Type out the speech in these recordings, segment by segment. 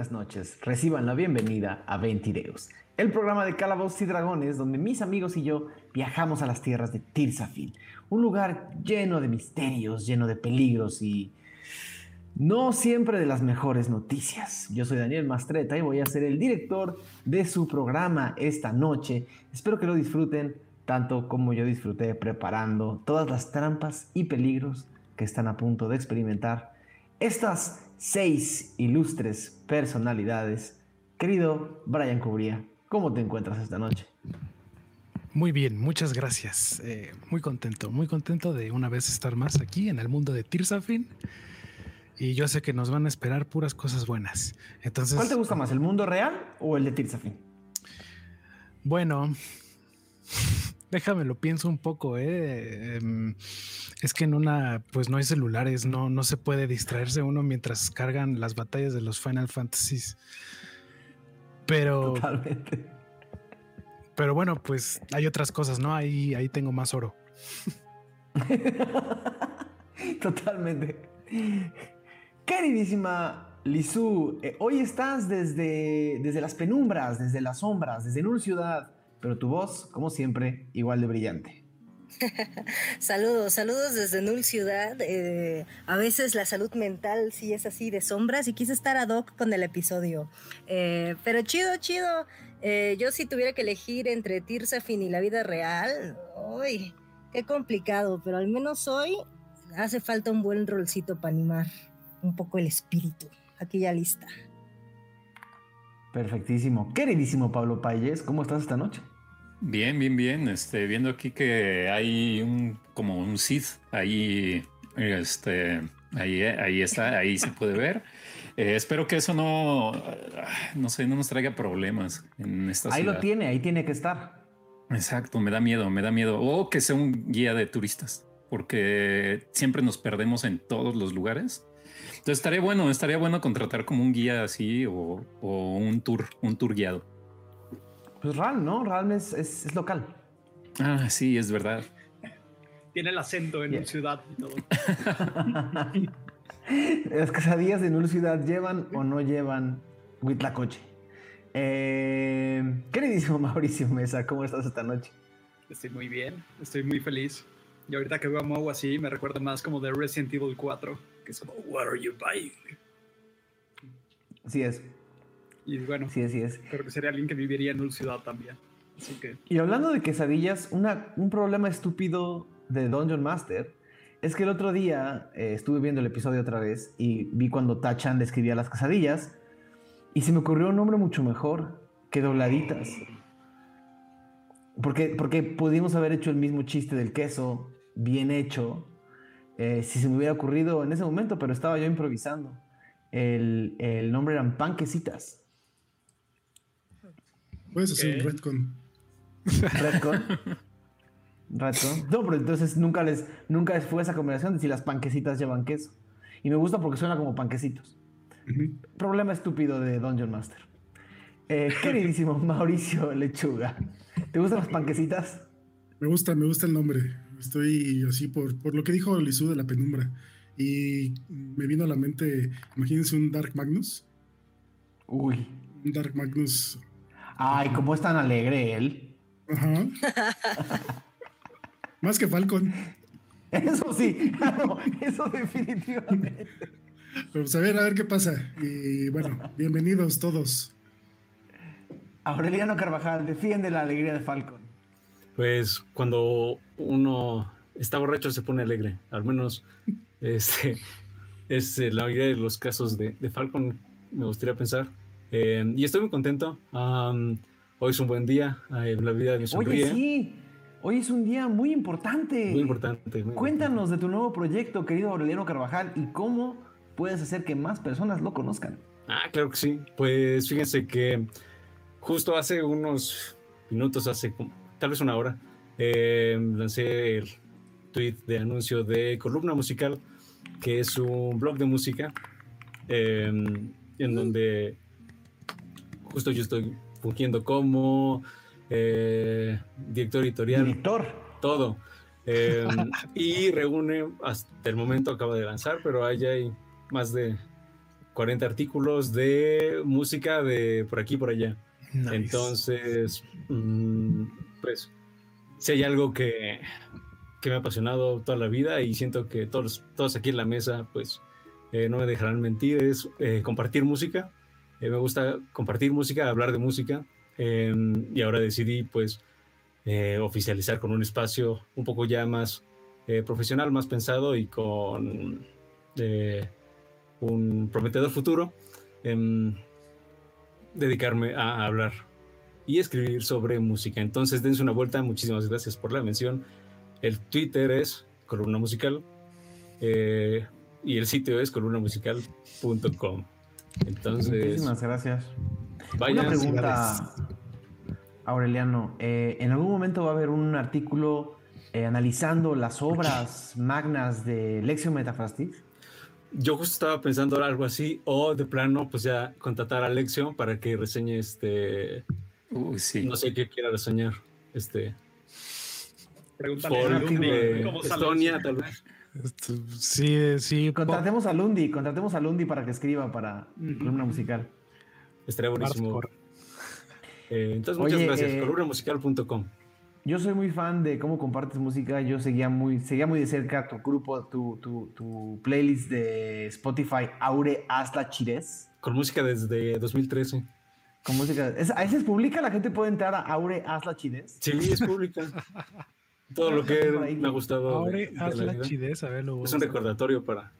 buenas noches. Reciban la bienvenida a Ventideus, el programa de Calabozos y Dragones donde mis amigos y yo viajamos a las tierras de Tirsafin, un lugar lleno de misterios, lleno de peligros y no siempre de las mejores noticias. Yo soy Daniel Mastreta y voy a ser el director de su programa esta noche. Espero que lo disfruten tanto como yo disfruté preparando todas las trampas y peligros que están a punto de experimentar estas seis ilustres personalidades. Querido Brian Cubría, ¿cómo te encuentras esta noche? Muy bien, muchas gracias. Eh, muy contento, muy contento de una vez estar más aquí en el mundo de Tirsafin. Y yo sé que nos van a esperar puras cosas buenas. Entonces, ¿cuál te gusta más, el mundo real o el de Tirsafin? Bueno, déjame lo pienso un poco, ¿eh? Es que en una, pues no hay celulares, no, no se puede distraerse uno mientras cargan las batallas de los Final Fantasies. Pero. Totalmente. Pero bueno, pues hay otras cosas, ¿no? Ahí, ahí tengo más oro. Totalmente. Queridísima Lizu, eh, hoy estás desde, desde las penumbras, desde las sombras, desde Nur Ciudad pero tu voz, como siempre, igual de brillante. saludos, saludos desde Null Ciudad. Eh, a veces la salud mental sí es así de sombras y quise estar ad hoc con el episodio. Eh, pero chido, chido. Eh, yo si tuviera que elegir entre Tirsafin y la vida real, uy, qué complicado, pero al menos hoy hace falta un buen rolcito para animar un poco el espíritu. Aquí ya lista. Perfectísimo. Queridísimo Pablo Payes, ¿cómo estás esta noche? Bien, bien, bien. Este, viendo aquí que hay un como un Sith ahí, este, ahí, ahí está, ahí se puede ver. Eh, espero que eso no, no sé, no nos traiga problemas en esta Ahí lo tiene, ahí tiene que estar. Exacto, me da miedo, me da miedo. O que sea un guía de turistas, porque siempre nos perdemos en todos los lugares. Entonces estaría bueno, estaría bueno contratar como un guía así o, o un tour, un tour guiado. Pues RAL, ¿no? RAL es, es, local. Ah, sí, es verdad. Tiene el acento en ciudad y todo. Las quesadillas de Null Ciudad llevan o no llevan Huitlacoche. Eh, queridísimo Mauricio Mesa, ¿cómo estás esta noche? Estoy muy bien, estoy muy feliz. Y ahorita que veo a Mau así, me recuerda más como de Resident Evil 4, que es como, What are you buying? Así es. Y bueno, sí, así es. creo que sería alguien que viviría en una ciudad también. Así que... Y hablando de quesadillas, una, un problema estúpido de Dungeon Master es que el otro día eh, estuve viendo el episodio otra vez y vi cuando Tachan describía las quesadillas y se me ocurrió un nombre mucho mejor que dobladitas. Porque, porque pudimos haber hecho el mismo chiste del queso bien hecho eh, si se me hubiera ocurrido en ese momento, pero estaba yo improvisando. El, el nombre eran panquecitas. Puedes hacer un retcon. ¿Retcon? ¿Retcon? No, pero entonces nunca les, nunca fue esa combinación de si las panquecitas llevan queso. Y me gusta porque suena como panquecitos. Problema estúpido de Dungeon Master. Eh, queridísimo Mauricio Lechuga, ¿te gustan las panquecitas? Me gusta, me gusta el nombre. Estoy así por, por lo que dijo Lizu de la penumbra. Y me vino a la mente, imagínense un Dark Magnus. Uy. Un Dark Magnus Ay, cómo es tan alegre él. Ajá. Más que Falcon. Eso sí, eso definitivamente. Pues a ver, a ver qué pasa. Y bueno, bienvenidos todos. Aureliano Carvajal, defiende la alegría de Falcon. Pues cuando uno está borracho se pone alegre. Al menos este es la mayoría de los casos de, de Falcon, me gustaría pensar. Eh, y estoy muy contento. hoy es un buen día. la vida me sonríe. Oye, sí. Hoy es un día muy importante. Muy importante. Cuéntanos de tu nuevo proyecto, querido Aureliano Carvajal, y cómo puedes hacer que más personas lo conozcan. Ah, claro que sí. Pues fíjense que justo hace unos minutos, hace tal vez una hora, eh, lancé el tweet de anuncio de Columna Musical, que es un blog de música eh, en donde justo yo estoy fungiendo como eh, director editorial. Director. Todo. Eh, y reúne, hasta el momento acaba de lanzar, pero allá hay más de 40 artículos de música de por aquí y por allá. Nice. Entonces, mm, pues, si hay algo que, que me ha apasionado toda la vida y siento que todos, todos aquí en la mesa, pues, eh, no me dejarán mentir, es eh, compartir música. Eh, me gusta compartir música, hablar de música. eh, y ahora decidí, pues, eh, oficializar con un espacio un poco ya más profesional, más pensado y con un prometedor futuro. em, dedicarme a hablar y escribir sobre música. Entonces, dense una vuelta. Muchísimas gracias por la mención. El Twitter es columna musical y el sitio es columnamusical.com. Entonces, Muchísimas gracias. Una pregunta, Aureliano. eh, ¿En algún momento va a haber un artículo eh, analizando las obras magnas de Lexio Metafrastis? Yo justo estaba pensando algo así, o de plano, pues ya contratar a Lección para que reseñe este. Uy, sí. No sé qué quiera reseñar. Este. Pregúntale a de Estonia, tal vez. Esto- Sí, sí. Contratemos a Lundi, contratemos a Lundi para que escriba para columna musical. Estaría buenísimo. Eh, entonces, Oye, muchas gracias. eh, columnamusical.com. Yo soy muy fan de cómo compartes música. Yo seguía muy, seguía muy de cerca tu grupo, tu, tu, tu playlist de Spotify, Aure Hasta Chires. Con música desde 2013. Con música. ¿Es, ¿A veces publica? ¿La gente puede entrar a Aure Hasta Chires? Sí, es pública. Todo lo que me ha gustado. Ahora de haz la chidez, a ver, lo Es un recordatorio para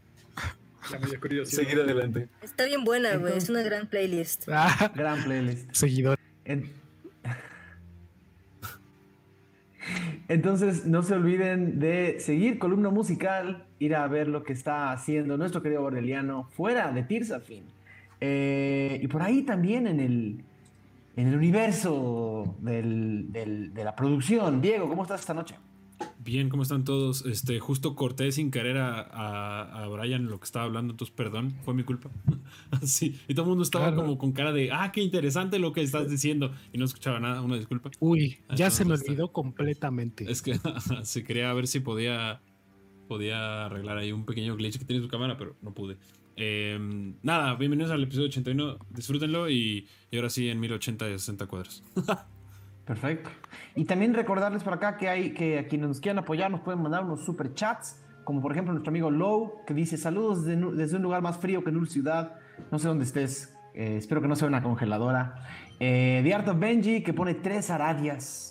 seguir adelante. Está bien buena, güey. Es una gran playlist. Ah, Gran playlist. seguidor. En- Entonces, no se olviden de seguir Columna Musical, ir a ver lo que está haciendo nuestro querido Aureliano fuera de Tirsafin. Eh, y por ahí también en el, en el universo del- del- de la producción. Diego, ¿cómo estás esta noche? Bien, ¿cómo están todos? Este, justo corté sin querer a, a, a Brian lo que estaba hablando, entonces perdón, fue mi culpa. sí, y todo el mundo estaba Claro. como con cara de, ah, qué interesante lo que estás diciendo, y no escuchaba nada, una disculpa. Uy, ya Entonces, se me está. olvidó completamente. Es que se quería ver si podía, podía arreglar ahí un pequeño glitch que tiene su cámara, pero no pude. Eh, nada, bienvenidos al episodio 81, disfrútenlo y, ahora sí en 1080 y 60 cuadros. Perfecto. Y también recordarles por acá que hay que a quienes nos quieran apoyar nos pueden mandar unos super chats, como por ejemplo nuestro amigo Low, que dice saludos desde, un lugar más frío que Nul Ciudad. No sé dónde estés, eh, espero que no sea una congeladora. Eh, The Art of Benji, que pone tres aradias.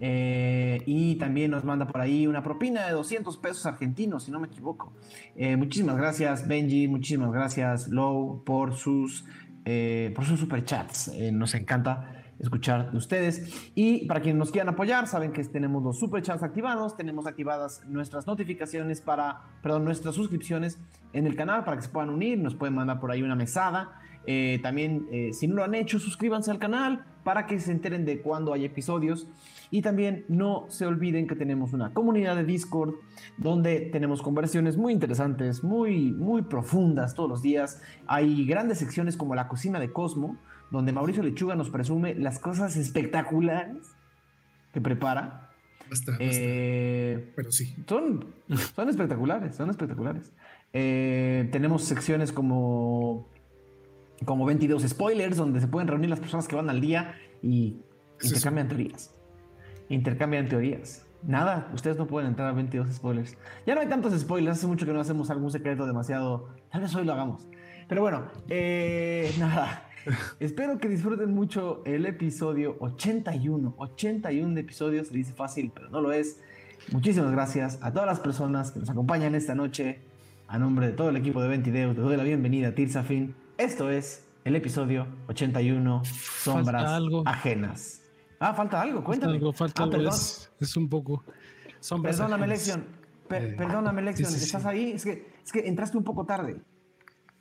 Eh, y también nos manda por ahí una propina de 200 pesos argentinos, si no me equivoco. Eh, muchísimas gracias, Benji. Muchísimas gracias, Low, por sus, eh, por sus superchats. Eh, nos encanta escuchar de ustedes. Y para quienes nos quieran apoyar, saben que tenemos los superchats activados, tenemos activadas nuestras notificaciones para, perdón, nuestras suscripciones en el canal para que se puedan unir, nos pueden mandar por ahí una mesada. Eh, también, eh, si no lo han hecho, suscríbanse al canal para que se enteren de cuando hay episodios. Y también no se olviden que tenemos una comunidad de Discord donde tenemos conversaciones muy interesantes, muy, muy profundas todos los días. Hay grandes secciones como la cocina de Cosmo, donde Mauricio Lechuga nos presume las cosas espectaculares que prepara. Basta, basta. Eh, Pero sí. son, son espectaculares, son espectaculares. Tenemos secciones como, como 22 spoilers, donde se pueden reunir las personas que van al día y es- intercambian teorías. Intercambian teorías. Nada, ustedes no pueden entrar a 22 spoilers. Ya no hay tantos spoilers, hace mucho que no hacemos algún secreto demasiado. Tal vez hoy lo hagamos. Pero bueno, eh, nada. Espero que disfruten mucho el episodio 81. 81 de episodios, se dice fácil, pero no lo es. Muchísimas gracias a todas las personas que nos acompañan esta noche. A nombre de todo el equipo de Ventideus, te doy la bienvenida a Tirsafin. Esto es el episodio 81, Sombras algo. Ajenas. Ah, falta algo, Falta cuéntame. algo, falta Ah, algo. Es, es un poco. Sombras Perdóname, ajenas. Per- Eh, perdóname, sí, sí, ¿Estás sí. ahí? Es que, es que entraste un poco tarde.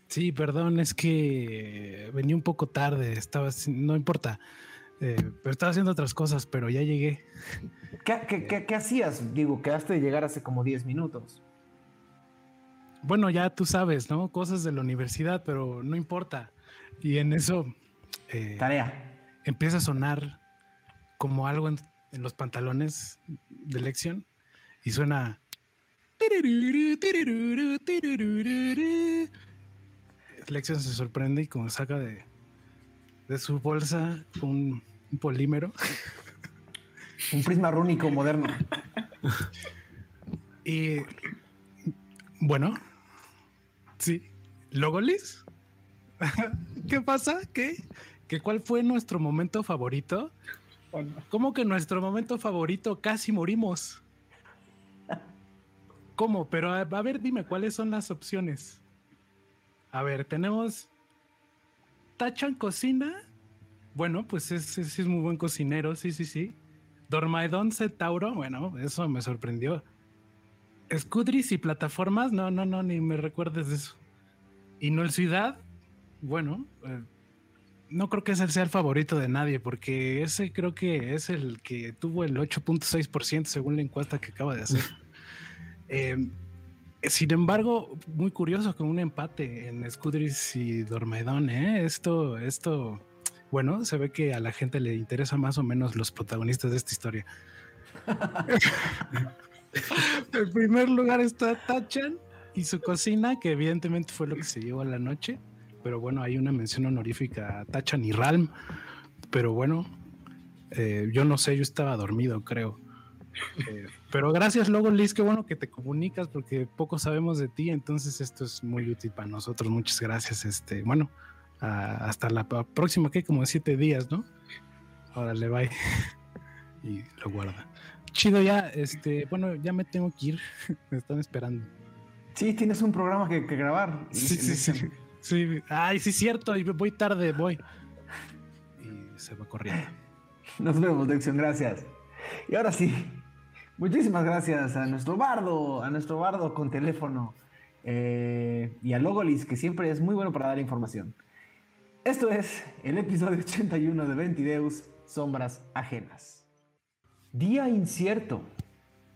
Sí, perdón, es que venía un poco tarde, estaba, no importa, eh, pero estaba haciendo otras cosas, pero ya llegué. ¿Qué, qué- qué- qué hacías? Digo, quedaste de llegar hace como 10 minutos. Bueno, ya tú sabes, ¿no? Cosas de la universidad, pero no importa. Y en eso eh, Tarea. empieza a sonar como algo en, en los pantalones de lección y suena. Lexion se sorprende y como saca de, de su bolsa un, un polímero. Un prisma rúnico moderno. Y bueno, sí. ¿Logolis? ¿Qué pasa? ¿Qué? ¿Que ¿Cuál fue nuestro momento favorito? Oh, no. ¿Cómo que nuestro momento favorito casi morimos? ¿Cómo? Pero a, a ver, dime, ¿cuáles son las opciones? A ver, tenemos Tachan Cocina. Bueno, pues ese sí es muy buen cocinero, sí, sí, sí. Dormaedon Centauro, bueno, eso me sorprendió. Scudris y plataformas, no, no, no, ni me recuerdes de eso. Y no el Ciudad, bueno, eh, no creo que ese sea el favorito de nadie, porque ese creo que es el que tuvo el 8.6% según la encuesta que acaba de hacer. Eh, sin embargo, muy curioso con un empate en Scudris y Dormedón, ¿eh? Esto, esto, bueno, se ve que a la gente le interesa más o menos los protagonistas de esta historia. en primer lugar está Tachan y su cocina, que evidentemente fue lo que se llevó a la noche. Pero bueno, hay una mención honorífica a Tachan y Ralm. Pero bueno, eh, yo no sé, yo estaba dormido, creo. Eh, pero gracias, Logo Liz, qué bueno que te comunicas porque poco sabemos de ti, entonces esto es muy útil para nosotros. Muchas gracias. Este, bueno, hasta la próxima, que como siete días, ¿no? Órale, bye. y lo guarda. Chido, ya, este, bueno, ya me tengo que ir. me están esperando. Sí, tienes un programa que, que grabar. Sí, sí, sí. Sí, ay, sí, cierto, y voy tarde, voy. Y se va corriendo. Nos vemos, Lexion, gracias. Y ahora sí, muchísimas gracias a nuestro bardo, a nuestro bardo con teléfono eh, y a Logolis, que siempre es muy bueno para dar información. Esto es el episodio 81 de Ventideus, Sombras Ajenas. Día incierto,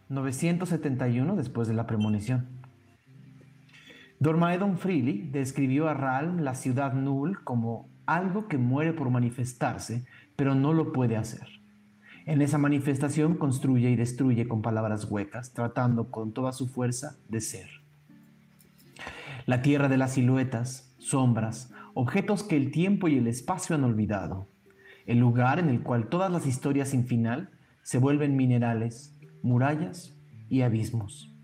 971 después de la premonición. Dormaedon Freely describió a Ralm la ciudad Null como algo que muere por manifestarse, pero no lo puede hacer. En esa manifestación construye y destruye con palabras huecas, tratando con toda su fuerza de ser. La tierra de las siluetas, sombras, objetos que el tiempo y el espacio han olvidado. El lugar en el cual todas las historias sin final se vuelven minerales, murallas y abismos.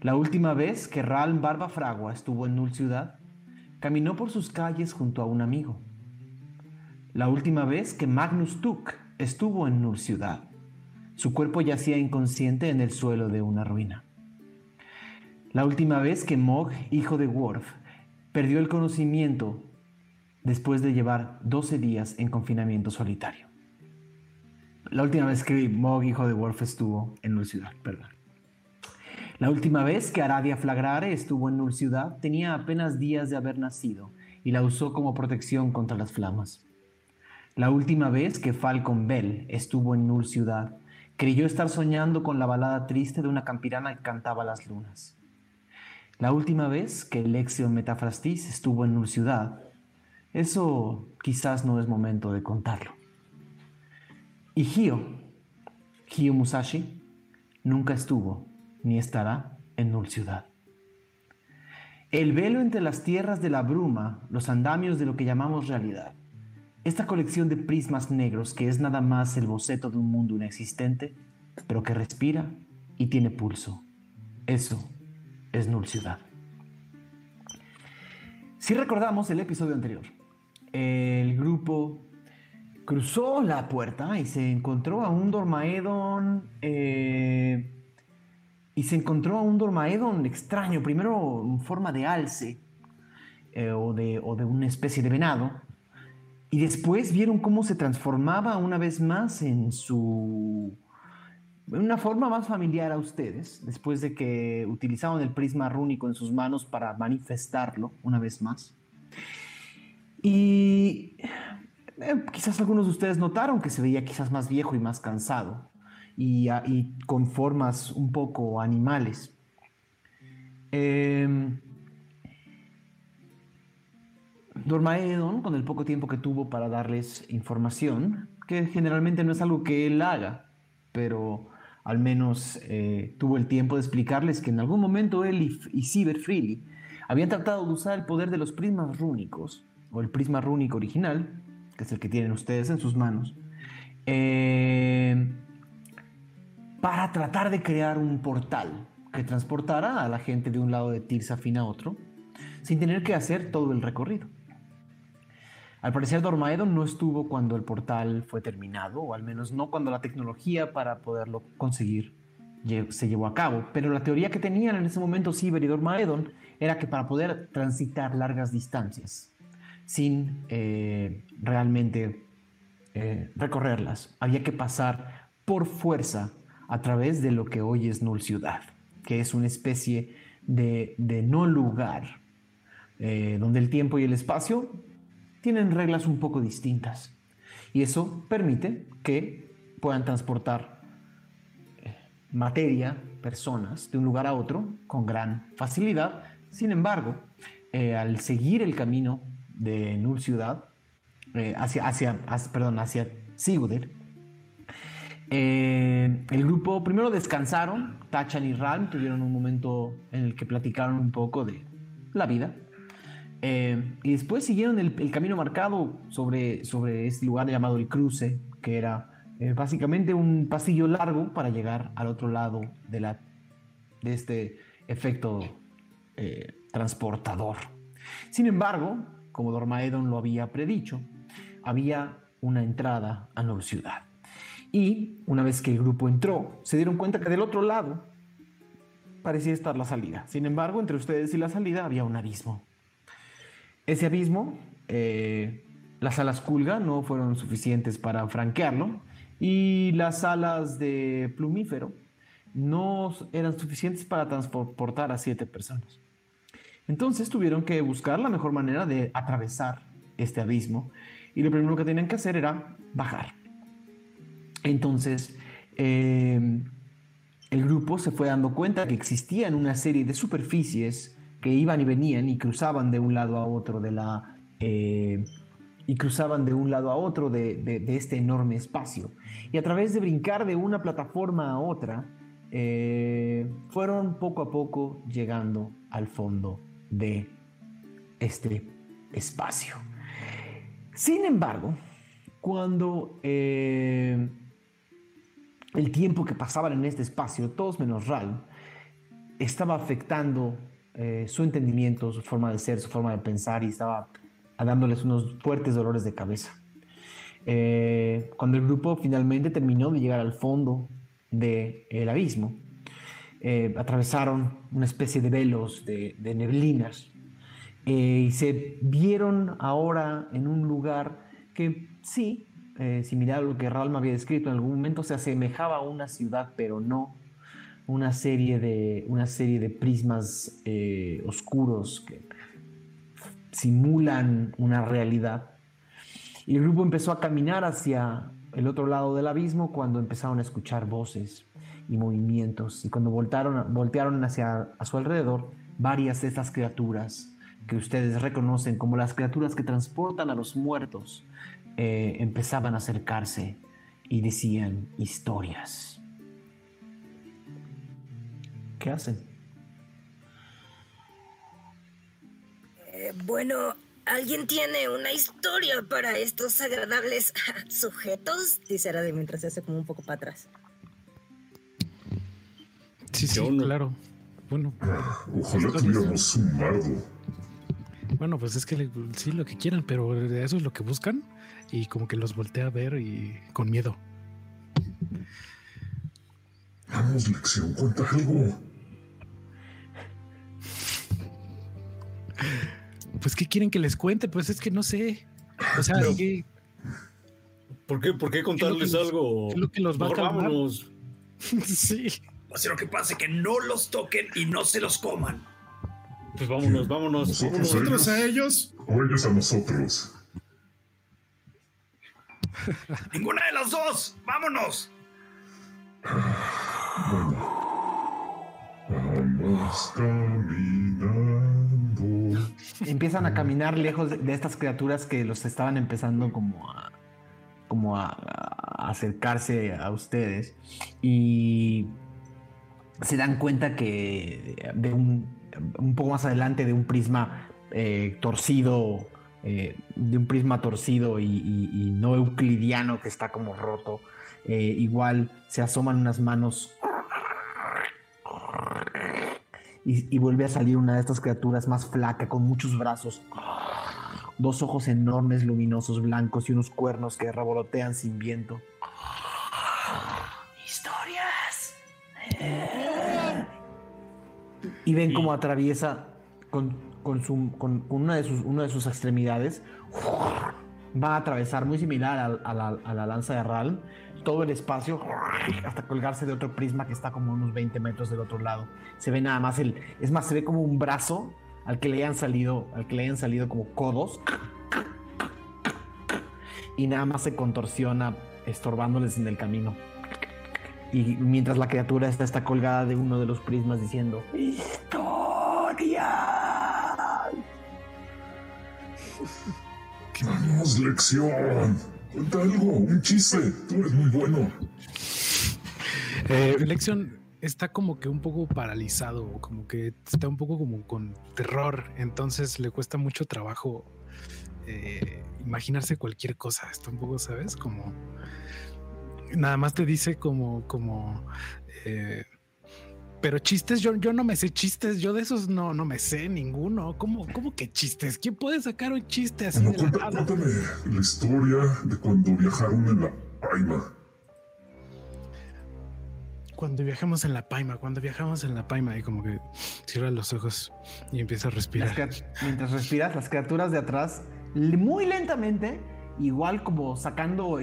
La última vez que Ralm Barba Fragua estuvo en Null Ciudad, caminó por sus calles junto a un amigo. La última vez que Magnus Tuck estuvo en Null Ciudad, su cuerpo yacía inconsciente en el suelo de una ruina. La última vez que Mog, hijo de Worf, perdió el conocimiento después de llevar 12 días en confinamiento solitario. La última vez que Mog, hijo de Worf, estuvo en Null Ciudad, perdón. La última vez que Aradia Flagrare estuvo en Null Ciudad tenía apenas días de haber nacido y la usó como protección contra las flamas. La última vez que Falcon Bell estuvo en Null Ciudad creyó estar soñando con la balada triste de una campirana que cantaba las lunas. La última vez que Lexion Metafrastis estuvo en Null Ciudad, eso quizás no es momento de contarlo. Y Hio, Hio Musashi, nunca estuvo ni estará en Null Ciudad. El velo entre las tierras de la bruma, los andamios de lo que llamamos realidad. Esta colección de prismas negros que es nada más el boceto de un mundo inexistente, pero que respira y tiene pulso. Eso es Null Ciudad. Si recordamos el episodio anterior, el grupo cruzó la puerta y se encontró a un Dormaedon eh, y se encontró a un Dormaedon extraño, primero en forma de alce eh, o, de, o de una especie de venado, y después vieron cómo se transformaba una vez más en su... en una forma más familiar a ustedes, después de que utilizaban el prisma rúnico en sus manos para manifestarlo una vez más. Y eh, quizás algunos de ustedes notaron que se veía quizás más viejo y más cansado y, a- y con formas un poco animales. Em, Dormaedon, con el poco tiempo que tuvo para darles información, que generalmente no es algo que él haga, pero al menos eh, tuvo el tiempo de explicarles que en algún momento él y, y Cyber Freely habían tratado de usar el poder de los prismas rúnicos, o el prisma rúnico original, que es el que tienen ustedes en sus manos, eh, para tratar de crear un portal que transportara a la gente de un lado de Tirsafin a otro, sin tener que hacer todo el recorrido. Al parecer Dormaedon no estuvo cuando el portal fue terminado, o al menos no cuando la tecnología para poderlo conseguir se llevó a cabo, pero la teoría que tenían en ese momento Ciber y Dormaedon era que para poder transitar largas distancias sin eh, realmente eh, recorrerlas, había que pasar por fuerza a través de lo que hoy es Null Ciudad, que es una especie de, no lugar, eh, donde el tiempo y el espacio tienen reglas un poco distintas. Y eso permite que puedan transportar eh, materia, personas, de un lugar a otro con gran facilidad. Sin embargo, al seguir el camino de Nur Ciudad eh, hacia, hacia, perdón, hacia Siguder, el grupo primero descansaron, Tachan y Ram tuvieron un momento en el que platicaron un poco de la vida eh, y después siguieron el, camino marcado sobre, sobre este lugar llamado el cruce, que era eh, básicamente un pasillo largo para llegar al otro lado de, la, de este efecto eh, transportador. Sin embargo, como Dormaedon lo había predicho, había una entrada a Nueva Ciudad. Y una vez que el grupo entró, se dieron cuenta que del otro lado parecía estar la salida. Sin embargo, entre ustedes y la salida había un abismo. Ese abismo, eh, las alas Culga no fueron suficientes para franquearlo y las alas de plumífero no eran suficientes para transportar a siete personas. Entonces tuvieron que buscar la mejor manera de atravesar este abismo y lo primero que tenían que hacer era bajar. Entonces, eh, el grupo se fue dando cuenta que existían una serie de superficies que iban y venían y cruzaban de un lado a otro de la... Eh, y cruzaban de un lado a otro de, este enorme espacio. Y a través de brincar de una plataforma a otra, eh, fueron poco a poco llegando al fondo de este espacio. Sin embargo, cuando eh, el tiempo que pasaban en este espacio, todos menos Ral, estaba afectando eh, su entendimiento, su forma de ser, su forma de pensar y estaba dándoles unos fuertes dolores de cabeza. Eh, cuando el grupo finalmente terminó de llegar al fondo del abismo, atravesaron una especie de velos de, neblinas y se vieron ahora en un lugar que sí, similar a lo que Ralma había descrito, en algún momento se asemejaba a una ciudad, pero no una serie de, una serie de prismas eh, oscuros que simulan una realidad. Y el grupo empezó a caminar hacia el otro lado del abismo cuando empezaron a escuchar voces y movimientos. Y cuando voltaron, voltearon hacia a su alrededor, varias de estas criaturas que ustedes reconocen como las criaturas que transportan a los muertos, eh, empezaban a acercarse y decían historias. ¿Qué hacen? Eh, bueno, ¿alguien tiene una historia para estos agradables sujetos? Dice Arade mientras se hace como un poco para atrás. Sí, sí, claro. Bueno. ojalá tuviéramos un bardo. Bueno, pues es que sí, lo que quieran, pero eso es lo que buscan. Y como que los voltea a ver y con miedo. Vamos, lección, cuenta algo. Pues, ¿qué quieren que les cuente? Pues es que no sé. O sea, ¿por, qué, ¿por qué contarles algo? lo que los va a vámonos. sí. O sea, lo que pasa es que no los toquen y no se los coman. Pues vámonos, vámonos. ¿Nosotros, a ellos? O ellos a nosotros. Ninguna de las dos. ¡Vámonos! Vamos caminando. Empiezan a caminar lejos de, estas criaturas que los estaban empezando como a, como a, acercarse a ustedes y se dan cuenta que de un un poco más adelante de un prisma eh, torcido, eh, de un prisma torcido y, no euclidiano que está como roto. Eh, igual se asoman unas manos y, y vuelve a salir una de estas criaturas más flaca, con muchos brazos, dos ojos enormes, luminosos, blancos y unos cuernos que revolotean sin viento. Historias. Y ven cómo atraviesa con, con su- con- con una, de sus, una de sus extremidades. Va a atravesar muy similar a, la, a la lanza de Ralm todo el espacio hasta colgarse de otro prisma que está como unos 20 metros del otro lado. Se ve nada más el. Es más, se ve como un brazo al que le hayan salido, al que le hayan salido como codos. Y nada más se contorsiona estorbándoles en el camino. Y mientras la criatura está, está colgada de uno de los prismas diciendo ¡Historia! Danos lección. Cuenta algo, un chiste. Tú eres muy bueno. Eh, Lexion está como que un poco paralizado, como que está un poco como con terror, entonces le cuesta mucho trabajo eh, imaginarse cualquier cosa. Está un poco, ¿sabes? Como nada más te dice como, como, eh, pero chistes, yo, yo no me sé chistes, yo de esos no, no me sé ninguno. ¿Cómo, cómo que chistes? ¿Quién puede sacar un chiste así No, de la nada? cuéntame la historia de cuando viajaron en la Paima. Cuando viajamos en la paima, cuando viajamos en la paima y como que cierra los ojos y empieza a respirar. mientras respiras, las criaturas de atrás, muy lentamente, igual como sacando.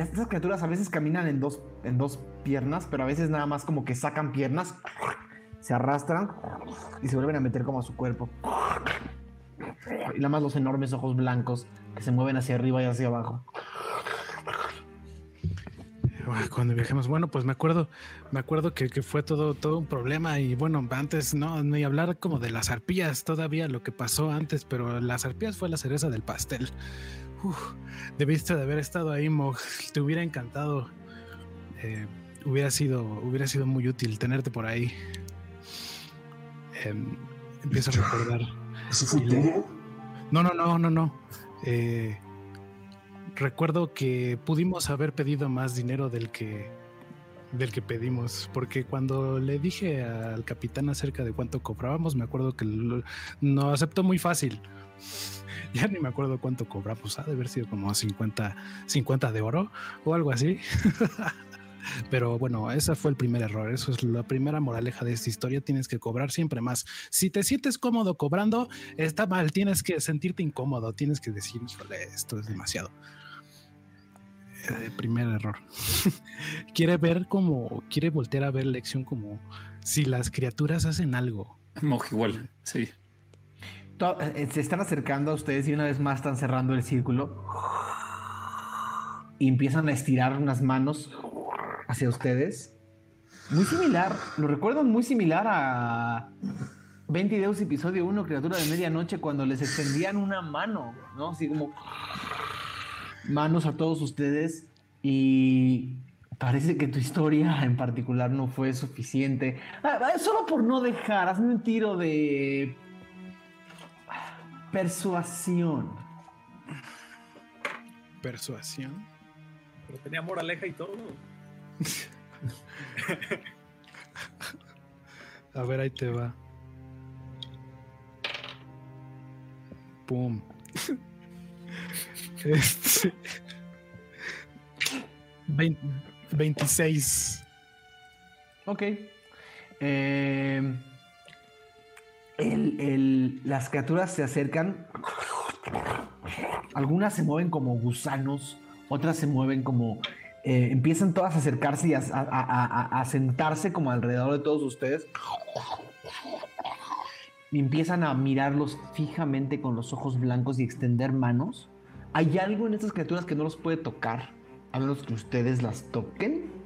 Estas criaturas a veces caminan en dos, en dos piernas, pero a veces nada más como que sacan piernas, se arrastran y se vuelven a meter como a su cuerpo. Y nada más los enormes ojos blancos que se mueven hacia arriba y hacia abajo. Cuando viajamos, bueno, pues me acuerdo, me acuerdo que, que fue todo, todo un problema y bueno, antes no, ni hablar como de las arpías, todavía lo que pasó antes, pero las arpías fue la cereza del pastel. Uf, debiste de haber estado ahí, Mog, te hubiera encantado. Eh, hubiera sido, hubiera sido muy útil tenerte por ahí. Em, empiezo a recordar. ¿Eso fue todo? No, no, no, no, no. Eh, recuerdo que pudimos haber pedido más dinero del que del que pedimos, porque cuando le dije al capitán acerca de cuánto cobrábamos, me acuerdo que lo- no aceptó muy fácil. Ya ni me acuerdo cuánto cobramos, ha de haber sido como 50, 50 de oro o algo así. Pero bueno, ese fue el primer error. Eso es la primera moraleja de esta historia. Tienes que cobrar siempre más. Si te sientes cómodo cobrando, está mal. Tienes que sentirte incómodo. Tienes que decir, híjole, esto es demasiado. Eh, primer error. quiere ver como, quiere voltear a ver lección como si las criaturas hacen algo. Moj igual, sí. Eh, Se están acercando a ustedes y una vez más están cerrando el círculo. Y empiezan a estirar unas manos hacia ustedes. Muy similar, lo recuerdo muy similar a 20 Deus episodio 1, criatura de medianoche, cuando les extendían una mano, ¿no? Así como manos a todos ustedes y parece que tu historia en particular no fue suficiente. Ah, ah, Solo por no dejar, hazme un tiro de persuasión. Persuasión. Pero tenía moraleja y todo. A ver, ahí te va. Pum. Este. Vein- 26. Ok. Eh, las criaturas se acercan. Algunas se mueven como gusanos, otras se mueven como... eh, empiezan todas a acercarse y a, sentarse como alrededor de todos ustedes. Empiezan a mirarlos fijamente con los ojos blancos y extender manos. Hay algo en estas criaturas que no los puede tocar, a menos que ustedes las toquen.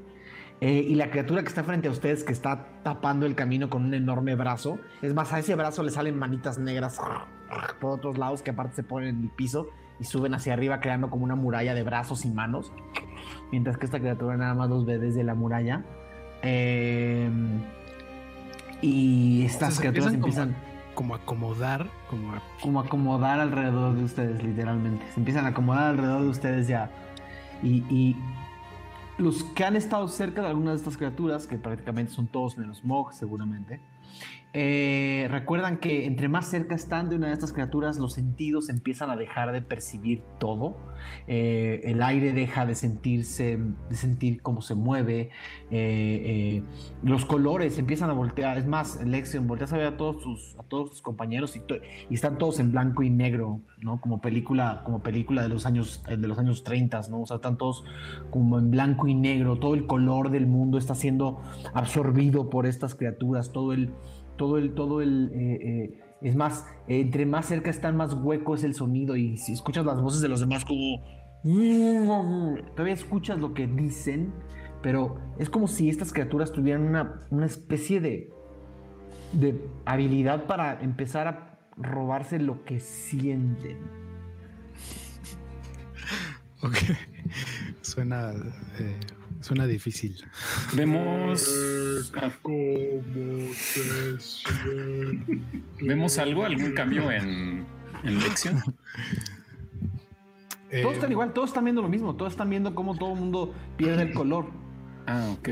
Eh, y la criatura que está frente a ustedes, que está tapando el camino con un enorme brazo, es más, a ese brazo le salen manitas negras por otros lados que aparte se ponen en el piso y suben hacia arriba creando como una muralla de brazos y manos. Mientras que esta criatura nada más los ve desde la muralla. Eh, Y estas se criaturas empiezan como- empiezan Como acomodar, como a- como acomodar alrededor de ustedes, literalmente. Se empiezan a acomodar alrededor de ustedes ya. Y, y los que han estado cerca de algunas de estas criaturas, que prácticamente son todos menos Mog, seguramente, eh, recuerdan que entre más cerca están de una de estas criaturas, los sentidos empiezan a dejar de percibir todo. Eh, el aire deja de sentirse, de sentir cómo se mueve. eh, eh, los colores empiezan a voltear. Es más, Lexion, volteas a ver a todos tus, a todos tus compañeros y, y están todos en blanco y negro, ¿no? Como película, como película de los años, de los años 30, ¿no? O sea, están todos como en blanco y negro. Todo el color del mundo está siendo absorbido por estas criaturas. Todo el, todo el, todo el. eh, eh, es más, eh, entre más cerca están, más hueco es el sonido. Y si escuchas las voces de los demás, como. Todavía escuchas lo que dicen, pero es como si estas criaturas tuvieran una, una especie de, de habilidad para empezar a robarse lo que sienten. Ok. Suena, suena difícil. Vemos. ¿Vemos algo? ¿Algún cambio en, en Lexion? Eh, Todos están igual, todos están viendo lo mismo, todos están viendo cómo todo el mundo pierde el color. Ah, ok.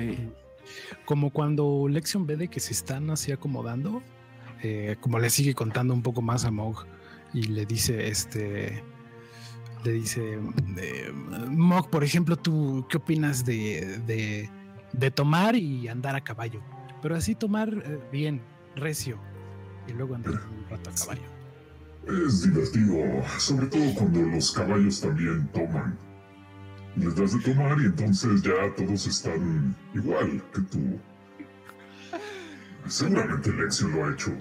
Como cuando Lexion ve de que se están así acomodando, eh, como le sigue contando un poco más a Mog y le dice, este, le dice, eh, Mog, por ejemplo, ¿tú qué opinas de, de, de tomar y andar a caballo? Pero así tomar eh, bien, recio, y luego andar un rato a caballo. Es divertido, sobre todo cuando los caballos también toman. Les das de tomar y entonces ya todos están igual que tú. Seguramente Lexio lo ha hecho.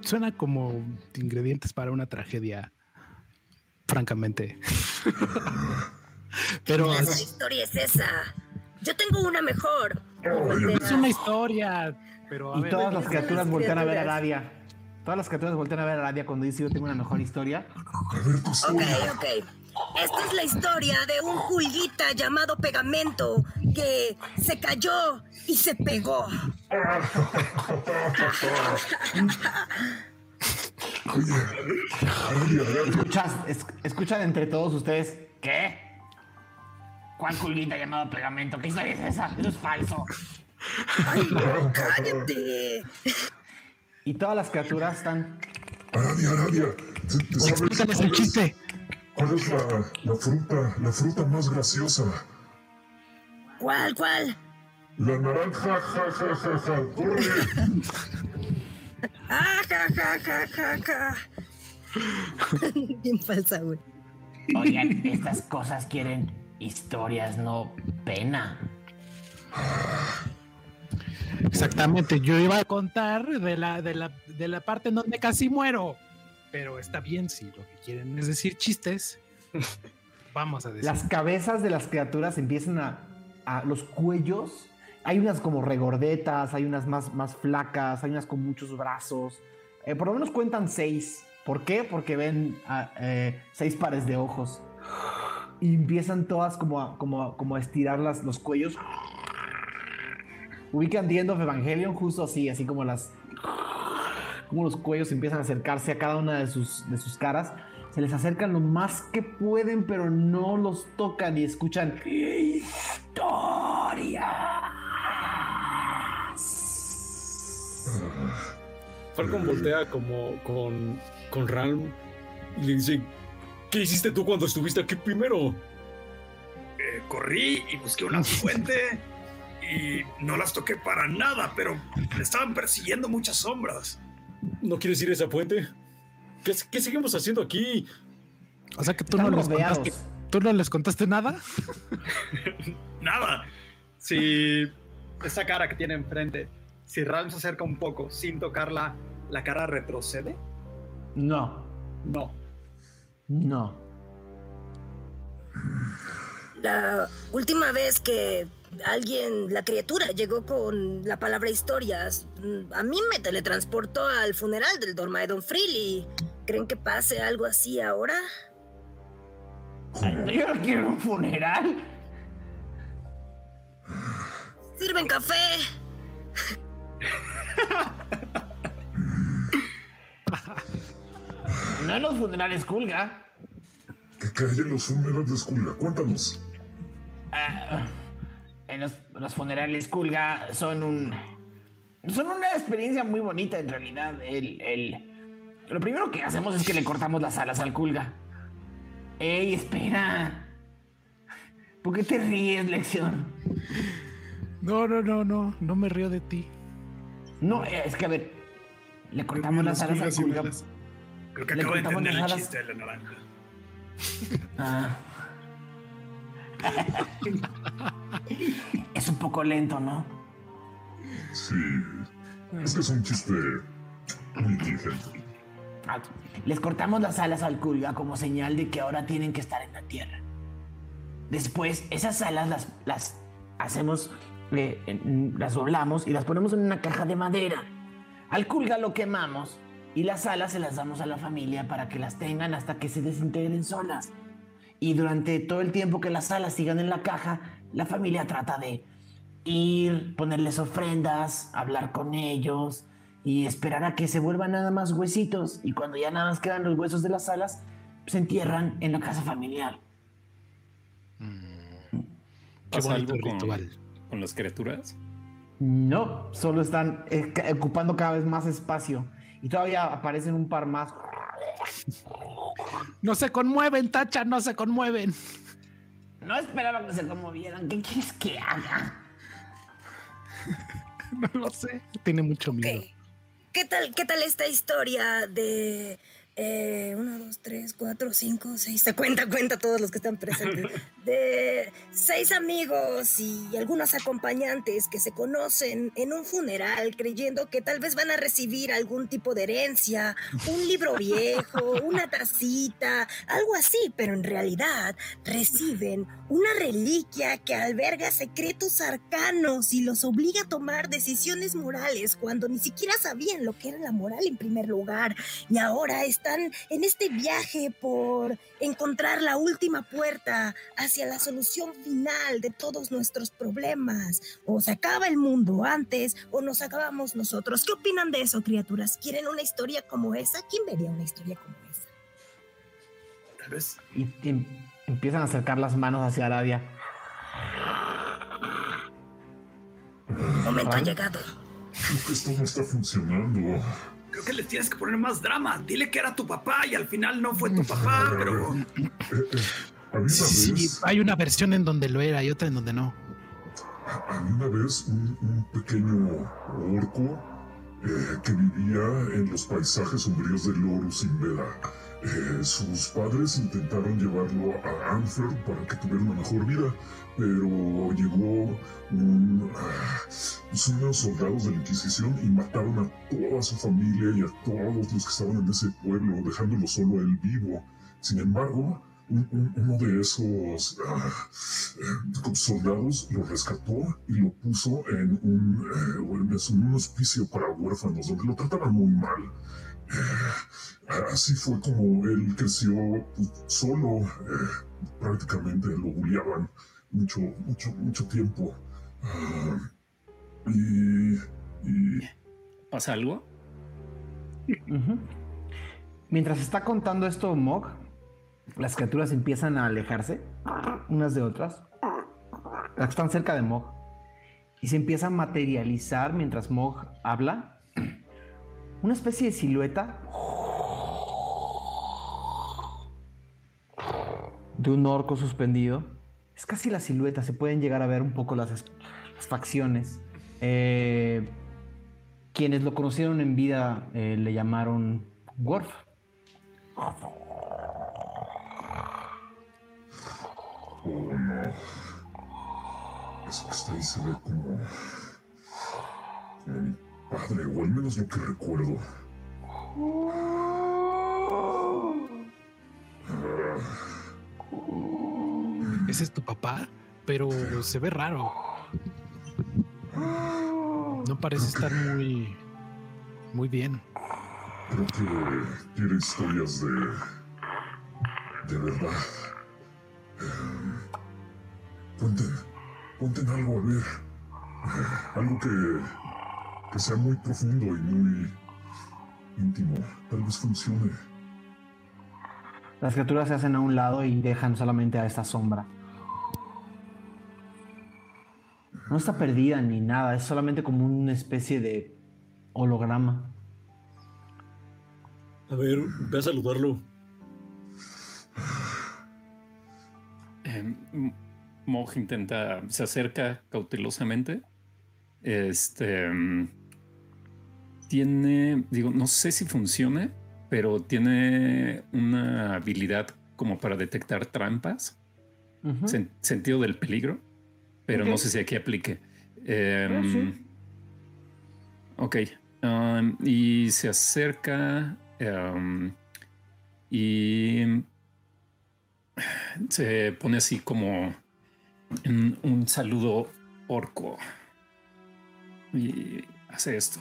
Suena como ingredientes para una tragedia, francamente. Pero ¿Qué clase de historia es esa? Yo tengo una mejor. Es una historia, pero a Y ver, todas las criaturas voltean a ver a. Radia. Todas las criaturas voltean a ver a Radia cuando dice yo tengo una mejor historia. A ver tu Ok, ok. Esta es la historia de un pulguita llamado Pegamento que se cayó y se pegó. Escuchas, es- escuchan entre todos ustedes. ¿Qué? ¿Cuál culguita llamado pegamento? ¿Qué historia es esa? Eso es falso. ¡Ay, cállate! Y todas las criaturas están. Aradia, Aradia. ¿te- te sabes explícales el chiste. ¿Cuál es la, la fruta, la fruta más graciosa? ¿Cuál, cuál? La naranja, ja, ja, ja, ja. ¡Corre! ¡Ah, ja, ja, ja, ja, ja! Bien falsa, güey. Oigan, estas cosas quieren historias, no pena. Exactamente, yo iba a contar de la, de la, de la parte en donde casi muero. Pero está bien, si lo que quieren es decir chistes, vamos a decir. Las cabezas de las criaturas empiezan a, a- los cuellos. Hay unas como regordetas, hay unas más, más flacas, hay unas con muchos brazos. Eh, por lo menos cuentan seis. ¿Por qué? Porque ven ah, eh, seis pares de ojos. Y empiezan todas como a, como a- como a estirar las, los cuellos. Ubican The End of Evangelion justo así, así como las. Como los cuellos empiezan a acercarse a cada una de sus, de sus caras. Se les acercan lo más que pueden, pero no los tocan y escuchan. ¡Historias! Falcon voltea como con, con Ralm y le dice: ¿Qué hiciste tú cuando estuviste aquí primero? Eh, corrí y busqué una fuente y no las toqué para nada, pero me estaban persiguiendo muchas sombras. ¿No quieres ir a esa fuente? ¿Qué, qué seguimos haciendo aquí? O sea que tú no, les rodeados. contaste, ¿tú no les contaste nada. Nada. Si esa cara que tiene enfrente, si Ram se acerca un poco sin tocarla, ¿la cara retrocede? No, No. no. La última vez que alguien, la criatura, llegó con la palabra historias, mm, a mí me teletransportó al funeral del Dormaedon Freely. ¿Creen que pase algo así ahora? Yo no quiero un funeral. ¿Sirven café? No en los funerales Kulga. ¿Qué cae en los funerales de Skullga? Cuéntanos. Ah, en los, los funerales Kulga son un. Son una experiencia muy bonita en realidad. El, el- lo primero que hacemos es que le cortamos las alas al Kulga. ¡Ey, espera! ¿Por qué te ríes, Lección? No, no, no, no, no me río de ti. No, es que a ver. Le cortamos las alas al balas. Creo que Le acabo de cortamos entender el las alas. chiste de la naranja. Ah. es un poco lento, ¿no? Sí. Es que es un chiste muy inteligente. Ah, Les cortamos las alas al Kulga como señal de que ahora tienen que estar en la tierra. Después, esas alas las, las hacemos, en- las doblamos y las ponemos en una caja de madera. Al Kulga lo quemamos y las alas se las damos a la familia para que las tengan hasta que se desintegren solas. Y durante todo el tiempo que las alas sigan en la caja, la familia trata de ir, ponerles ofrendas, hablar con ellos y esperar a que se vuelvan nada más huesitos. Y cuando ya nada más quedan los huesos de las alas, se entierran en la casa familiar. Qué ¿Pasa bonito algo con, ritual. Con las criaturas? No, solo están eh, ocupando cada vez más espacio. Y todavía aparecen un par más. No se conmueven, Tacha, no se conmueven. No esperaba que se conmovieran. ¿Qué quieres que haga? No lo sé. Tiene mucho miedo. ¿Qué tal, ¿Qué tal esta historia de eh, uno, dos, tres, cuatro, cinco, seis? Se cuenta, cuenta todos los que están presentes. De seis amigos y algunos acompañantes que se conocen en un funeral creyendo que tal vez van a recibir algún tipo de herencia, un libro viejo, una tacita, algo así, pero en realidad reciben una reliquia que alberga secretos arcanos y los obliga a tomar decisiones morales cuando ni siquiera sabían lo que era la moral en primer lugar. Y ahora están en este viaje por encontrar la última puerta hacia la solución final de todos nuestros problemas. O se acaba el mundo antes o nos acabamos nosotros. ¿Qué opinan de eso, criaturas? ¿Quieren una historia como esa? ¿Quién vería una historia como esa? Tal vez. Y em- empiezan a acercar las manos hacia Aradia. El momento ha llegado. Creo que esto no está funcionando. Creo que le tienes que poner más drama. Dile que era tu papá y al final no fue tu papá, pero Sí, vez, hay una versión en donde lo era y otra en donde no. había una vez un, un pequeño orco eh, que vivía en los paisajes sombríos de Lorus Inveda. Eh, sus padres intentaron llevarlo a Anfer para que tuviera una mejor vida, pero llegó un, ah, unos soldados de la Inquisición y mataron a toda su familia y a todos los que estaban en ese pueblo, dejándolo solo a él vivo. Sin embargo, un- un- uno de esos ah, eh, soldados lo rescató y lo puso en un, eh, en un hospicio para huérfanos, donde lo trataban muy mal. Eh, así fue como él creció pues, solo, eh, prácticamente lo bulliaban mucho, mucho, mucho tiempo. Ah, y, y ¿Pasa algo? Mientras está contando esto Mog, las criaturas empiezan a alejarse unas de otras. Las que están cerca de Mog. Y se empieza a materializar mientras Mog habla. Una especie de silueta de un orco suspendido. Es casi la silueta, se pueden llegar a ver un poco las, es- las facciones. Eh, quienes lo conocieron en vida eh, le llamaron Worf. No. Eso que está ahí se ve como mi padre, o al menos lo que recuerdo. Ah, Ese es tu papá, pero se ve raro. No parece estar muy, muy bien. creo que quiere historias de. de verdad. Em, cuenten. cuenten algo, a ver. Eh, algo que. que sea muy profundo y muy íntimo. Tal vez funcione. Las criaturas se hacen a un lado y dejan solamente a esta sombra. No está perdida ni nada, es solamente como una especie de holograma. A ver, ve a saludarlo. Eh, Moj intenta, se acerca cautelosamente. Este mm, tiene, digo, no sé si funcione, pero tiene una habilidad como para detectar trampas, sen- sentido del peligro, pero no sé si aquí aplique. Em, Ah, sí. Ok. um, y se acerca um, y se pone así como en un saludo orco y hace esto.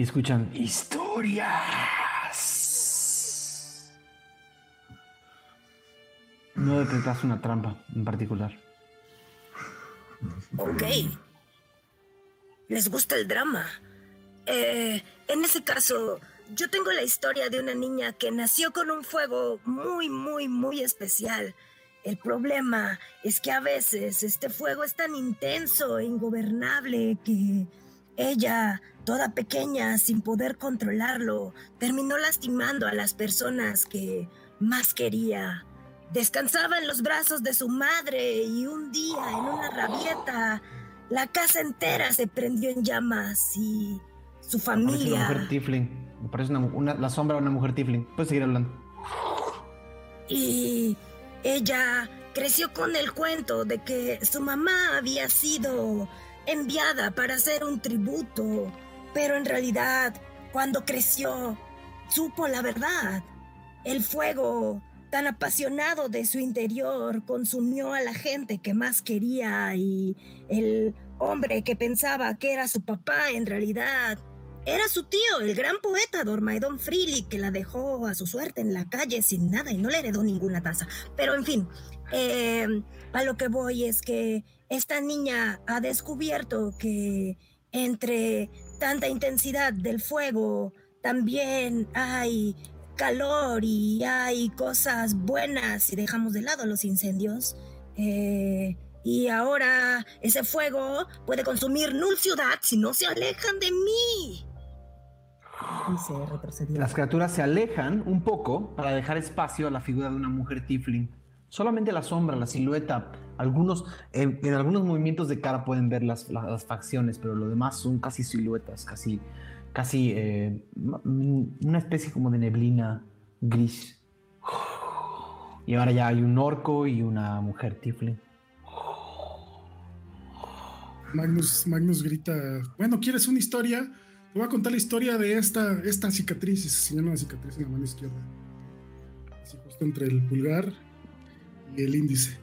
Y escuchan historias. No detectas una trampa en particular. Ok. ¿Les gusta el drama? Eh, en ese caso, yo tengo la historia de una niña que nació con un fuego muy, muy, muy especial. El problema es que a veces este fuego es tan intenso e ingobernable que ella, toda pequeña, sin poder controlarlo, terminó lastimando a las personas que más quería. Descansaba en los brazos de su madre y un día, en una rabieta, la casa entera se prendió en llamas y su Parece una familia... mujer tiefling. Me parece una, una- la sombra de una mujer tiefling. Puedes seguir hablando. Y ella creció con el cuento de que su mamá había sido enviada para hacer un tributo, pero en realidad, cuando creció, supo la verdad. El fuego tan apasionado de su interior consumió a la gente que más quería y el hombre que pensaba que era su papá en realidad era su tío, el gran poeta Dormaedon Freely, que la dejó a su suerte en la calle sin nada y no le heredó ninguna taza. Pero en fin, eh, a lo que voy es que esta niña ha descubierto que entre tanta intensidad del fuego también hay calor y hay cosas buenas si dejamos de lado los incendios. Eh, y ahora ese fuego puede consumir Null Ciudad si no se alejan de mí. Y se retrocedió. Las criaturas se alejan un poco para dejar espacio a la figura de una mujer tiefling. Solamente la sombra, la silueta, algunos, en, algunos movimientos de cara pueden ver las, la- las facciones, pero lo demás son casi siluetas, casi, casi eh, mm, una especie como de neblina gris. Y ahora ya hay un orco y una mujer tiefling. Magnus, Magnus grita, bueno, ¿quieres una historia? Te voy a contar la historia de esta, esta cicatriz. Se señala una cicatriz en la mano izquierda. Así justo entre el pulgar y el índice.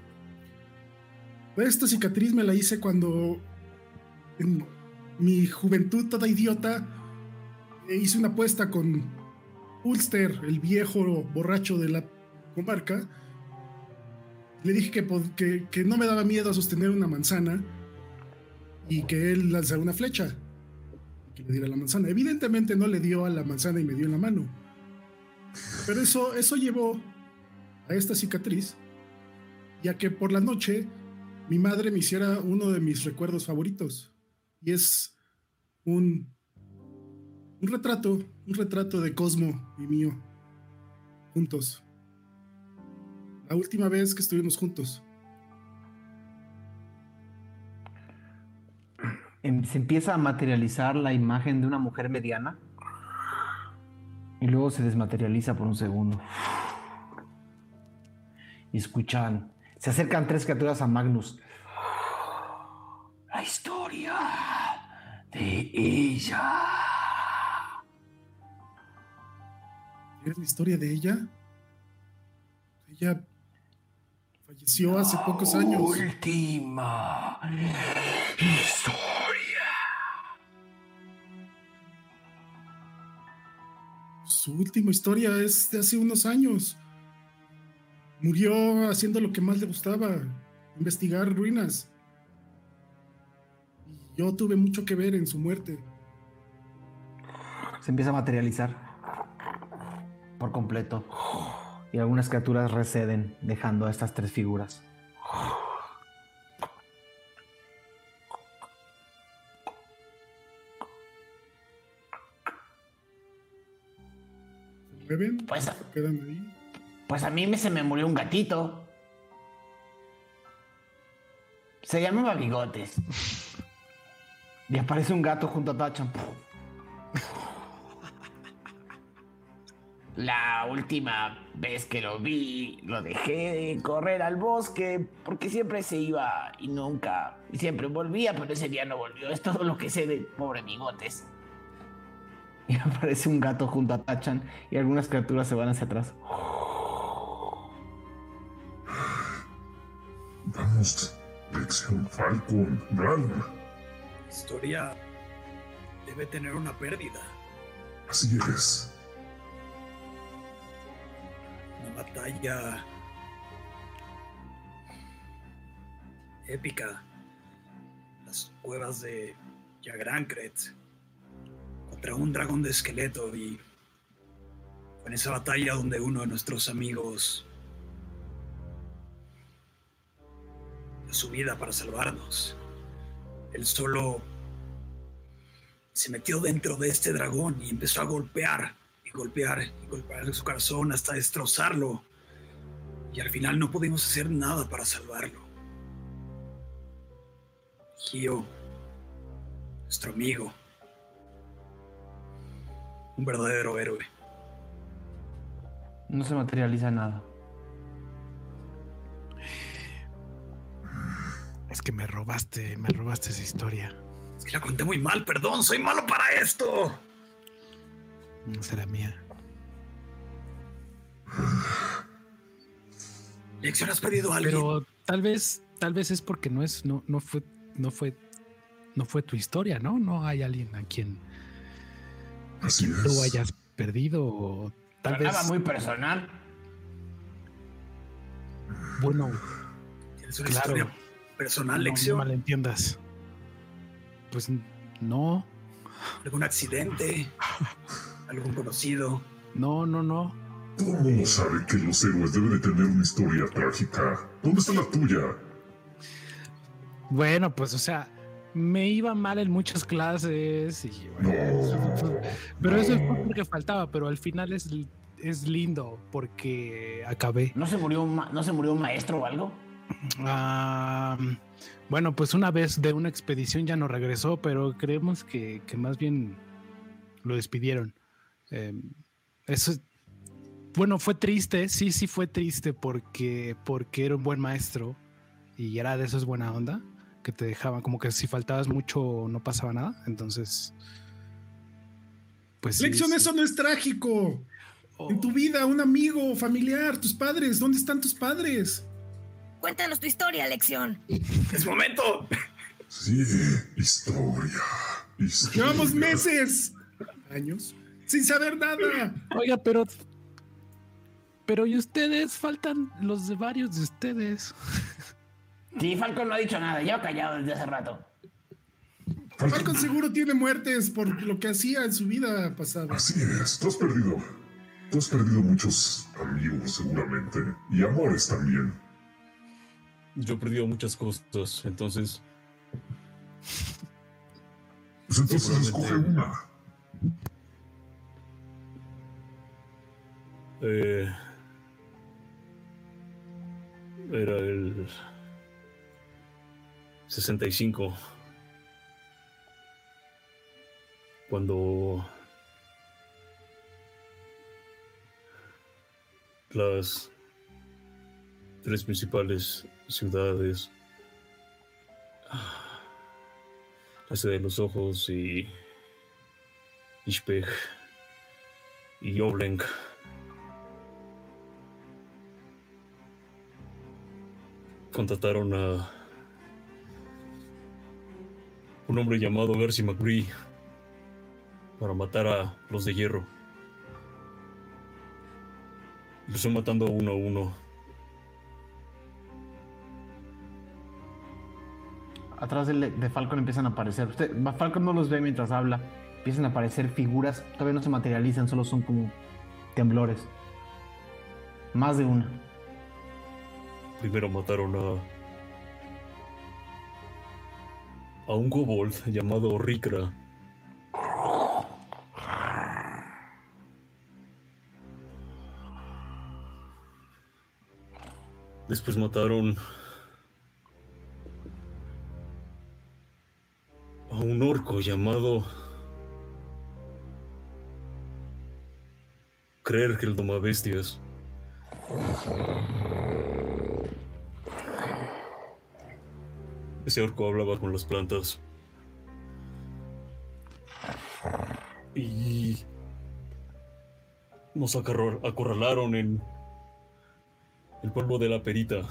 Esta cicatriz me la hice cuando en mi juventud toda idiota hice una apuesta con Ulster, el viejo borracho de la comarca. Le dije que, que- no me daba miedo sostener una manzana y que él lanzara una flecha que le diera la manzana. Evidentemente no le dio a la manzana y me dio en la mano. Pero eso, eso llevó a esta cicatriz y a que por la noche mi madre me hiciera uno de mis recuerdos favoritos. Y es un, un retrato, un retrato de Cosmo y mío, juntos. La última vez que estuvimos juntos. Em- se empieza a materializar la imagen de una mujer mediana y luego se desmaterializa por un segundo. Y escuchan, se acercan tres criaturas a Magnus. La historia de ella. ¿Quieres la historia de ella? Ella falleció hace pocos años. Última historia. Su última historia es de hace unos años. Murió haciendo lo que más le gustaba, investigar ruinas. Y yo tuve mucho que ver en su muerte. Se empieza a materializar por completo. Y algunas criaturas receden, dejando a estas tres figuras. ¿Se mueven? Pues- ¿Se quedan ahí? Pues a mí me, se me murió un gatito. Se llamaba Bigotes. Y aparece un gato junto a Tachan. La última vez que lo vi, lo dejé de correr al bosque porque siempre se iba y nunca, y siempre volvía, pero ese día no volvió. Es todo lo que sé de pobre Bigotes. Y aparece un gato junto a Tachan y algunas criaturas se van hacia atrás. Lección Falcon, Bran. La historia debe tener una pérdida. Así es. Una batalla épica. Las cuevas de Yagrancret contra un dragón de esqueleto y en esa batalla donde uno de nuestros amigos su vida para salvarnos. Él solo se metió dentro de este dragón y empezó a golpear y golpear y golpear su corazón hasta destrozarlo. Y al final no pudimos hacer nada para salvarlo. Gio, nuestro amigo, un verdadero héroe. No se materializa nada. Es que me robaste, me robaste esa historia. Es que la conté muy mal, perdón, soy malo para esto. No será mía. Lección, has perdido a alguien. Pero tal vez, tal vez es porque no es, no, no fue, no fue, no fue tu historia, ¿no? No hay alguien a quien Así tú es. hayas perdido o tal vez, Sonaba muy personal. bueno, claro. historia personal, no, no lección. malentiendas. Pues no, algún accidente, algún conocido. no, no, no. Todo el mundo sabe que los héroes deben de tener una historia trágica. ¿Dónde está la tuya? Bueno, pues o sea, me iba mal en muchas clases y No. bueno, eso fue- pero eso fue porque faltaba, pero al final es, es lindo porque acabé. ¿No se murió un, ma- ¿no se murió un maestro o algo? Ah, bueno, pues una vez de una expedición ya no regresó, pero creemos que, que más bien lo despidieron. Eh, eso, es- bueno, fue triste, sí, sí fue triste porque, porque era un buen maestro y era de esos buena onda que te dejaban como que si faltabas mucho no pasaba nada. Entonces, pues Lección, sí. eso no es trágico. Oh, En tu vida, un amigo, familiar, tus padres, ¿dónde están tus padres? Cuéntanos tu historia, Lección. ¡Es momento! Sí, historia. historia. Llevamos meses, años, sin saber nada. Oiga, pero pero y ustedes faltan los de varios de ustedes. Sí, Falcon no ha dicho nada, lleva callado desde hace rato. Falcon seguro tiene muertes por lo que hacía en su vida pasada. Así es, tú has perdido. Tú has perdido muchos amigos seguramente. Y amores también. Yo he perdido muchas cosas, entonces Pues entonces escoge una. eh, era el 65 cuando las tres principales ciudades la ciudad de los ojos y Ishpeg y Oblenk contrataron a un hombre llamado Garcy McBree para matar a los de hierro. Los están matando uno a uno. Atrás de, Falcon empiezan a aparecer. Usted, Falcon no los ve mientras habla. Empiezan a aparecer figuras. Todavía no se materializan, solo son como temblores. Más de una. Primero mataron a. a un kobold llamado Rikra. Después mataron a un orco llamado Creer que el domabestias. Ese orco hablaba con las plantas. Y nos acorralaron en el pueblo de la perita.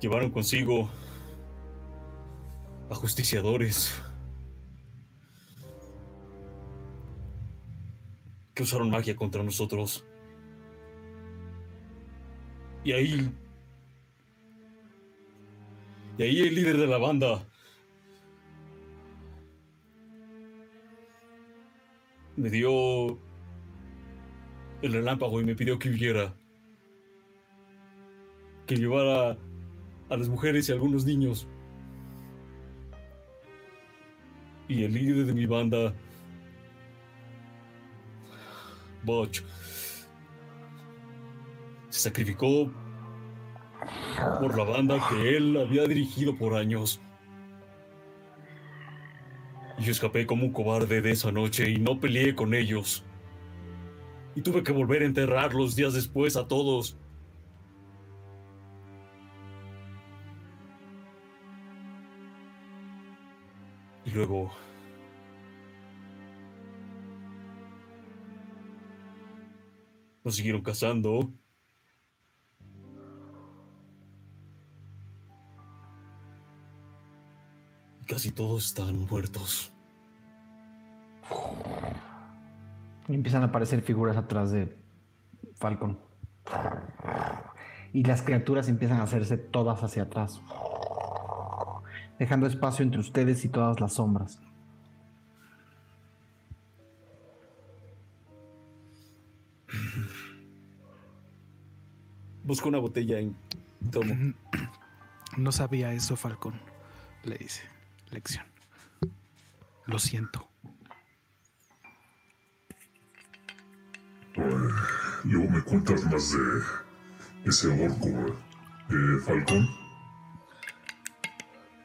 Llevaron consigo ajusticiadores que usaron magia contra nosotros. Y ahí... Y ahí el líder de la banda me dio el relámpago y me pidió que huyera. Que llevara a las mujeres y a algunos niños. Y el líder de mi banda, Butch, se sacrificó por la banda que él había dirigido por años. Y yo escapé como un cobarde de esa noche y no peleé con ellos. Y tuve que volver a enterrarlos días después a todos. Y luego... Nos siguieron cazando. Y Casi todos están muertos. Y empiezan a aparecer figuras atrás de Falcon. Y las criaturas empiezan a hacerse todas hacia atrás. Dejando espacio entre ustedes y todas las sombras. Busco una botella en tomo. No sabía eso, Falcón. Le dice. Lección. Lo siento. Luego me cuentas más de ese orco, eh, Falcón.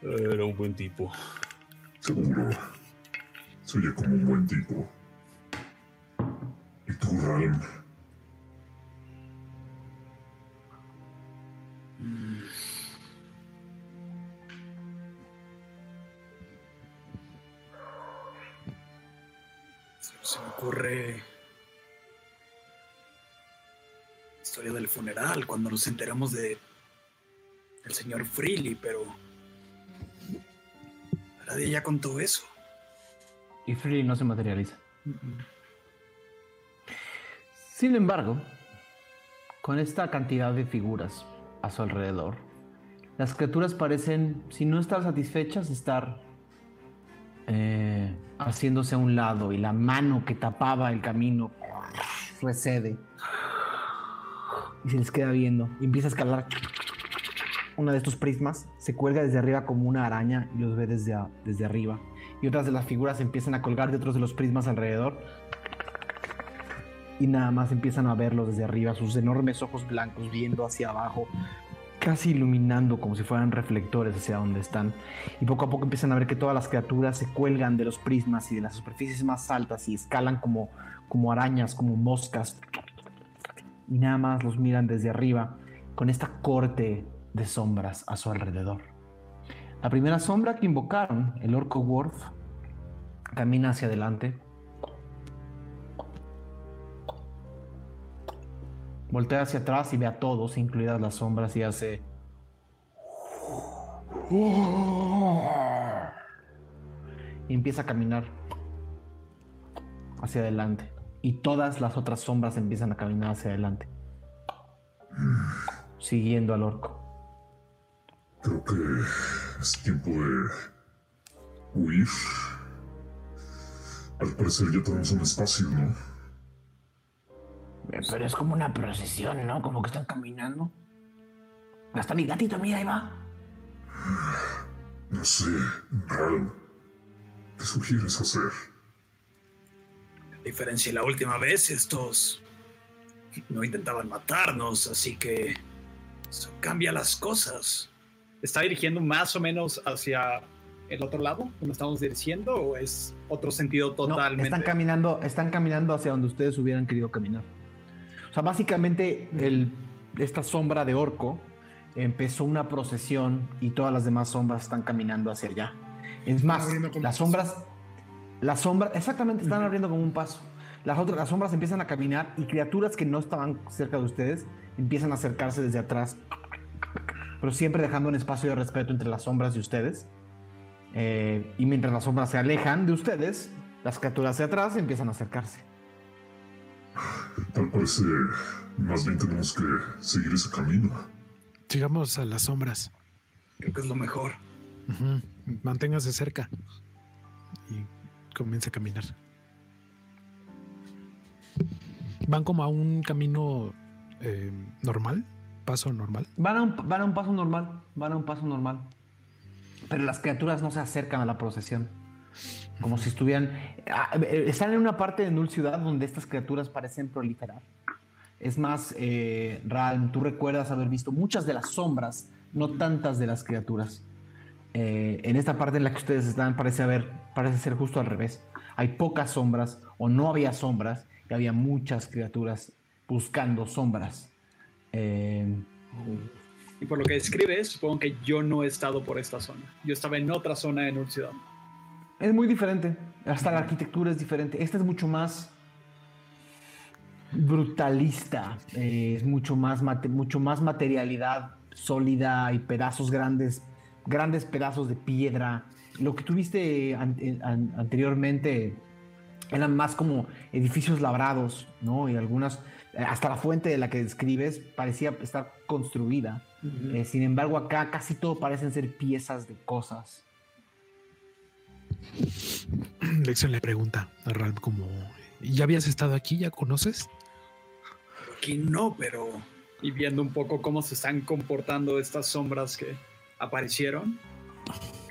Era un buen tipo. Seguro. Se oye como un buen tipo. ¿Y tú, Ralm? Se, se me ocurre la historia del funeral, cuando nos enteramos de el señor Freely, pero nadie ya contó eso. Y Free no se materializa. Sin embargo, con esta cantidad de figuras a su alrededor, las criaturas parecen, si no estar satisfechas, estar eh, haciéndose a un lado y la mano que tapaba el camino recede y se les queda viendo y empieza a escalar una de estos prismas, se cuelga desde arriba como una araña y los ve desde, desde arriba y otras de las figuras empiezan a colgar de otros de los prismas alrededor y nada más empiezan a verlos desde arriba, sus enormes ojos blancos viendo hacia abajo, casi iluminando como si fueran reflectores hacia donde están. Y poco a poco empiezan a ver que todas las criaturas se cuelgan de los prismas y de las superficies más altas y escalan como, como arañas, como moscas. Y nada más los miran desde arriba con esta corte de sombras a su alrededor. La primera sombra que invocaron, el orco Worf, camina hacia adelante. Voltea hacia atrás y ve a todos, incluidas las sombras, y hace. Y empieza a caminar hacia adelante. Y todas las otras sombras empiezan a caminar hacia adelante. Siguiendo al orco. Creo que es tiempo de huir. Al parecer ya tenemos un espacio, ¿no? Eh, Pero es como una procesión, ¿no? Como que están caminando. Hasta mi gatito, mira, ahí va. No sé, Ral. ¿Qué sugieres hacer? A diferencia de la última vez, estos no intentaban matarnos, así que eso cambia las cosas. ¿Está dirigiendo más o menos hacia el otro lado, donde estamos dirigiendo, o es otro sentido No, totalmente? están caminando, están caminando hacia donde ustedes hubieran querido caminar. O sea, básicamente el, esta sombra de orco empezó una procesión y todas las demás sombras están caminando hacia allá. Es más, las sombras, las sombras, exactamente, están abriendo como un paso. Las otras, las sombras empiezan a caminar y criaturas que no estaban cerca de ustedes empiezan a acercarse desde atrás, pero siempre dejando un espacio de respeto entre las sombras y ustedes. Eh, y mientras las sombras se alejan de ustedes, las criaturas de atrás empiezan a acercarse. Tal parece más bien tenemos que seguir ese camino. Sigamos a las sombras. Creo que es lo mejor. Ujú. Manténgase cerca. Y comience a caminar. Van como a un camino eh, normal, paso normal. Van a, un, van a un paso normal, van a un paso normal. Pero las criaturas no se acercan a la procesión. Como si estuvieran... ah, eh, Están en una parte de Null Ciudad donde estas criaturas parecen proliferar. Es más, eh, tú recuerdas haber visto muchas de las sombras, no tantas de las criaturas. Eh, en esta parte en la que ustedes están parece, haber, parece ser justo al revés. Hay pocas sombras o no había sombras y había muchas criaturas buscando sombras. Eh, Y por lo que describes, supongo que yo no he estado por esta zona. Yo estaba en otra zona de North Ciudad. Es muy diferente. Hasta la arquitectura es diferente. Esta es mucho más brutalista. eh, es mucho más, mate- mucho más materialidad sólida y pedazos grandes, grandes pedazos de piedra. Lo que tuviste an- eh, an- anteriormente eran más como edificios labrados, ¿no? Y algunas, eh, hasta la fuente de la que describes parecía estar construida. Eh, sin embargo, acá casi todo parecen ser piezas de cosas. Lexion le pregunta a Ralph como, ¿ya habías estado aquí? ¿Ya conoces? Aquí no, pero Y viendo un poco cómo se están comportando estas sombras que aparecieron.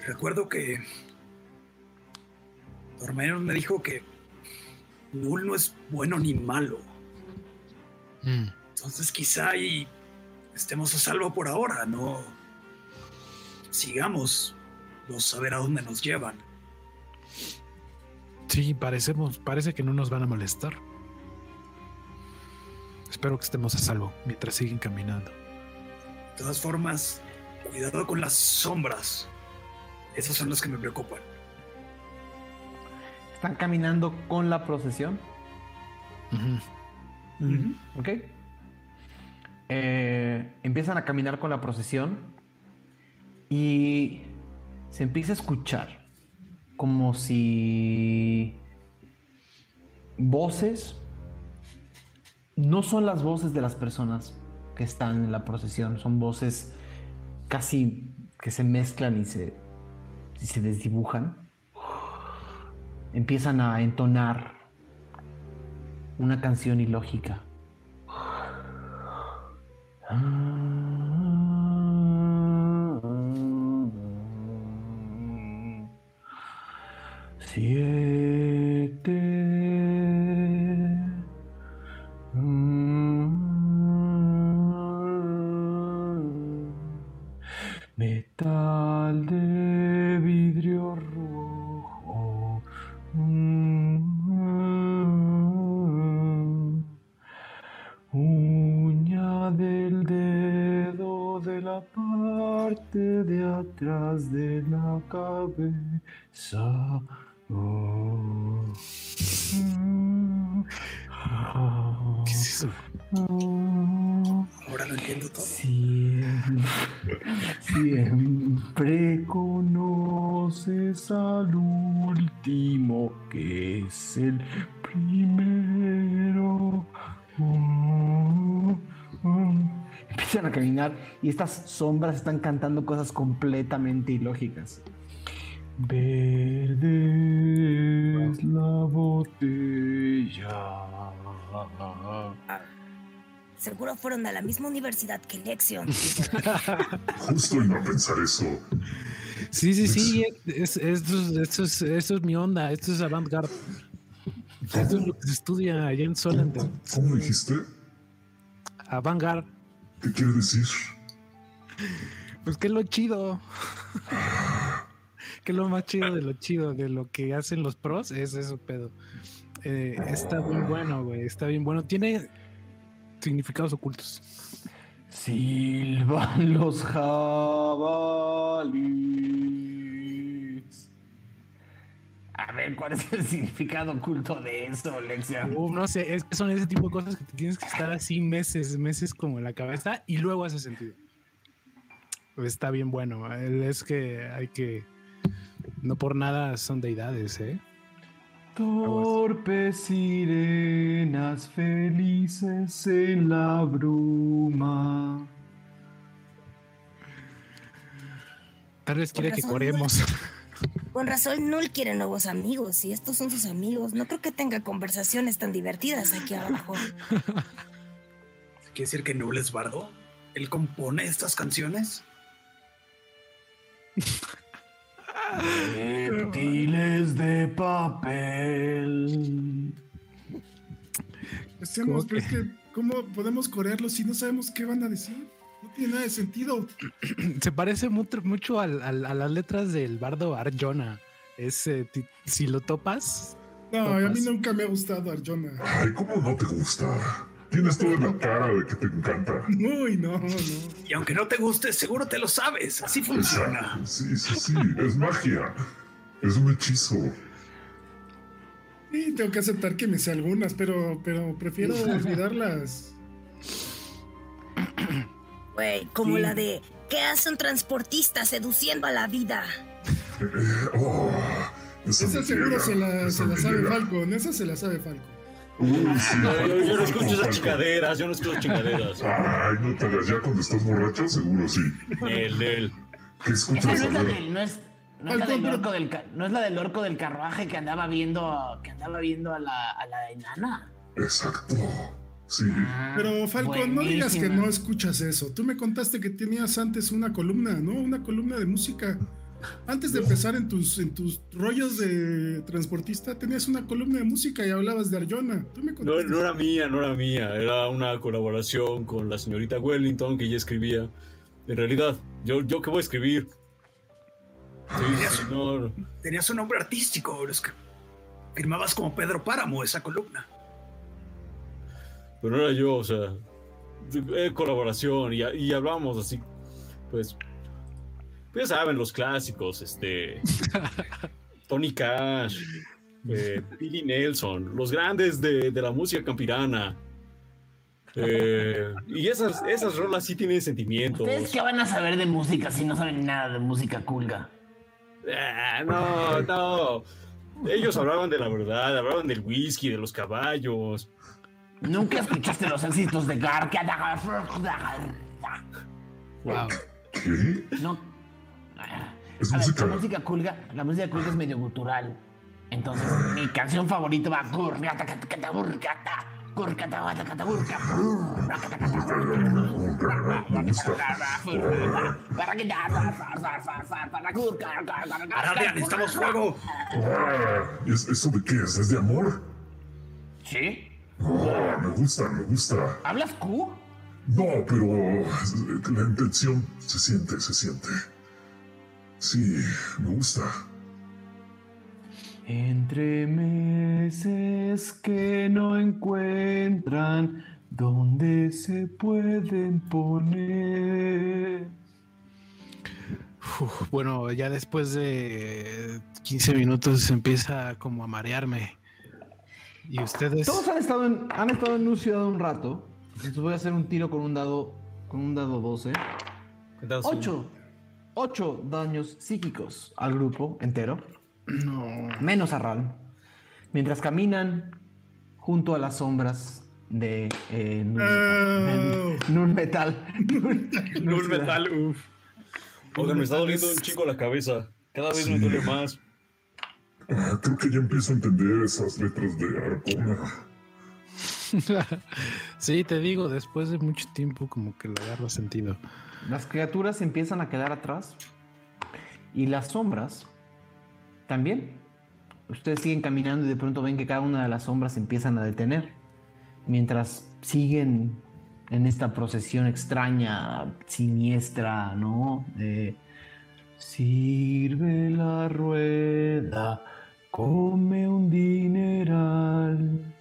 recuerdo que Dormenos me dijo que Null no es bueno ni malo. Mm, Entonces quizá y estemos a salvo por ahora, no sigamos los a ver a dónde nos llevan. Sí, parecemos, parece que no nos van a molestar. Espero que estemos a salvo mientras siguen caminando. De todas formas, cuidado con las sombras. Esas son las que me preocupan. Están caminando con la procesión. Ujú. ¿Ok? Eh, empiezan a caminar con la procesión y se empieza a escuchar como si voces no son las voces de las personas que están en la procesión, son voces casi que se mezclan y se, y se desdibujan. Empiezan a entonar una canción ilógica. Siete. Metal cabeza. Oh. ¿Qué es eso? Ahora lo entiendo todo. Siempre, siempre conoces al último que es el primero. Empiezan a caminar y estas sombras están cantando cosas completamente ilógicas. Verde es la botella. Seguro fueron a la misma universidad que Lexion. Justo iba a pensar eso. Sí, sí, sí. es- esto, es, esto es- esto es mi onda. Esto es avant-garde. Esto es lo que se estudia allá en Solender. ¿Cómo dijiste? Avant-garde. ¿Qué quiere decir? Pues que es lo chido. que lo más chido de lo chido, de lo que hacen los pros, es eso, pedo. Eh, está bien bueno, güey. Está bien bueno. Tiene significados ocultos. Silban los jabalíes. A ver, ¿cuál es el significado oculto de eso, Lexia? Uh, no sé, es son ese tipo de cosas que tienes que estar así meses, meses como en la cabeza y luego hace sentido. Está bien bueno. el- Es que hay que. No por nada son deidades, ¿eh? Torpes sirenas felices en la bruma. Tal vez quiere que razón, corremos. Con razón, Null quiere nuevos amigos y estos son sus amigos. No creo que tenga conversaciones tan divertidas aquí abajo. ¿Quiere decir que Null es bardo? ¿Él compone estas canciones? Reptiles de papel. Hacemos, es que, ¿cómo podemos correrlos si no sabemos qué van a decir? No tiene nada de sentido. Se parece mucho, mucho al- al- a las letras del bardo Arjona. Es, eh, ti- si lo topas, No, a mí Topas. nunca me ha gustado Arjona. Ay, ¿cómo no te gusta? Tienes toda la cara de que te encanta. Uy, no, no. Y aunque no te guste, seguro te lo sabes. Así funciona. Sí, sí, sí, es magia. Es un hechizo. Sí, tengo que aceptar que me sé algunas, pero, pero prefiero olvidarlas. Güey, como Sí. la de ¿qué hace un transportista seduciendo a la vida? Eh, oh, esa, Esa seguro se la, se la sabe. Falcon, esa se la sabe Falcon. Uy, sí, No, yo, yo no escucho esas chingaderas, yo no escucho chingaderas. Ay, no te hagas ya cuando estás borracho, seguro sí. El, el. ¿Qué Esa escuchas? no es la del, no es, no es la del orco del no es la del orco del carruaje que andaba viendo que andaba viendo a la, a la enana. Exacto. Sí. Ah, Pero Falcon, no digas que no escuchas eso. Tú me contaste que tenías antes una columna, ¿no? Una columna de música. Antes de empezar en tus, en tus rollos de transportista, tenías una columna de música y hablabas de Arjona. Tú me No, no era mía, no era mía. Era una colaboración con la señorita Wellington que ella escribía. En realidad, yo, yo qué voy a escribir. Sí, sí, no, no. Tenías un nombre artístico. Es que firmabas como Pedro Páramo esa columna. pero no era yo, o sea, eh, colaboración y, y hablamos así, pues, pues ya saben, los clásicos, este, Tony Cash, eh, Billy Nelson, los grandes de, de la música campirana. Eh, y esas, esas rolas sí tienen sentimientos. ¿Ustedes qué van a saber de música si no saben nada de música culga? Ah, no, no. Ellos hablaban de la verdad, hablaban del whisky, de los caballos. ¿Nunca escuchaste los éxitos de Gar? wow. ¿Qué? No. Es A ver, música. la música culga, la música culga es medio gutural. Entonces, mi canción favorita va Gurgata, cata, cata, gurgata, gurgata, gata, cata, gurga, gurgata, cata, gurga, Me gusta. Aradia, necesitamos fuego. Ah, ¿es- ¿Eso de qué es? ¿Es de amor? ¿Sí? Oh, me gusta, me gusta. ¿Hablas Q? No, pero la intención se siente, se siente. Sí, me gusta. Entre meses que no encuentran dónde se pueden poner. Uf, bueno, ya después de 15 minutos empieza como a marearme. Y ustedes. Todos han estado en, han estado en una ciudad un rato. Entonces voy a hacer un tiro con un dado. Con un dado 12. Entonces, 8. 8 daños psíquicos al grupo entero. No. Menos a Ral. Mientras caminan junto a las sombras de eh, Nun, Oh. de Nun Metal. Null Metal, uff. Oigan, me está doliendo un chingo la cabeza. Cada vez me duele más. Ah, creo que ya empiezo a entender esas letras de Arcona. sí, te digo, después de mucho tiempo, como que le agarro sentido. Las criaturas empiezan a quedar atrás y las sombras también. Ustedes siguen caminando y de pronto ven que cada una de las sombras se empiezan a detener. Mientras siguen en esta procesión extraña, siniestra, ¿no? De, Sirve la rueda, come un dineral.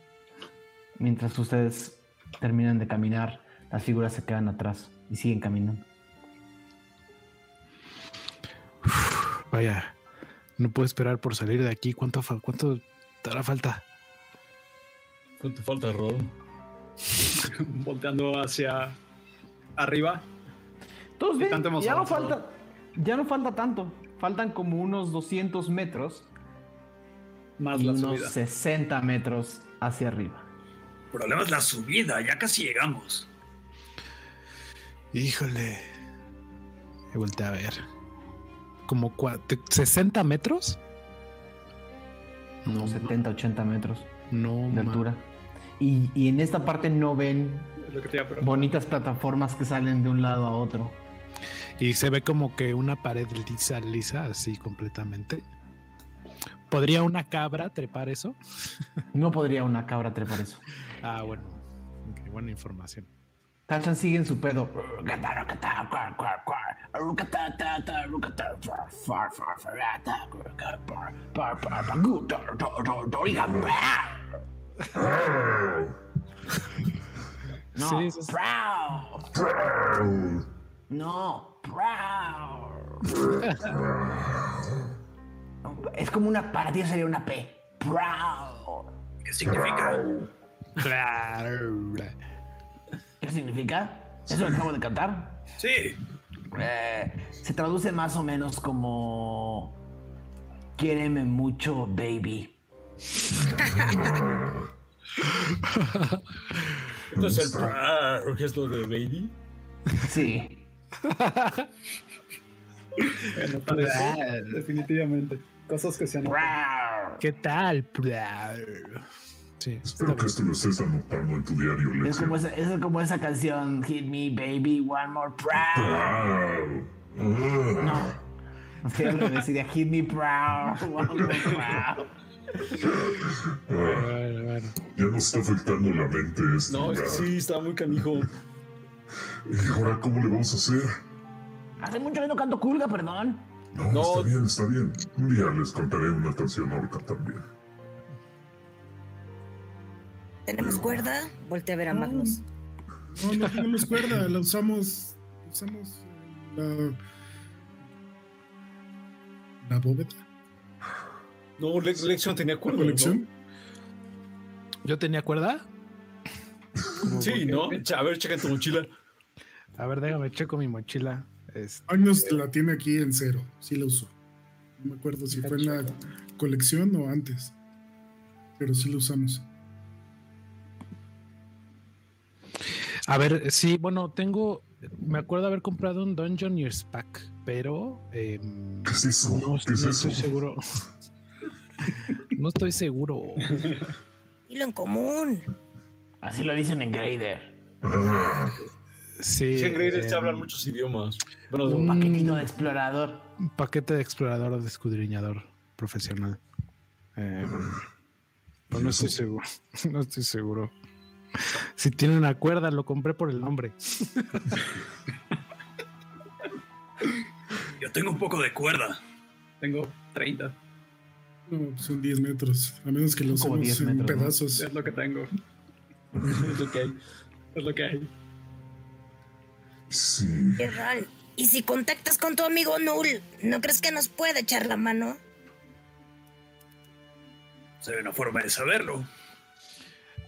Mientras ustedes terminan de caminar, las figuras se quedan atrás y siguen caminando. Vaya, no puedo esperar por salir de aquí. ¿Cuánto, fa- cuánto te hará falta? ¿Cuánto falta, Rol? Volteando hacia arriba. Todos ¿Qué ven, ya no falta, ya no falta tanto. Faltan como unos 200 metros Más y la unos subida. 60 metros hacia arriba. El problema es la subida, ya casi llegamos. Híjole. Me volteé a ver. ¿Como cua- te- 60 metros? Unos 70, 80 metros No, de altura. Y, y en esta parte no ven Es lo que te iba a preguntar. bonitas plataformas que salen de un lado a otro. Y se ve como que una pared lisa, lisa, así completamente. ¿Podría una cabra trepar eso? No podría una cabra trepar eso. Ah, bueno. Ok, buena información. Tachan sigue en su pedo. No, Sí, sí, sí. proud. No. Es como una, para ti sería una P. ¿Qué significa? ¿Qué significa? ¿Eso lo acabo de cantar? Sí, Eh, se traduce más o menos como Quiéreme mucho, baby. Entonces, el prrr, gesto de baby. Sí. Bueno, parece, definitivamente. Cosas que se han. ¿Qué tal? Sí, Espero que esto lo estés anotando en tu diario, Es como, esa, es como esa canción Hit me, baby, one more proud. Wow. No. Sí, lo decía Hit me proud, one more proud. Ah, Bueno, bueno. ya nos está afectando la mente este No, lugar. sí, está muy canijo. ¿Y ahora cómo le vamos a hacer? Hace mucho que no canto culga, perdón. No, No. está bien, está bien. Un día les contaré una canción orca también. ¿Tenemos cuerda? Voltea a ver a Magnus. No, no tenemos cuerda, la usamos. Usamos la. La bóveda. No, Lex Lexion tenía ¿La cuerda, colección? ¿Yo tenía cuerda? Sí, ¿no? A ver, checa tu mochila. A ver, déjame checo mi mochila. Este, Magnus la tiene aquí en cero. Sí la usó. No me acuerdo si fue en la colección o antes. Pero sí la usamos. A ver, sí, bueno, tengo. Me acuerdo haber comprado un Dungeon Years Pack, pero. em, ¿Qué es eso? no, ¿Qué es no eso? estoy seguro. no estoy seguro. Hilo en común. Así lo dicen en Grader. Ah, Sí. Sí, en Graders se em, hablan muchos idiomas. Bueno, un Paquetito de explorador. paquete de explorador o de escudriñador profesional. Pero no estoy seguro. No estoy seguro. Si tiene una cuerda, lo compré por el nombre. yo tengo un poco de cuerda. Tengo 30. No, pues son 10 metros. A menos que lo usemos 10 en metros, ¿no? pedazos. Es lo que tengo. es lo que hay. Es lo que hay. sí. Qué raro. ¿Y si contactas con tu amigo Null, no crees que nos puede echar la mano? Hay una forma de saberlo.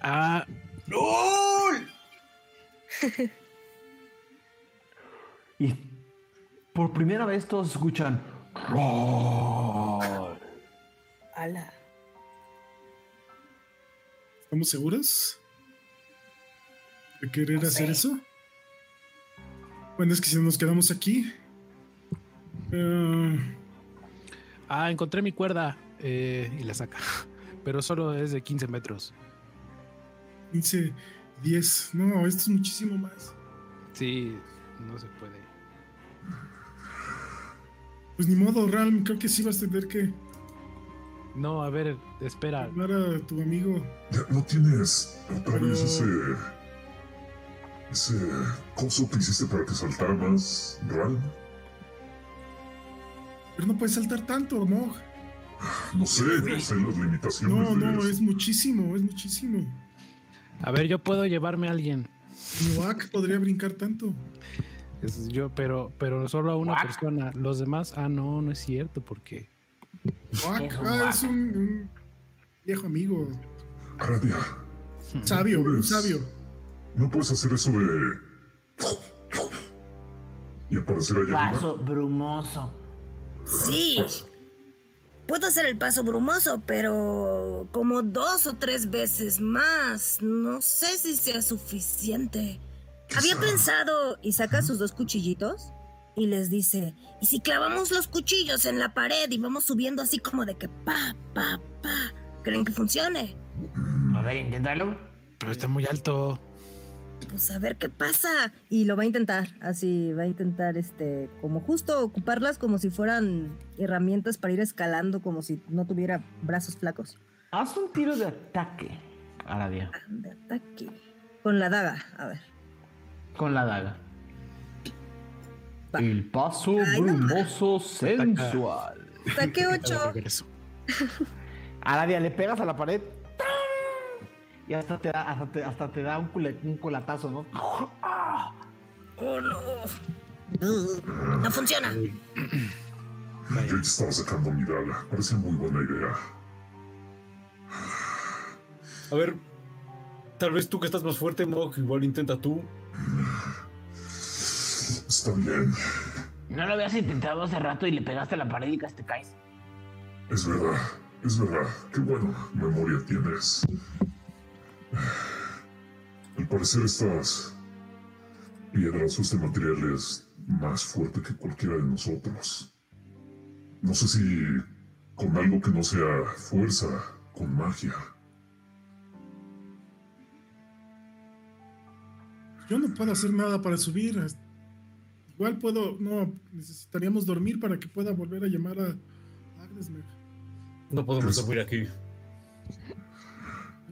Ah, ¡Lol! Y por primera vez todos escuchan. "Roar". Ala. ¿Estamos seguros? ¿De querer No hacer sé. eso? Bueno, es que si nos quedamos aquí. eh, ah, encontré mi cuerda eh, y la saca. Pero solo es de 15 metros. 15, 10. No, esto es muchísimo más. Sí, no se puede. Pues ni modo, Ralm, creo que sí vas a tener que No, a ver, espera. llamar a tu amigo. Ya, ¿No tienes otra Pero- vez ese. ese coso que hiciste para que saltara más? Pero no puedes saltar tanto, ¿no? No sé, no sé las limitaciones No, de no, eso. es muchísimo, es muchísimo. A ver, yo puedo llevarme a alguien. Noak podría brincar tanto. Es yo, pero, pero solo a una persona. Los demás, ah, no, no es cierto, porque. Noak, ah, es un, un viejo amigo. Sabio, sabio. ¿no puedes hacer eso de. y aparecer allá arriba? Paso brumoso. Sí. Puedo hacer el paso brumoso, pero como dos o tres veces más. No sé si sea suficiente. Había pensado y saca sus dos cuchillitos y les dice, ¿y si clavamos los cuchillos en la pared y vamos subiendo así como de que pa, pa, pa? ¿Creen que funcione? A ver, inténtalo. Pero está muy alto. Pues a ver qué pasa. Y lo va a intentar, así, va a intentar, este, como justo ocuparlas como si fueran herramientas para ir escalando, como si no tuviera brazos flacos. Haz un tiro de ataque, Aradia, De ataque. Con la daga, a ver. con la daga. Va. El paso Ay, no brumoso sensual. Saqué De 8. regreso. Aradia, le pegas a la pared. Y hasta te da, hasta te, hasta te da un, cule- un colatazo, ¿no? Oh no. No funciona. Yo ya estaba sacando mi daga. Parece muy buena idea. A ver, tal vez tú que estás más fuerte, Mog, igual intenta tú. Está bien. ¿No lo habías intentado hace rato y le pegaste a la pared y casi te caes? Es verdad. Es verdad. Qué bueno memoria tienes. Al parecer estas piedras o este material es más fuerte que cualquiera de nosotros. No sé si con algo que no sea fuerza, con magia. Yo no puedo hacer nada para subir. Igual puedo, no, necesitaríamos dormir para que pueda volver a llamar a Agnesmer. No podemos dormir aquí.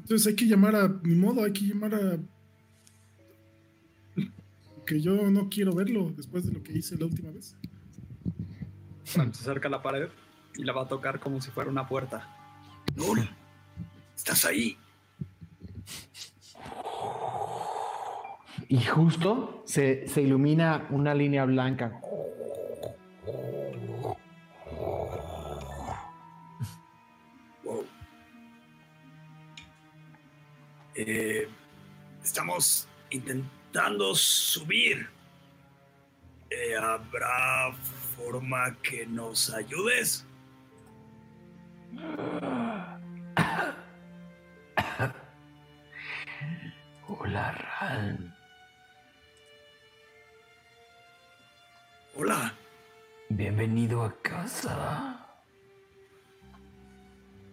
Entonces hay que llamar a, ni modo, hay que llamar a... Que yo no quiero verlo después de lo que hice la última vez. Se acerca a la pared y la va a tocar como si fuera una puerta. Nul, estás ahí. Y justo se, se ilumina una línea blanca. Eh, estamos intentando subir. Eh, ¿Habrá forma que nos ayudes? Hola, Ran. Hola. Bienvenido a casa.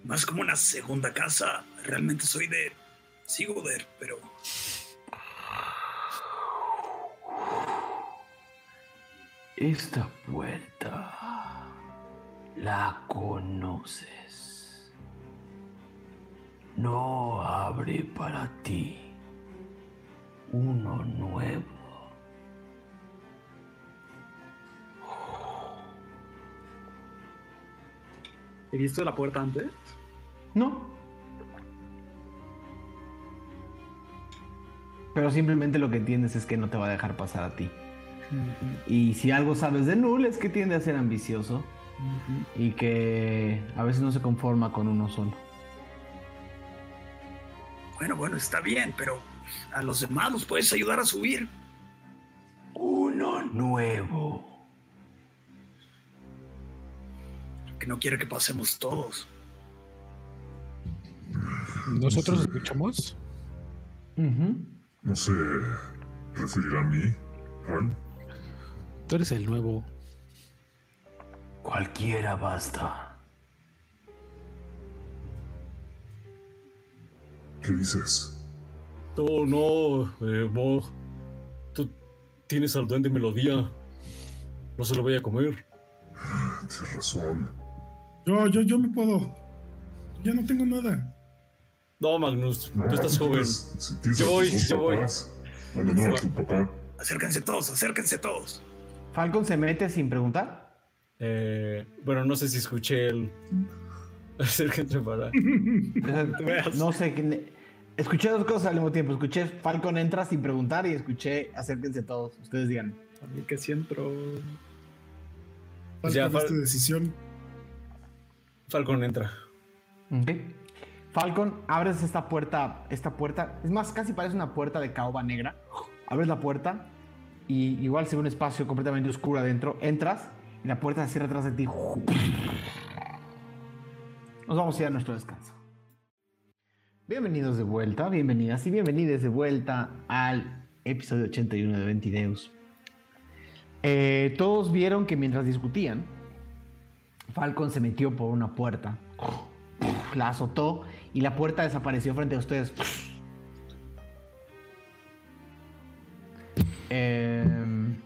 Más como una segunda casa. Realmente soy de Sigoder, pero Esta puerta la conoces. No abre para ti uno nuevo. ¿He visto la puerta antes? No. Pero simplemente lo que entiendes es que no te va a dejar pasar a ti. Y si algo sabes de Null es que tiende a ser ambicioso y que a veces no se conforma con uno solo. Bueno, bueno, está bien, pero a los demás los puedes ayudar a subir. Uno nuevo. Que no quiere que pasemos todos. ¿Nosotros escuchamos? Ujú. ¿No se referirá a mí, Juan? Tú eres el nuevo. Cualquiera basta. ¿Qué dices? No, no, eh, Bo. Tú tienes al duende melodía. No se lo voy a comer. Tienes razón. Yo, yo, yo me puedo. Ya no tengo nada. No, Magnus, No, tú estás joven. tienes- si tienes Yo voy, yo voy. no, papá. Acérquense todos, acérquense todos. Falcon se mete sin preguntar. Eh, bueno, no sé si escuché el. Acérquense para. No sé. qué- Escuché dos cosas al mismo tiempo. Escuché Falcon entra sin preguntar y escuché acérquense todos. Ustedes digan. A mí que sí entro. Falta Ya, esta Fal- decisión. Falcon entra. Ok. Falcon, abres esta puerta, esta puerta, es más, casi parece una puerta de caoba negra. Abres la puerta y igual se ve un espacio completamente oscuro adentro. Entras y la puerta se cierra atrás de ti. Nos vamos a ir a nuestro descanso. Bienvenidos de vuelta, bienvenidas y bienvenidos de vuelta al episodio 81 de Ventideus. Eh, todos vieron que mientras discutían, Falcon se metió por una puerta la azotó y la puerta desapareció frente a ustedes. Em,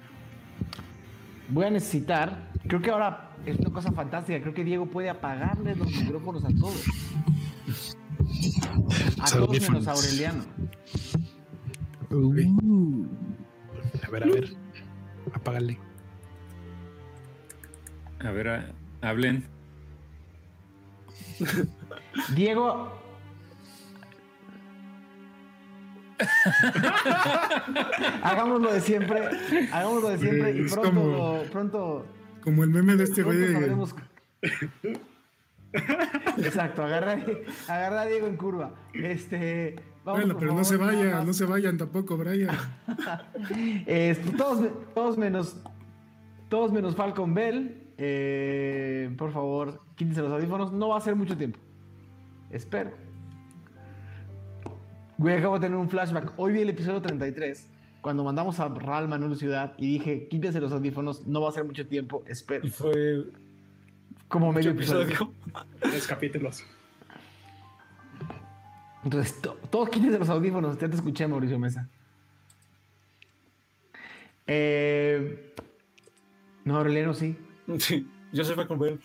voy a necesitar, creo que ahora es una cosa fantástica, creo que Diego puede apagarles los micrófonos a todos. A todos menos a Aureliano. A ver, a ver. Apágale. A ver, a- hablen. Diego. hagámoslo de siempre, hagámoslo de siempre y pronto, como- pronto Como el meme de este güey. Sabremos- Exacto, agarra, agarra a Diego en curva. Este, vamos, Bueno, pero no se vayan, no se vayan tampoco, Brian. Este, todos, todos menos, todos menos Falcon Bell. eh, por favor, quítense los audífonos. No va a ser mucho tiempo. Espero. Güey, acabo de tener un flashback. Hoy vi el episodio 33. Cuando mandamos a Ral Manuel Ciudad y dije, quítense los audífonos, no va a ser mucho tiempo, espero. Y fue. Como medio episodio. episodio. Tres capítulos. Entonces, to- todos quítense los audífonos. Ya te escuché, Mauricio Mesa. Eh, no, Aureliano sí. Sí, yo soy Falcon Bell.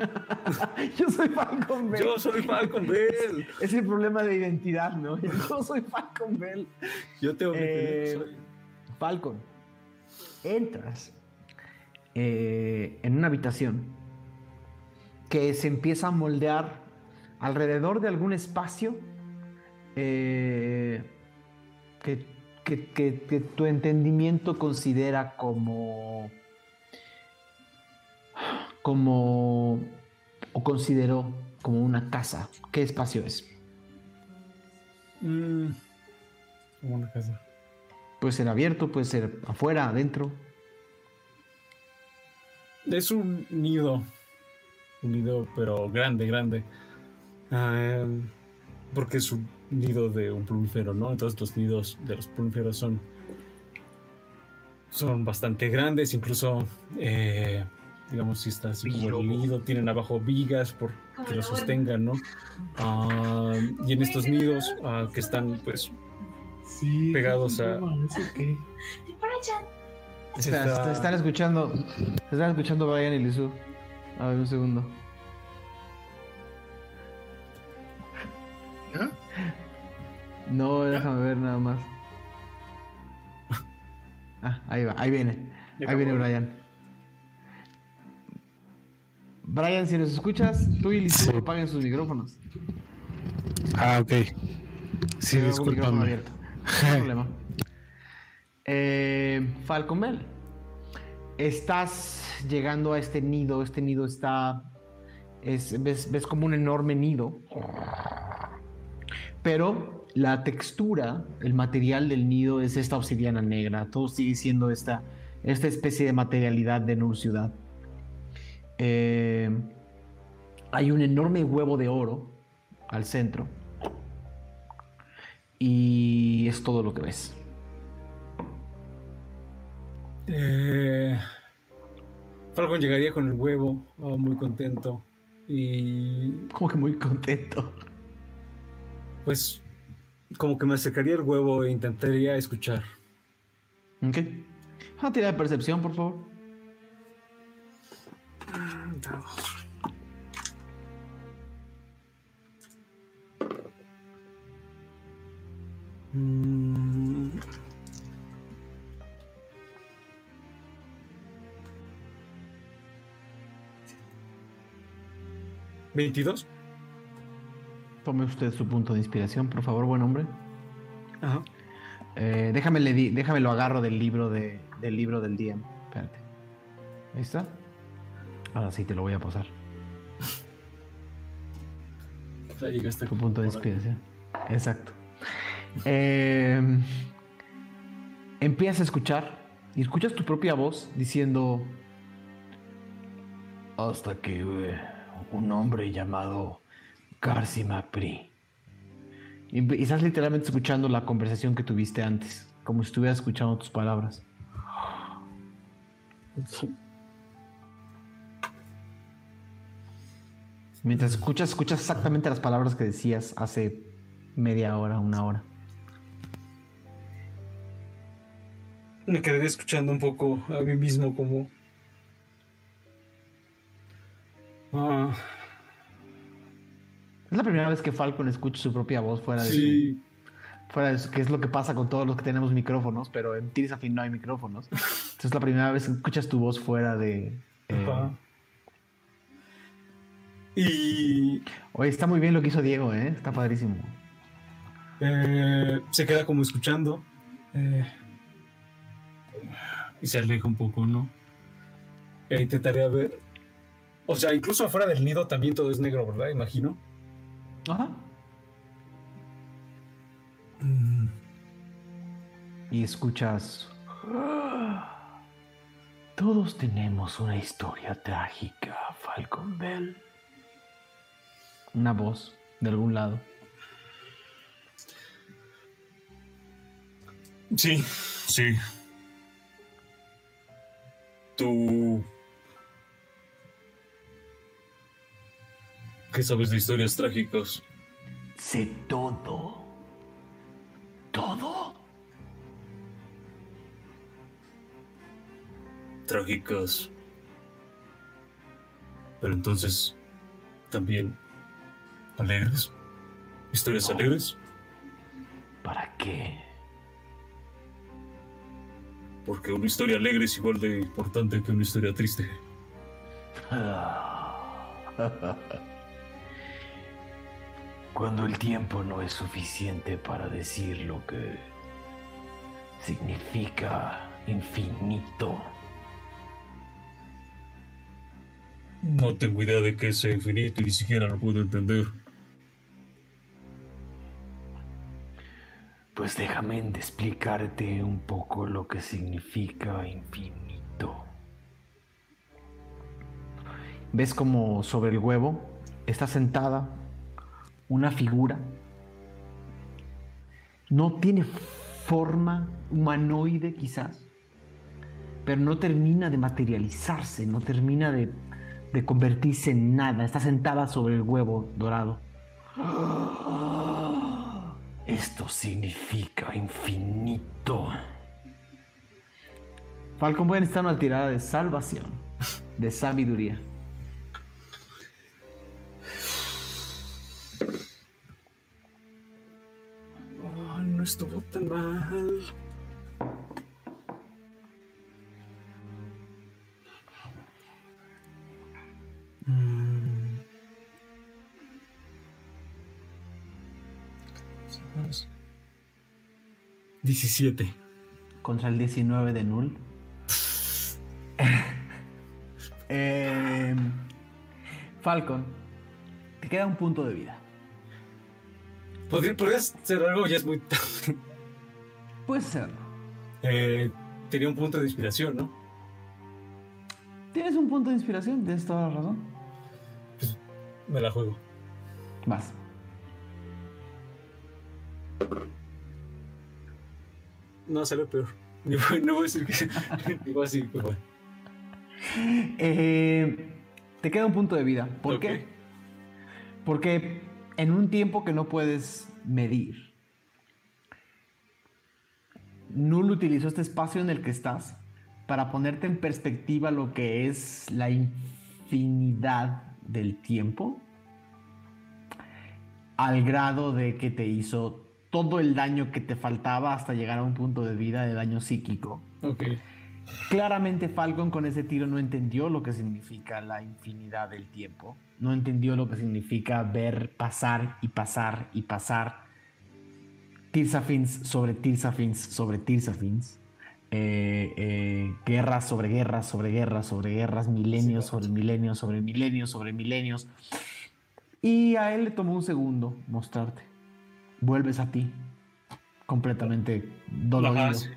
Yo soy Falcon Bell. Yo soy Falcon Bell. Es el problema de identidad, ¿no? Yo soy Falcon Bell. Yo tengo que Eh, soy- Falcon, entras eh, en una habitación que se empieza a moldear alrededor de algún espacio eh, que, que- que- que tu entendimiento considera como como o consideró como una casa. ¿Qué espacio es? Mm, como una casa. Puede ser abierto, puede ser afuera, adentro. Es un nido. Un nido, pero grande, grande. Ah, porque es un nido de un plumífero, ¿no? Entonces los nidos de los plumíferos son. Son bastante grandes, incluso. eh, digamos, si está así como el nido, tienen abajo vigas por que lo sostengan, ¿no? Ah, y en estos nidos ah, que están, pues, Sí. Pegados a- está- te están escuchando. Te están escuchando Brian y Lizu. A ver, un segundo. No, déjame ver nada más. Ah, ahí va, ahí viene. Ahí viene Brian. Brian, si nos escuchas, tú y Sí. apaguen sus micrófonos. Ah, ok. Sí, discúlpame. abierto. No hay problema. Eh, Falcon Bell, estás llegando a este nido. Este nido está. es- ves, ves como un enorme nido. pero la textura, el material del nido es esta obsidiana negra. Todo sigue siendo esta, esta especie de materialidad de Nur Ciudad. Eh, hay un enorme huevo de oro al centro. Y es todo lo que ves. Eh, Falcon llegaría con el huevo, oh, muy contento. Y Como que muy contento. pues como que me acercaría el huevo e intentaría escuchar. Ok. Una tira de percepción, por favor. Mm. ¿22? Tome usted su punto de inspiración, por favor, buen hombre. Ajá. Eh, déjame, le di- déjame lo agarro del libro de, del libro del DM. Espérate. Ahí está. Ahora sí te lo voy a posar. Ya llegaste Tu punto de inspiración. Exacto. Eh, empiezas a escuchar y escuchas tu propia voz diciendo hasta que eh, un hombre llamado Garcimapri y, y estás literalmente escuchando la conversación que tuviste antes, como si estuvieras escuchando tus palabras. Mientras escuchas, escuchas exactamente las palabras que decías hace media hora, una hora. Me quedé escuchando un poco a mí mismo como... Ah, Es la primera vez que Falcon escucha su propia voz fuera de sí. su, fuera de su- que es lo que pasa con todos los que tenemos micrófonos, pero en Tirisafin no hay micrófonos. Entonces es la primera vez que escuchas tu voz fuera de. eh. Y Oye, está muy bien lo que hizo Diego, ¿eh? Está padrísimo. eh, se queda como escuchando. eh, y se aleja un poco, ¿no? E intentaré ver. O sea, incluso afuera del nido también todo es negro, ¿verdad? Imagino. Ajá. Mm, Y escuchas. Todos tenemos una historia trágica, Falcon Bell. Una voz de algún lado. Sí, sí. Tú. ¿Qué sabes de historias trágicas? Sé todo. Todo. Trágicas. Pero entonces. También. ¿Alegres? ¿Historias No. alegres? ¿Para qué? Porque una historia alegre es igual de importante que una historia triste. Cuando el tiempo no es suficiente para decir lo que significa infinito. No tengo idea de qué es infinito y ni siquiera lo puedo entender. Pues déjame explicarte un poco lo que significa infinito. ¿Ves como sobre el huevo está sentada una figura? No tiene forma humanoide quizás, pero no termina de materializarse, no termina de, de convertirse en nada. Está sentada sobre el huevo dorado. Esto significa infinito. Falcon, voy a necesitar una tirada de salvación, de sabiduría. Oh, no estuvo tan mal. 17. Contra el 19 de Null. Em, Falcon, te queda un punto de vida. ¿Podría- ¿Podrías hacer algo? Ya es muy tarde. Puedes hacerlo. Eh, tenía un punto de inspiración, ¿no? Tienes un punto de inspiración, tienes toda la razón. Me la juego. Vas. No, salió peor. No voy a decir que. Ni voy a decir que bueno. Eh, te queda un punto de vida. ¿Por qué? Porque en un tiempo que no puedes medir, Null utilizó este espacio en el que estás para ponerte en perspectiva lo que es la infinidad del tiempo, al grado de que te hizo todo el daño que te faltaba hasta llegar a un punto de vida de daño psíquico. Claramente Falcon con ese tiro no entendió lo que significa la infinidad del tiempo. No entendió lo que significa ver pasar y pasar y pasar. Tirsafins sobre Tirsafins sobre Tirsafins. Eh, eh, guerras sobre guerras sobre guerras sobre guerras, milenios sobre milenios sobre milenios sobre milenios. Y a él le tomó un segundo mostrarte. Vuelves a ti. Completamente dolorido. Ajá, sí.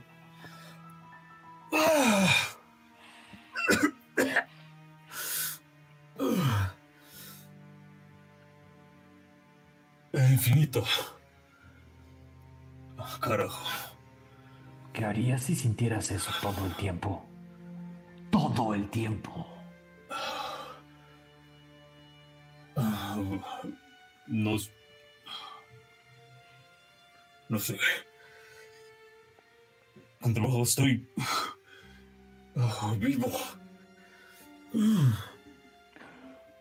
El infinito. Ah, Carajo. ¿Qué harías si sintieras eso todo el tiempo? Todo el tiempo. Ah, No. sé. Con trabajo estoy. ah, vivo.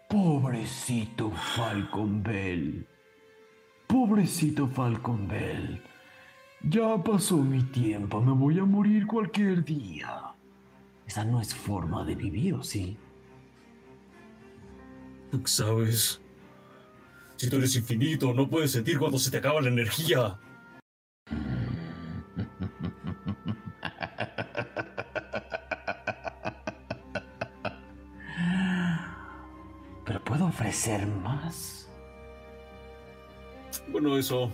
Pobrecito Falcon Bell. Pobrecito Falcon Bell. Ya pasó mi tiempo, me voy a morir cualquier día. Esa no es forma de vivir, ¿o sí? Tú sabes. Si tú eres infinito, no puedes sentir cuando se te acaba la energía. Ofrecer más. Bueno, eso.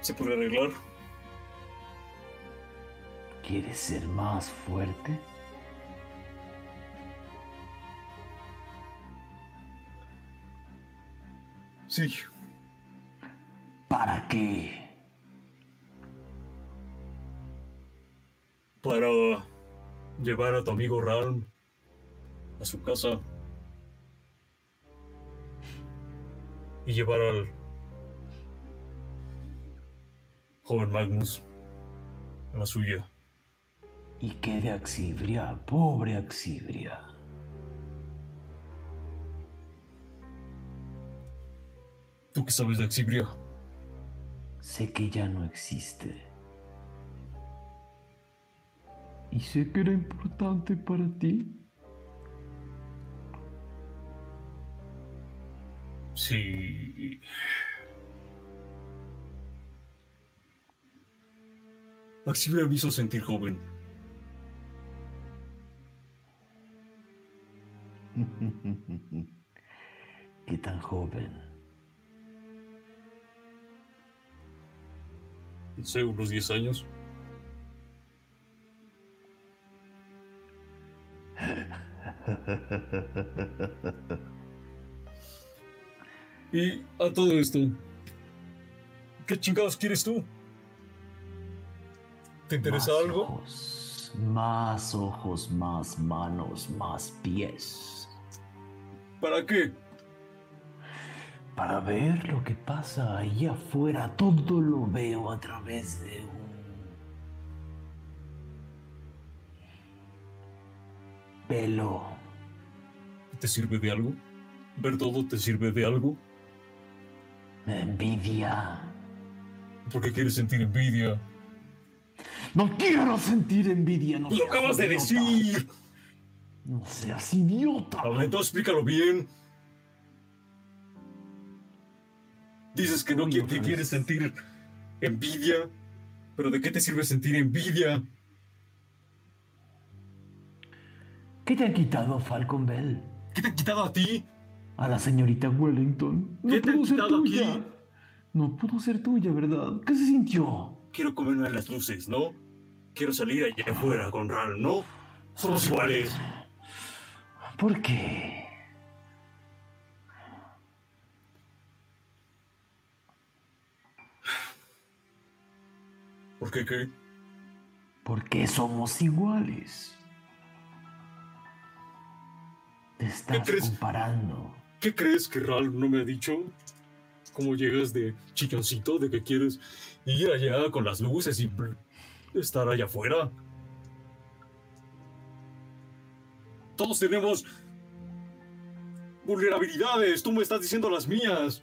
Se puede arreglar. ¿Quieres ser más fuerte? Sí. ¿Para qué? Para llevar a tu amigo Ralm a su casa. Y llevar al joven Magnus a la suya. ¿Y qué de Axibria? Pobre Axibria. ¿Tú qué sabes de Axibria? Sé que ya no existe. Y sé que era importante para ti. Sí. Me hizo sentir joven. ¿Qué tan joven? No sé, unos 10 años. Y a todo esto, ¿qué chingados quieres tú? ¿Te interesa Más algo? Ojos, más ojos, más manos, más pies. ¿Para qué? Para ver lo que pasa ahí afuera, todo lo veo a través de un velo. ¿Te sirve de algo? ¿Ver todo te sirve de algo? Envidia. ¿Por qué quieres sentir envidia? No quiero sentir envidia, no ¡Lo acabas de idiota. decir! No seas idiota. A ver, entonces explícalo bien. Dices que no que quieres sentir envidia, pero ¿de qué te sirve sentir envidia? ¿Qué te han quitado, Falcon Bell? ¿Qué te han quitado a ti? A la señorita Wellington. No ¿Qué te han puedo ser tuya. aquí? No pudo ser tuya, ¿verdad? ¿Qué se sintió? Quiero comerme las luces, ¿no? Quiero salir allá afuera con Ral, ¿no? Somos iguales. ¿Por qué? ¿Por qué qué? Porque somos iguales. Te estás comparando. ¿Qué crees que Ral no me ha dicho? ¿Cómo llegas de chilloncito de que quieres ir allá con las luces y estar allá afuera? Todos tenemos vulnerabilidades. Tú me estás diciendo las mías.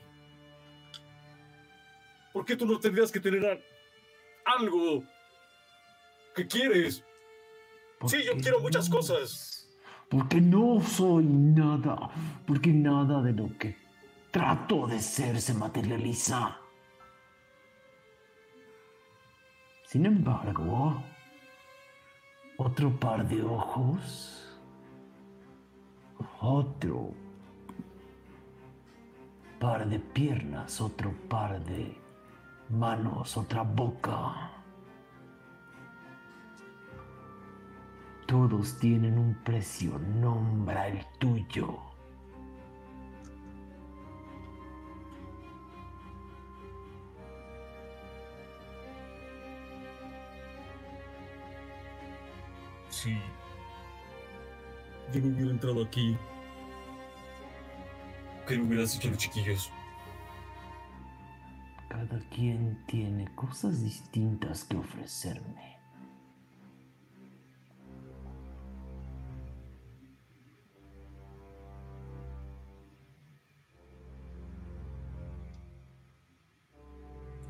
¿Por qué tú no tendrías que tener algo que quieres? Sí, yo quiero muchas cosas. Porque no soy nada. Porque nada de lo que trato de ser se materializa. Sin embargo, otro par de ojos, otro par de piernas, otro par de manos, otra boca. Todos tienen un precio, nombra el tuyo. Sí. Yo no hubiera entrado aquí. ¿Qué le hubieras dicho a los chiquillos? Cada quien tiene cosas distintas que ofrecerme.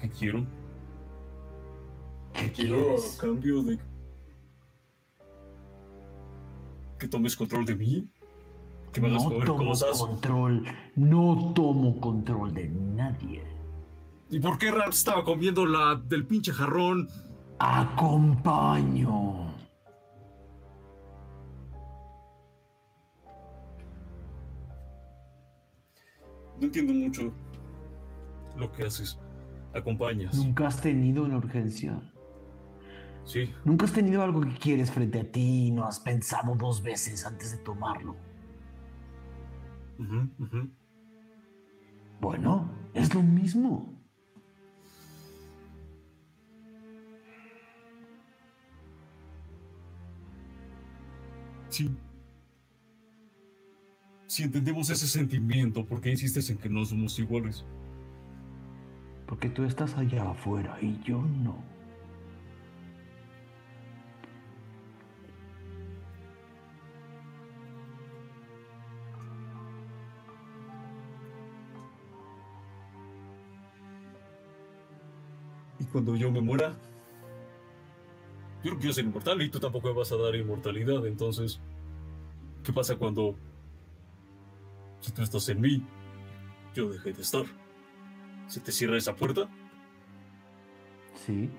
¿Qué quiero? ¿Qué Quiero a cambio de que tomes control de mí, que me hagas No mover tomo cosas. control, no tomo control de nadie. ¿Y por qué Ram estaba comiendo la del pinche jarrón? Acompaño. No entiendo mucho lo que haces. Acompañas. Nunca has tenido una urgencia. Sí, Nunca has tenido algo que quieres frente a ti y no has pensado dos veces antes de tomarlo. Bueno, es lo mismo. sí. Si entendemos ese sentimiento, ¿por qué insistes en que no somos iguales? Porque tú estás allá afuera y yo no. Y cuando yo me muera, yo no quiero ser inmortal y tú tampoco me vas a dar inmortalidad. Entonces, ¿qué pasa cuando, si tú estás en mí, yo dejé de estar? ¿Se te cierra esa puerta? Sí.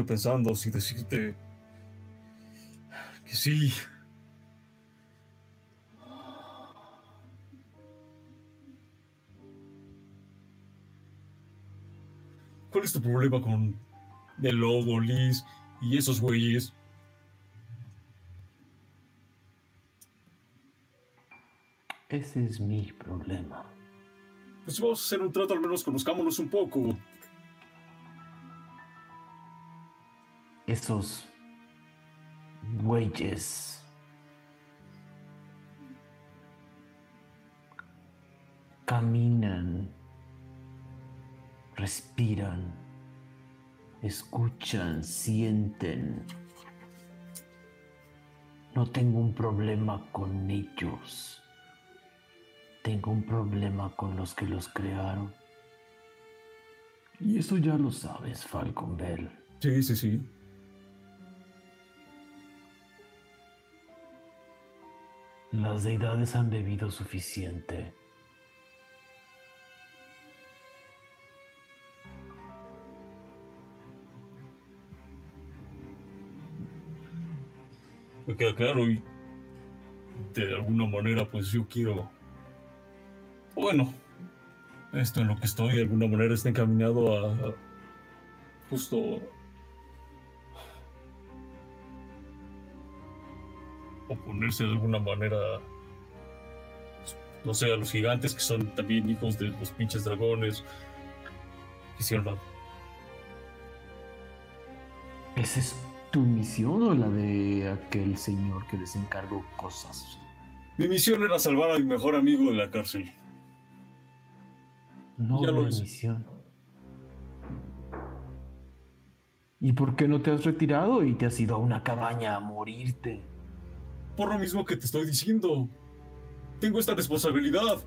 Estoy pensando si decirte que sí. ¿Cuál es tu problema con el lobo, Liz y esos güeyes? Ese es mi problema. Pues vamos a hacer un trato, al menos conozcámonos un poco. Esos güeyes caminan, respiran, escuchan, sienten. No tengo un problema con ellos. Tengo un problema con los que los crearon. Y eso ya lo sabes, Falcon Bell. Sí, sí, sí. Las deidades han bebido suficiente. Me queda claro y de alguna manera pues yo quiero... Bueno, esto en lo que estoy de alguna manera está encaminado a, a justo oponerse de alguna manera, no sé, a los gigantes que son también hijos de los pinches dragones. Hicieron ¿Esa es tu misión o la de aquel señor que les encargó cosas? Mi misión era salvar a mi mejor amigo de la cárcel. No Ya lo misión. ¿Y por qué no te has retirado y te has ido a una cabaña a morirte? Por lo mismo que te estoy diciendo. Tengo esta responsabilidad.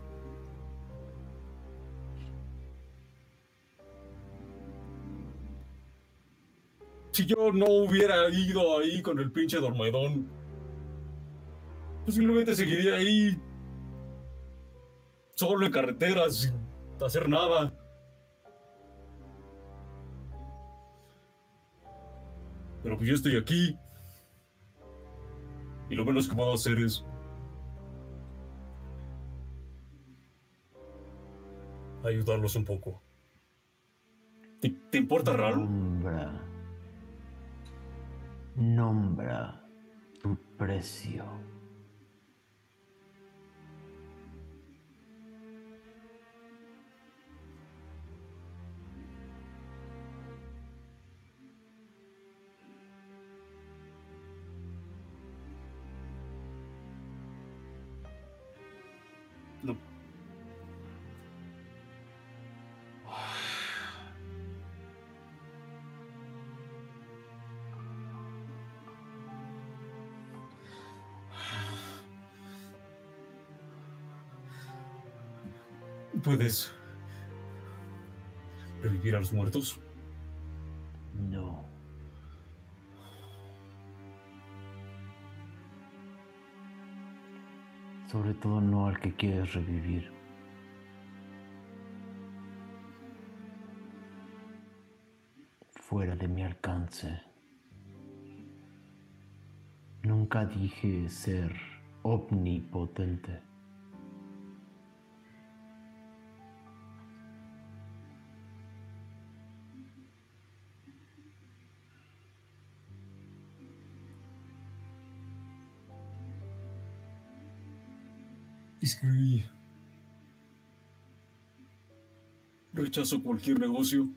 Si yo no hubiera ido ahí con el pinche Dormedón, posiblemente seguiría ahí solo en carreteras sin hacer nada. Pero pues yo estoy aquí. Y lo menos que puedo hacer es ayudarlos un poco. ¿Te, importa raro? Nombra. Nombra tu precio. No. ¿Puedes revivir a los muertos? Sobre todo no al que quieres revivir. Fuera de mi alcance. Nunca dije ser omnipotente. Escribí. Rechazo cualquier negocio.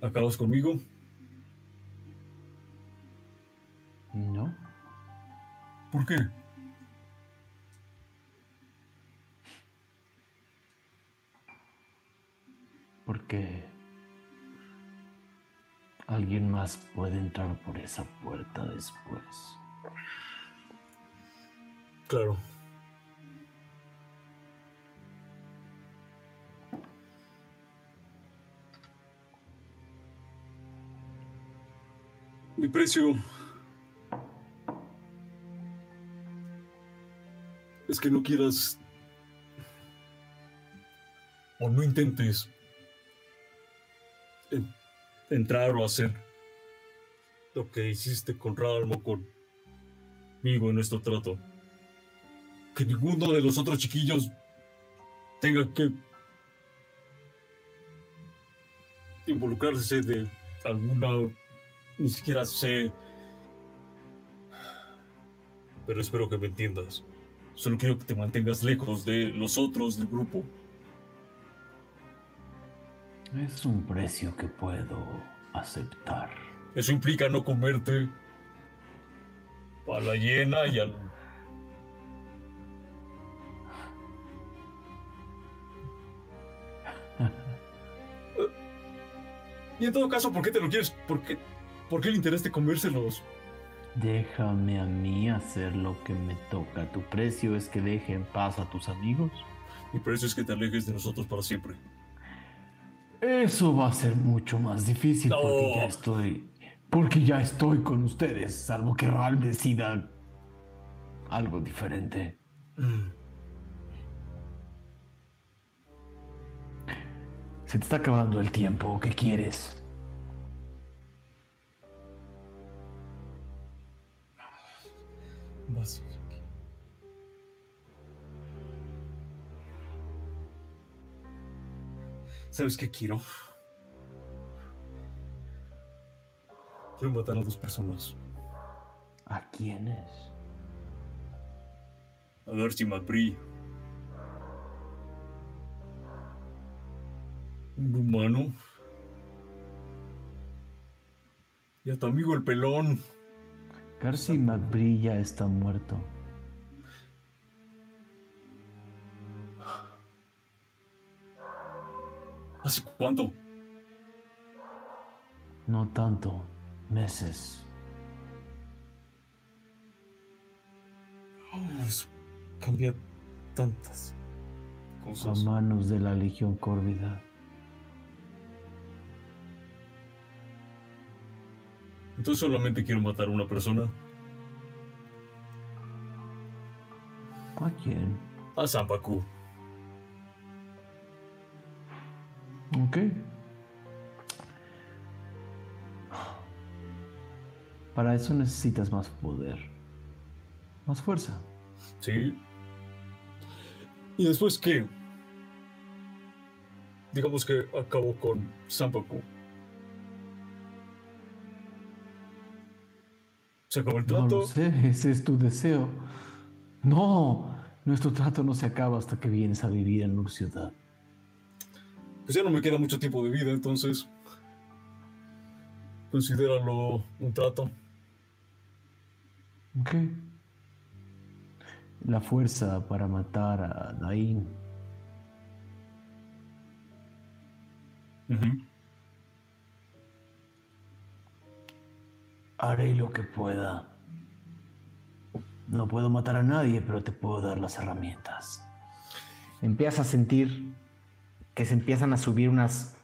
¿Acabas conmigo? ¿No? ¿Por qué? Porque alguien más puede entrar por esa puerta después. Claro. Mi precio es que no quieras o no intentes en- entrar o hacer lo que hiciste con Ralmo, conmigo en nuestro trato. Que ninguno de los otros chiquillos tenga que involucrarse de alguna, ni siquiera sé. Pero espero que me entiendas. Solo quiero que te mantengas lejos de los otros del grupo. Es un precio que puedo aceptar. Eso implica no comerte a la hiena y al... Y en todo caso, ¿por qué te lo quieres? ¿Por qué, por qué el interés de comérselos? Déjame a mí hacer lo que me toca. Tu precio es que deje en paz a tus amigos. Mi precio es que te alejes de nosotros para siempre. Eso va a ser mucho más difícil porque ya estoy. Porque ya estoy con ustedes, salvo que Ral decida algo diferente. Se te está acabando el tiempo. ¿Qué quieres? ¿Sabes qué quiero? Quiero matar a dos personas. ¿A quiénes? A Darcy McBree. Un humano. Y a tu amigo el pelón. Garci McBree ya está muerto. ¿Hace cuánto? No tanto. Meses. Eso cambia tantas A cosas. manos de la Legión Córvida. Entonces solamente quiero matar a una persona. ¿A quién? A Zampacu. Ok. Para eso necesitas más poder. Más fuerza. Sí. ¿Y después qué? Digamos que acabo con Zampacu. Se acabó el No trato. lo sé, ese es tu deseo. No, nuestro trato no se acaba hasta que vienes a vivir en Ciudad. Pues ya no me queda mucho tiempo de vida, entonces. Considéralo un trato. Ok. La fuerza para matar a Dain. Haré lo que pueda. No puedo matar a nadie, pero te puedo dar las herramientas. Empiezas a sentir que se empiezan a subir unas...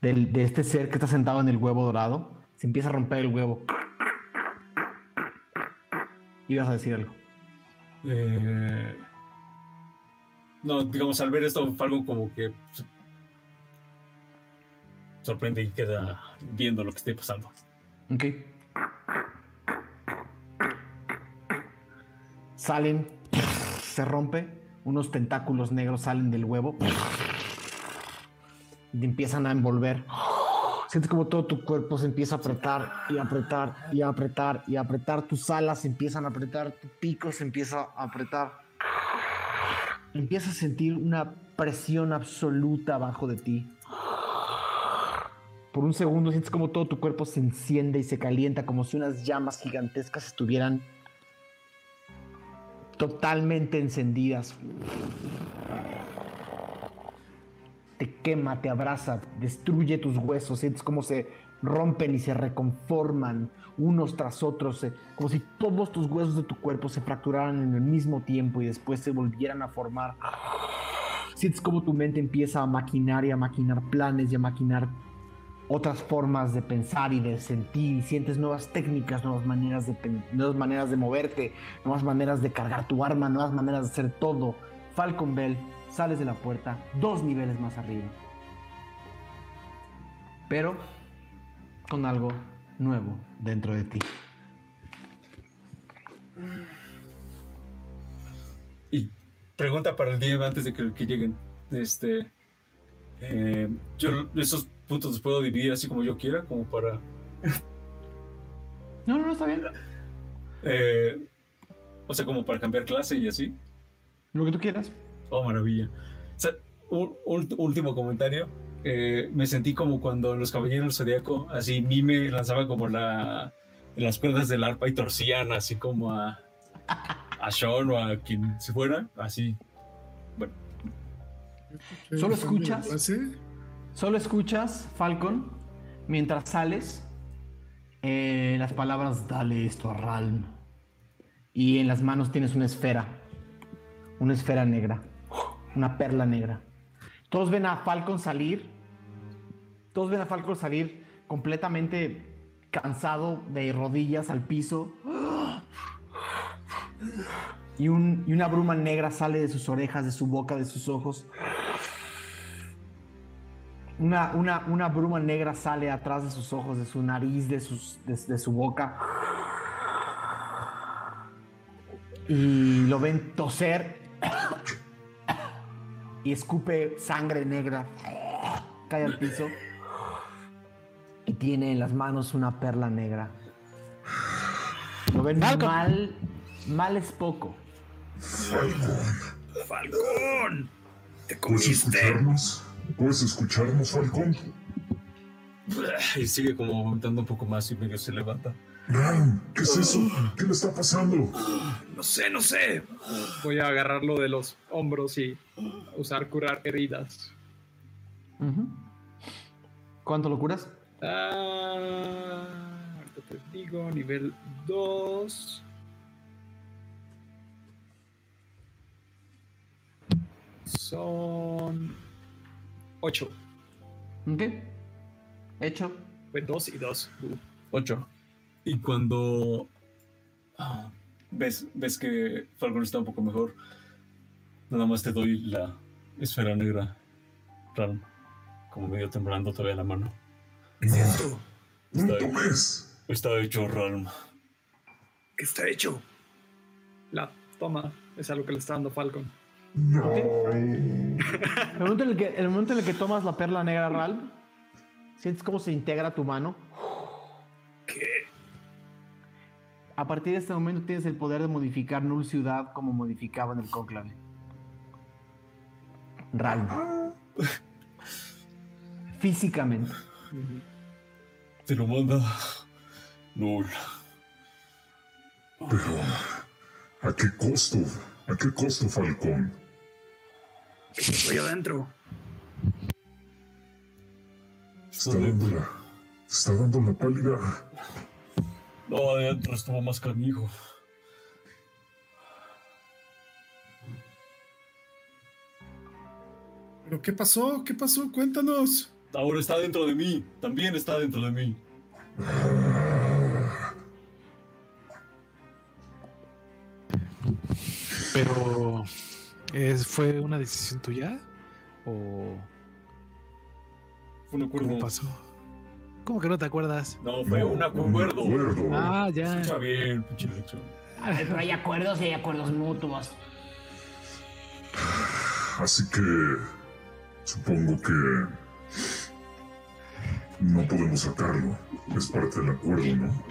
del- de este ser que está sentado en el huevo dorado. Se empieza a romper el huevo. Ibas a decir algo. Eh, no, digamos, al ver esto, algo como que sorprende y queda viendo lo que esté pasando. Ok. Salen, se rompe, unos tentáculos negros salen del huevo y empiezan a envolver. Sientes como todo tu cuerpo se empieza a apretar y apretar y apretar y apretar. Tus alas empiezan a apretar, tu pico se empieza a apretar. Empiezas a sentir una presión absoluta abajo de ti. Por un segundo sientes como todo tu cuerpo se enciende y se calienta, como si unas llamas gigantescas estuvieran totalmente encendidas. Te quema, te abraza, destruye tus huesos, sientes como se rompen y se reconforman unos tras otros, como si todos tus huesos de tu cuerpo se fracturaran en el mismo tiempo y después se volvieran a formar. Sientes como tu mente empieza a maquinar y a maquinar planes y a maquinar otras formas de pensar y de sentir y sientes nuevas técnicas, nuevas maneras de, nuevas maneras de moverte, nuevas maneras de cargar tu arma, nuevas maneras de hacer todo. Falcon Bell, sales de la puerta dos niveles más arriba. Pero con algo nuevo dentro de ti. Y pregunta para el DM antes de que, que lleguen. Este. eh, yo esos puntos los puedo dividir así como yo quiera, como para. No, no, no, está bien. eh, o sea, como para cambiar clase y así. Lo que tú quieras. Oh, maravilla. O sea, un, un- último comentario. Eh, me sentí como cuando los Caballeros del Zodíaco, así Mime lanzaba como la, las cuerdas del arpa y torcían así como a, a Sean o a quien se fuera. Así. Bueno, Solo ¿Cambio de escuchas. Solo escuchas, Falcon, mientras sales, eh, las palabras dale esto a Ralm. Y en las manos tienes una esfera. Una esfera negra. Una perla negra. Todos ven a Falcon salir. Todos ven a Falcon salir completamente cansado de rodillas al piso. y, un- y una bruma negra sale de sus orejas, de su boca, de sus ojos. Una, una, una bruma negra sale atrás de sus ojos, de su nariz, de, sus, de, de su boca. Y lo ven toser. Y escupe sangre negra. Cae al piso. Y tiene en las manos una perla negra. Lo ven Falcon. mal. Mal es poco. Falcón, ¡Falcón! ¡Te ¿puedes comiste! ¿Puedes escucharnos, Falcón? Y sigue como vomitando un poco más y medio se levanta. Ram, ¿qué es eso? ¿Qué le está pasando? No sé, no sé. Voy a agarrarlo de los hombros y usar curar heridas. ¿Cuánto lo curas? Ah, ahorita te digo, nivel 2. Son 8. Ok. Hecho. Fue 2 y 2. 8. Y cuando ah, ves, ves que Falcon está un poco mejor, nada más te doy la esfera negra, Ram, como medio temblando todavía la mano. ¿Qué es esto? ¡No Está lo bien. tomes! Está hecho, Ram. ¿Qué está hecho? La toma es algo que le está dando Falcon. ¡No! El momento, en el, que, el momento en el que tomas la perla negra, Ralph, sientes cómo se integra tu mano. ¿Qué? A partir de este momento tienes el poder de modificar Null Ciudad como modificaba en el cónclave. Ralph. Físicamente. Te lo manda. Null. Pero, ¿a qué costo? ¿A qué costo, Falcón? Estoy adentro. Está dando la, está dando la pálida. No, adentro estuvo más canijo. ¿Pero qué pasó? ¿Qué pasó? Cuéntanos. Ahora está dentro de mí. También está dentro de mí. Pero, ¿es- ¿fue una decisión tuya? ¿O Fue un acuerdo. cómo pasó? ¿Cómo que no te acuerdas? No, fue un acuerdo. acuerdo. Ah, ya. Escucha bien, pinche Lecho. Pero hay acuerdos y hay acuerdos mutuos. Así que supongo que no podemos sacarlo. Es parte del acuerdo, ¿no?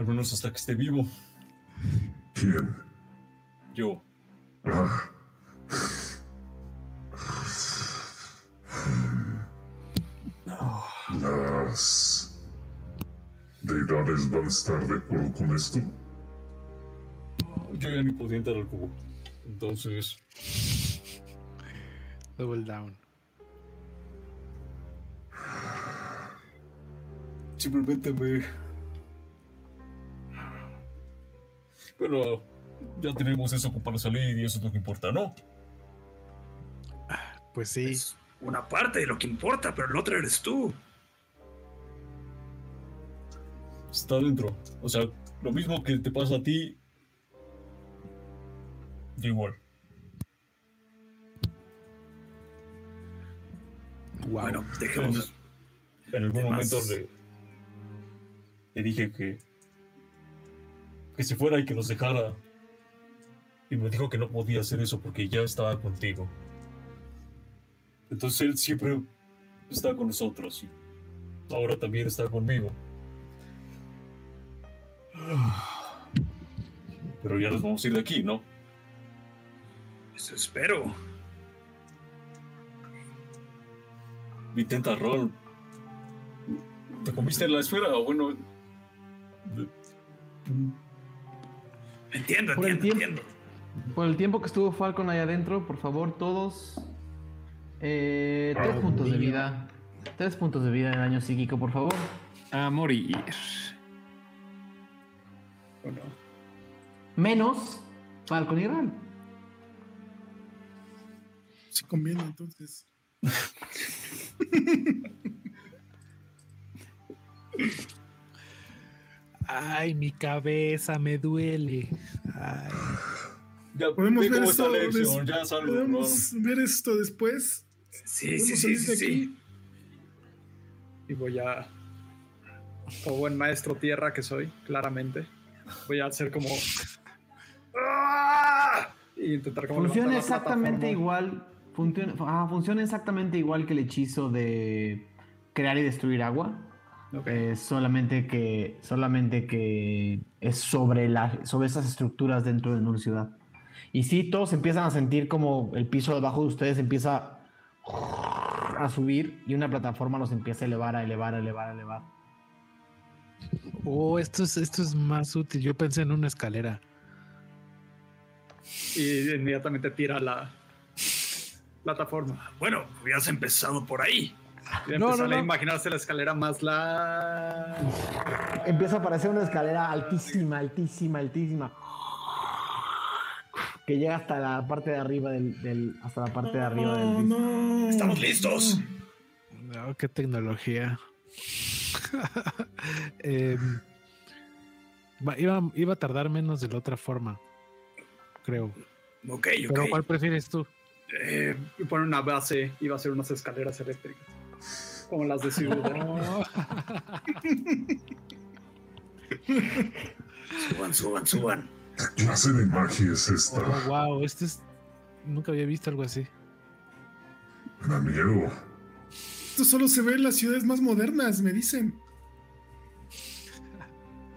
Al menos hasta que esté vivo. ¿Quién? Yo. Las deidades van a estar de acuerdo con esto. Yo ya ni podía entrar al cubo. Entonces, Double down. simplemente me. Pero ya tenemos eso para salir y eso es lo que importa, ¿no? Pues sí. Es una parte de lo que importa, pero el otro eres tú. Está dentro. O sea, lo mismo que te pasa a ti. yo igual. Wow. Bueno, dejemos. En algún momento le, le dije que. que se fuera y que nos dejara. Y me dijo que no podía hacer eso porque ya estaba contigo. Entonces él siempre está con nosotros y ahora también está conmigo. Pero ya nos vamos a ir de aquí, ¿no? Eso espero. Intenta rol. ¿Te comiste la esfera? O bueno. Entiendo, entiendo, entiendo. Por el tiempo que estuvo Falcon ahí adentro, por favor, todos. eh, tres puntos de vida. Tres puntos de vida en daño psíquico, por favor. A morir. Bueno, Menos Falcon y Ral. Si conviene, entonces. Ay, mi cabeza me duele. Ay, Ya, Podemos ve ver esto. ya salgo, Podemos ver esto después. Sí, sí, sí, salir sí, de sí. aquí. Y voy a. Como buen maestro tierra que soy, claramente. Voy a hacer como. ¡Ah! Y intentar como. Funciona exactamente igual. Funciona, ah, funciona exactamente igual que el hechizo de crear y destruir agua. Ok. Eh, solamente que solamente que es sobre la sobre esas estructuras dentro de una ciudad. Y sí, todos empiezan a sentir como el piso debajo de ustedes empieza a subir y una plataforma los empieza a elevar, a elevar, a elevar, a elevar. Oh, esto es, esto es más útil. Yo pensé en una escalera. Y inmediatamente tira la plataforma. Bueno, hubieras empezado por ahí. Y No, no, a no. imaginarse la escalera más la. Empieza a aparecer una escalera altísima, altísima, altísima. Que llega hasta la parte de arriba del, del- hasta la parte de arriba del No, no. Estamos listos. No, qué tecnología. Em, iba, iba a tardar menos de la otra forma, creo. Ok, Pero ok. ¿cuál prefieres tú? Eh, y pone una base y va a ser unas escaleras eléctricas. Como las de ciudad. Suban, suban, suban. ¿Qué clase de magia es esta? Oh, wow, este es. Nunca había visto algo así. Me da miedo. Esto solo se ve en las ciudades más modernas, me dicen.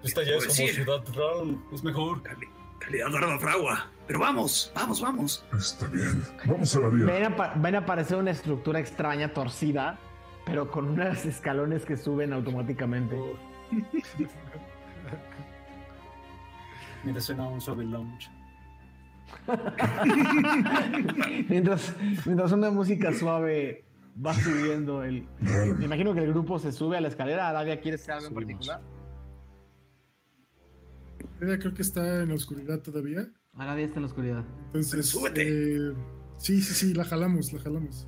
Esta ya es como sí. Ciudad Realm, es mejor. Cali- calidad dorada fragua. Pero vamos, vamos, vamos. Está bien. Vamos a la vía. Ven a, ven a aparecer una estructura extraña, torcida, pero con unos escalones que suben automáticamente. Mira, suena un suave lounge. mientras, mientras una música suave va subiendo el. Me imagino que el grupo se sube a la escalera. ¿Arabia quiere hacer algo en particular? Ella creo que está en la oscuridad todavía. Arabia está en la oscuridad. Entonces. Súbete. eh, sí, sí, sí, la jalamos, la jalamos.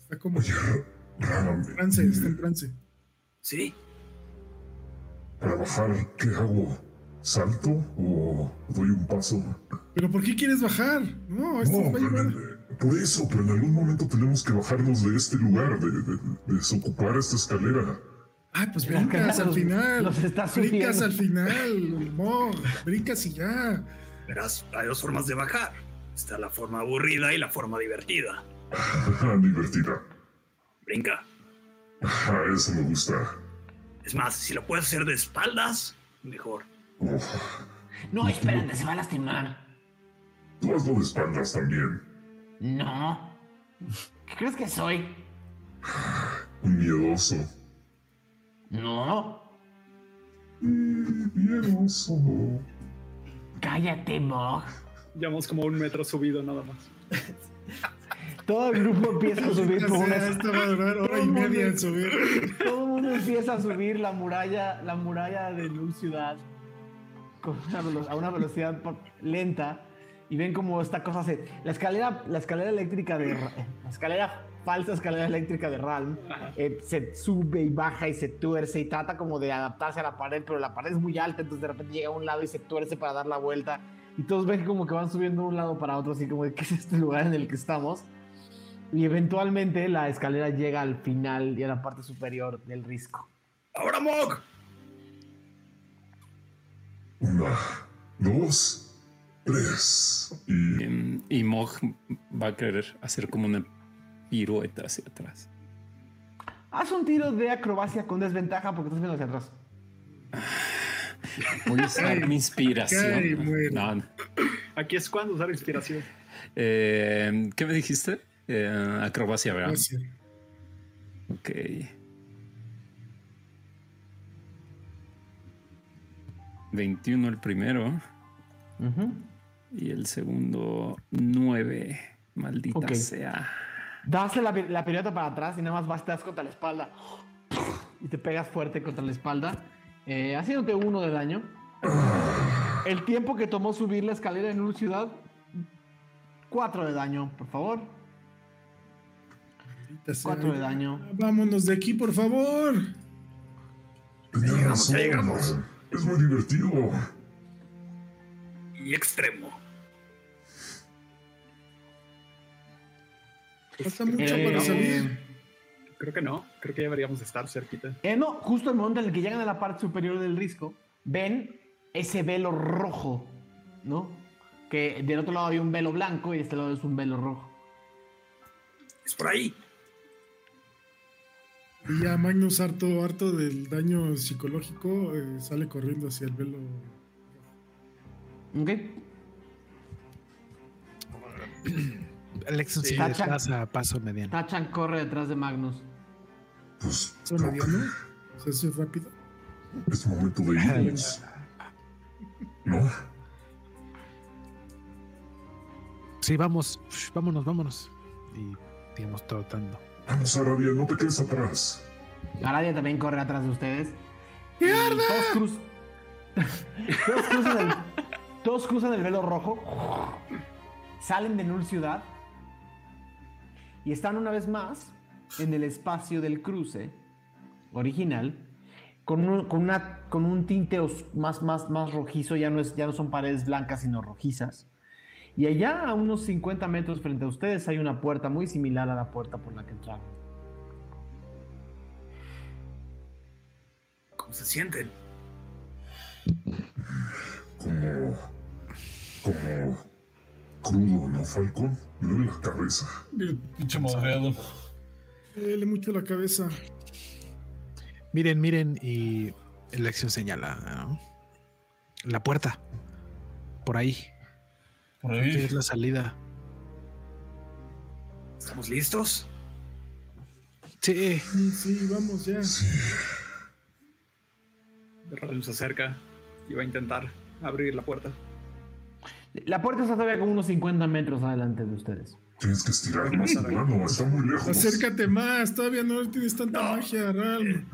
Está como en trance, está en trance. Sí. Para bajar, ¿qué hago? ¿Salto o doy un paso? ¿Pero por qué quieres bajar? No, esto No, nos va a llevar. pero- por eso, pero en algún momento tenemos que bajarnos de este lugar, de, de- de desocupar esta escalera. Ah, pues brincas al final. los brincas al final, Mog. Brincas y ya. Verás, hay dos formas de bajar. Está la forma aburrida y la forma divertida. Divertida. Brinca. Ah, eso me gusta. Es más, si lo puedes hacer de espaldas, mejor. No, espérate, se va a lastimar. tú hazlo de espaldas también. No. ¿Qué crees que soy? Un miedoso. No. Miedoso. Cállate, Mog. Llevamos como un metro subido nada más. Todo el grupo empieza a subir por una Esto va a durar hora y media en subir. Todo el mundo empieza a subir la muralla, la muralla de Luz Ciudad con una a una velocidad lenta y ven como esta cosa se la escalera la escalera eléctrica de eh, la escalera falsa escalera eléctrica de Ralm eh, se sube y baja y se tuerce y trata como de adaptarse a la pared pero la pared es muy alta entonces de repente llega a un lado y se tuerce para dar la vuelta y todos ven como que van subiendo de un lado para otro así como de qué es este lugar en el que estamos y eventualmente la escalera llega al final y a la parte superior del risco. ¡Ahora, Mog! Una, dos, tres. Y Em, Y Mog va a querer hacer como una pirueta hacia atrás. Haz un tiro de acrobacia con desventaja porque estás viendo hacia atrás. Voy a usar mi inspiración. No, no. Aquí es cuando usar inspiración. Eh, ¿Qué me dijiste? Eh, acrobacia, ¿verdad? Gracias. Ok. ¿21 el primero y el segundo 9. Maldita sea. Das la, la pirueta para atrás y nada más vas, te das contra la espalda. Y te pegas fuerte contra la espalda, eh, haciéndote uno de daño. El tiempo que tomó subir la escalera en una ciudad, cuatro de daño, por favor. Maldita sea. Cuatro de daño. Vámonos de aquí, por favor. llegamos, llegamos. Es muy divertido. y extremo. Falta mucho Eh, para salir. Creo que no. Creo que ya deberíamos estar cerquita. Eh, no, justo el momento en el que llegan a la parte superior del risco, ven ese velo rojo, ¿no? Que del otro lado había un velo blanco y de este lado es un velo rojo. Es por ahí. Y ya Magnus, harto, harto del daño psicológico, eh, sale corriendo hacia el velo. ¿Ok? Alexion Sí. se Tacha. desplaza a paso mediano. Tachan corre detrás de Magnus. Pues ¿Eso creo mediano? que O sea, es rápido. es momento de irnos. ¿No? Sí, vamos, vámonos, vámonos. Y digamos trotando. Vamos, Arabia, no te quedes atrás. Aradia también corre atrás de ustedes. Y Todos, cruz- todos, cruzan el... todos cruzan el velo rojo. Salen de Null Ciudad. Y están una vez más en el espacio del cruce original. Con un, con una, con un tinte os- más, más, más rojizo. Ya no, es, ya no son paredes blancas, sino rojizas. Y allá, a unos 50 metros frente a ustedes, hay una puerta muy similar a la puerta por la que entraron. ¿Cómo se sienten? Como. Como. Crudo, ¿no, Falcon? Me duele la cabeza. Pinche madreado. Duele mucho la cabeza. Miren, miren, y Alexion señala ¿no? la puerta. Por ahí. Por es la salida. ¿Estamos listos? Sí, Sí, sí, vamos ya. Ralm se acerca y va a intentar abrir la puerta. La puerta está todavía como unos 50 metros adelante de ustedes. Tienes que estirar más tu mano, está muy lejos. Acércate más, todavía no tienes tanta magia, Ralm.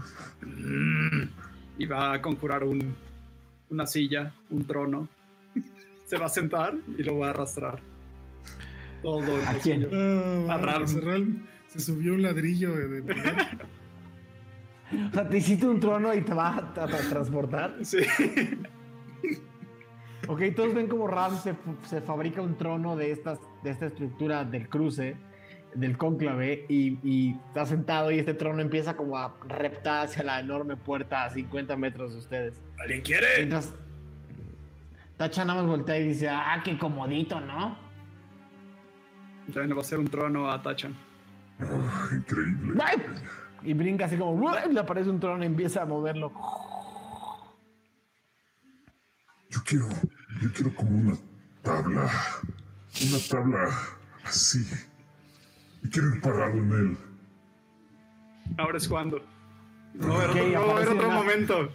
Y va a conjurar un, una silla, un trono. Se va a sentar y lo va a arrastrar. Todo el ¿A quién? Ah, A Ralm. ese Ralm se subió un ladrillo de, de. O sea, te hiciste un trono y te va a, a- a transportar. Sí. Ok, todos ven como Ram se, se fabrica un trono de, estas, de esta estructura del cruce, del cónclave, y, y está sentado y este trono empieza como a reptar hacia la enorme puerta a 50 metros de ustedes. ¿Alguien quiere? Mientras Tacha nada más voltea y dice, ah, qué comodito, ¿no? También le va a hacer un trono a Tachan. Ah, increíble. ¡Ay! Y brinca así como, ¡ay! le aparece un trono y empieza a moverlo. Yo quiero. Yo quiero como una tabla. Una tabla así. Y quiero ir parado en él. Ahora es cuando. No, era Ok, otro, no, era aparece otro una- momento.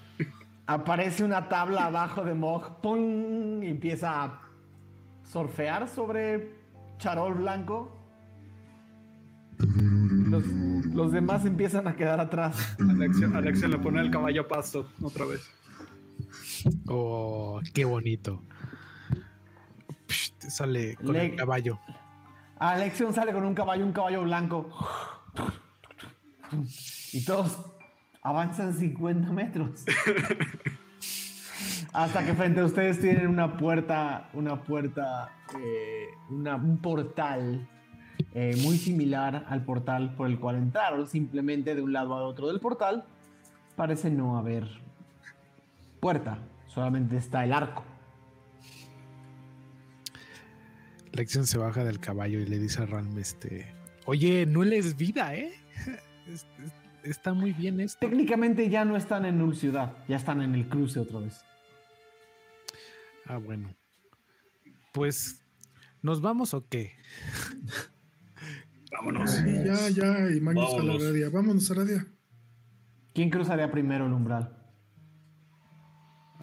Aparece una tabla abajo de Mog, ¡pum! y empieza a surfear sobre Charol Blanco. Los, los demás empiezan a quedar atrás. Alexion, Alexion le pone el caballo a pasto otra vez. Oh, qué bonito. Psh, sale con Le- el caballo. Alexion sale con un caballo, un caballo blanco. Y todos avanzan 50 metros. Hasta que frente a ustedes tienen una puerta, una puerta, eh, una- un portal eh, muy similar al portal por el cual entraron. Simplemente de un lado a otro del portal parece no haber puerta, solamente está el arco. Lexion se baja del caballo y le dice a Ralm, este, oye, no le es vida, ¿eh? Es- es- está muy bien esto. Técnicamente ya no están en Null Ciudad, ya están en el cruce otra vez. Ah, bueno. Pues, ¿nos vamos o qué? Vámonos. Sí, ya, ya, y Magnus a la Vámonos. radia. Vámonos, Aradia. ¿Quién cruzaría primero el umbral?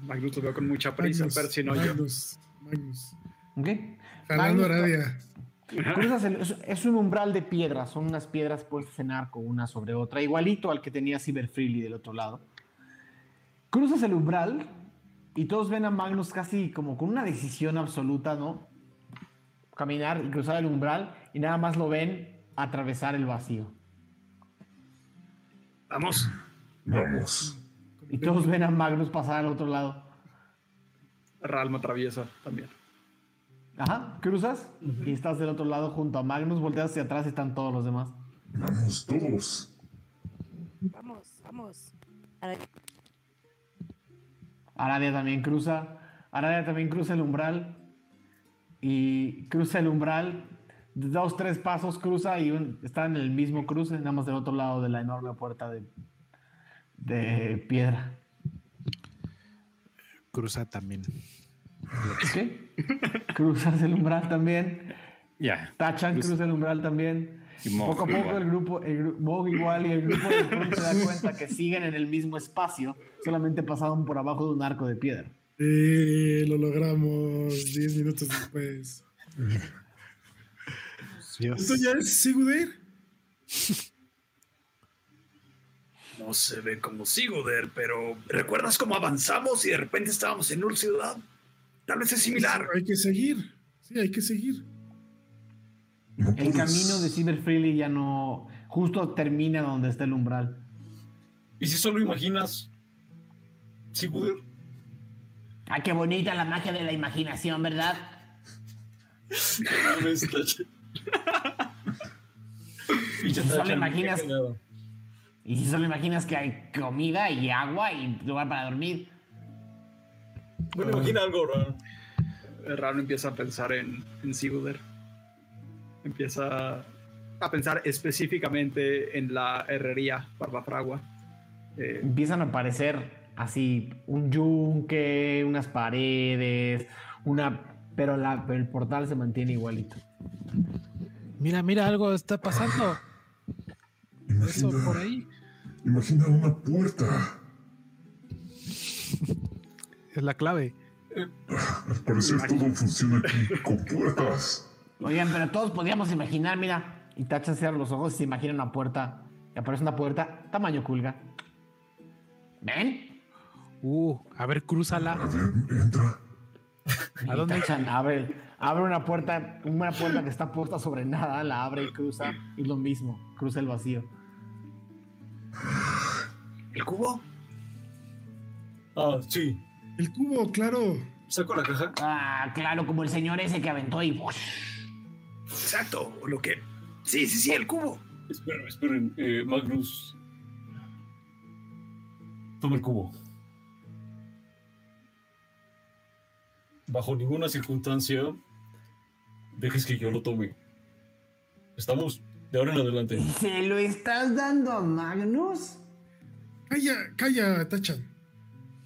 Magnus lo veo con mucha prisa, Magnus, Percy no yo. Magnus, Magnus. ¿Ok? Jalando Magnus- Aradia. Cruzas el- es, es un umbral de piedras, son unas piedras puestas en arco una sobre otra, igualito al que tenía Cyber Freely del otro lado. Cruzas el umbral y todos ven a Magnus casi como con una decisión absoluta, ¿no? Caminar y cruzar el umbral y nada más lo ven atravesar el vacío. Vamos. Vamos. Y todos ven a Magnus pasar al otro lado. Ralm atraviesa también. Ajá, cruzas y estás del otro lado junto a Magnus, volteas hacia atrás y están todos los demás. Vamos todos. Vamos, vamos. Aradia también cruza. Aradia también cruza el umbral. Y cruza el umbral. Dos, tres pasos cruza y un- está en el mismo cruce, nada más del otro lado de la enorme puerta de, de piedra. Cruza también. ¿Qué? Cruzas el umbral también. Ya. Tachan cruza el umbral también. Y Mog Poco a poco igual. el grupo, el Mog igual y el grupo de se da cuenta que siguen en el mismo espacio, solamente pasaron por abajo de un arco de piedra. Eh, lo logramos 10 minutos después. Dios. ¿Esto ya es Sigudeir? No se ve como Siguder, pero ¿recuerdas cómo avanzamos y de repente estábamos en una ciudad? Tal vez es similar. Hay que seguir. Sí, hay que seguir. El camino de Cyber Freely ya no. Justo termina donde está el umbral. ¿Y si solo imaginas? Sí, poder. Ah, qué bonita la magia de la imaginación, ¿verdad? Y ya Solo imaginas-. Y si solo imaginas que hay comida y agua y lugar para dormir. Bueno, imagina algo, Ron. Ram empieza a pensar en, en Siguder. Empieza a pensar específicamente en la herrería Barbafragua. Eh, Empiezan a aparecer así un yunque, unas paredes, una. Pero, la, pero el portal se mantiene igualito. Mira, mira, algo está pasando. Eso Imagina, por ahí. imagina una puerta. Es la clave. Al parecer todo funciona aquí con puertas. Oigan, pero todos podíamos imaginar, mira. Y Tacha cierra los ojos y se imagina una puerta. Y aparece una puerta tamaño culga. ¿Ven? Uh, a ver, A crúzala. ver, entra. ¿A dónde? Tachan abre, abre una puerta, una puerta que está puesta sobre nada, la abre y cruza. Y lo mismo, cruza el vacío. ¿El cubo? Ah, sí. El cubo, claro. Saco la caja. Ah, claro, como el señor ese que aventó y. Exacto, o lo que... Sí, sí, sí, el cubo. Esperen, esperen. Eh, Magnus. Toma el cubo. Bajo ninguna circunstancia dejes que yo lo tome. Estamos de ahora en adelante. ¿Se lo estás dando a Magnus? Calla, calla, Tachan.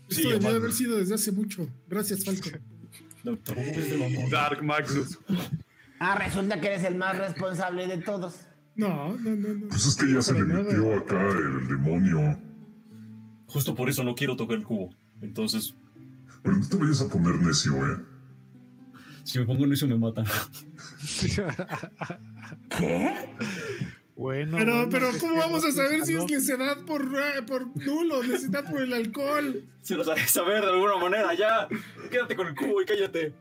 Esto Sí, debió de Magnus. haber sido desde hace mucho. Gracias, Falco. No, tampoco es de mamón. Dark Magnus. Ah, resulta que eres el más responsable de todos. No, no, no, no. Pues es que ya se le nada. metió acá el demonio. Justo por eso no quiero tocar el cubo. Entonces, Pero no te vayas a poner necio, ¿eh? si me pongo eso me matan. Bueno. Pero, bueno, pero, ¿cómo vamos a saber si es necedad por, eh, por nulo, necedad por el alcohol? Se lo sabes saber de alguna manera, ya. Quédate con el cubo y cállate.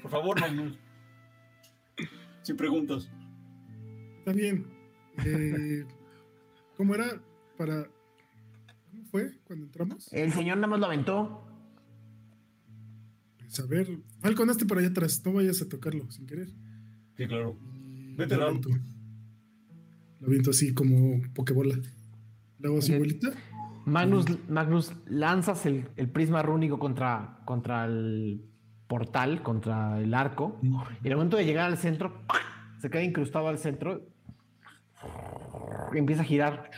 Por favor, Magnus. Sin preguntas. Está bien. Eh, ¿Cómo era para... ¿Cómo fue cuando entramos? El señor nada más lo aventó. Pues, a ver, Falcon, hazte para allá atrás. No vayas a tocarlo sin querer. Sí, claro. Vete, aviento. Lo aviento así como pokebola. Le hago así, bolita. Magnus, Magnus, lanzas el, el prisma rúnico contra, contra el portal, contra el arco. Y en el momento de llegar al centro, se queda incrustado al centro. Y empieza a girar.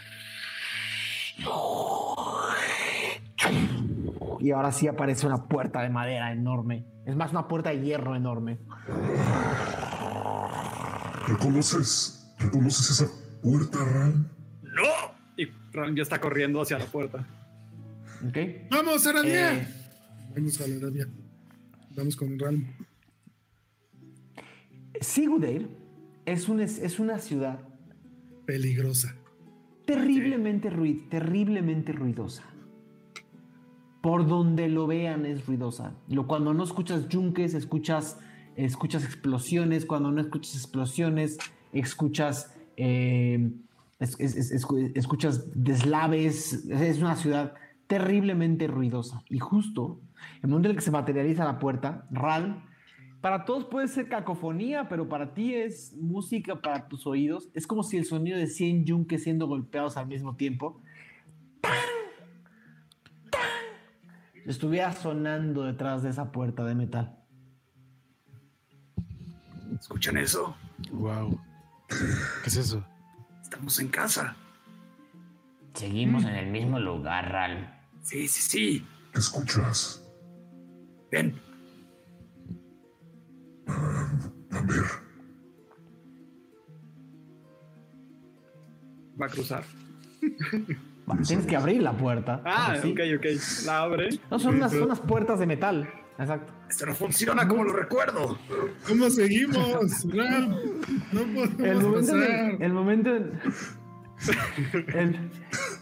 Y ahora sí aparece una puerta de madera enorme. Es más, una puerta de hierro enorme. ¿Reconoces? ¿Reconoces esa puerta, Ram? ¡No! Y Ram ya está corriendo hacia la puerta. ¿Ok? ¡Vamos, Aradia! Eh, Vamos a la Aradia. Vamos con el Ralm. Sigurdeir es, un, es, es una ciudad Peligrosa. terriblemente, ruid, terriblemente ruidosa. Por donde lo vean es ruidosa. Lo, cuando no escuchas yunques, escuchas, escuchas explosiones. Cuando no escuchas explosiones, escuchas, eh, es- es- es- escu- escuchas deslaves. Es una ciudad terriblemente ruidosa. Y justo, en el momento en el que se materializa la puerta, Ral para todos puede ser cacofonía, pero para ti es música para tus oídos. Es como si el sonido de 100 yunques siendo golpeados al mismo tiempo estuviera sonando detrás de esa puerta de metal. ¿Escuchan eso? Wow. ¿Qué es eso? Estamos en casa. Seguimos en el mismo lugar, Ral. Sí, sí, sí. ¿Qué escuchas? Ven. A ver. Va a cruzar. Tienes que abrir la puerta. Ah, ok, ok. La abre. No, son unas, son unas puertas de metal. Exacto. Esto no funciona como lo recuerdo. ¿Cómo seguimos? Ram? No podemos El momento, en el, el momento en, el,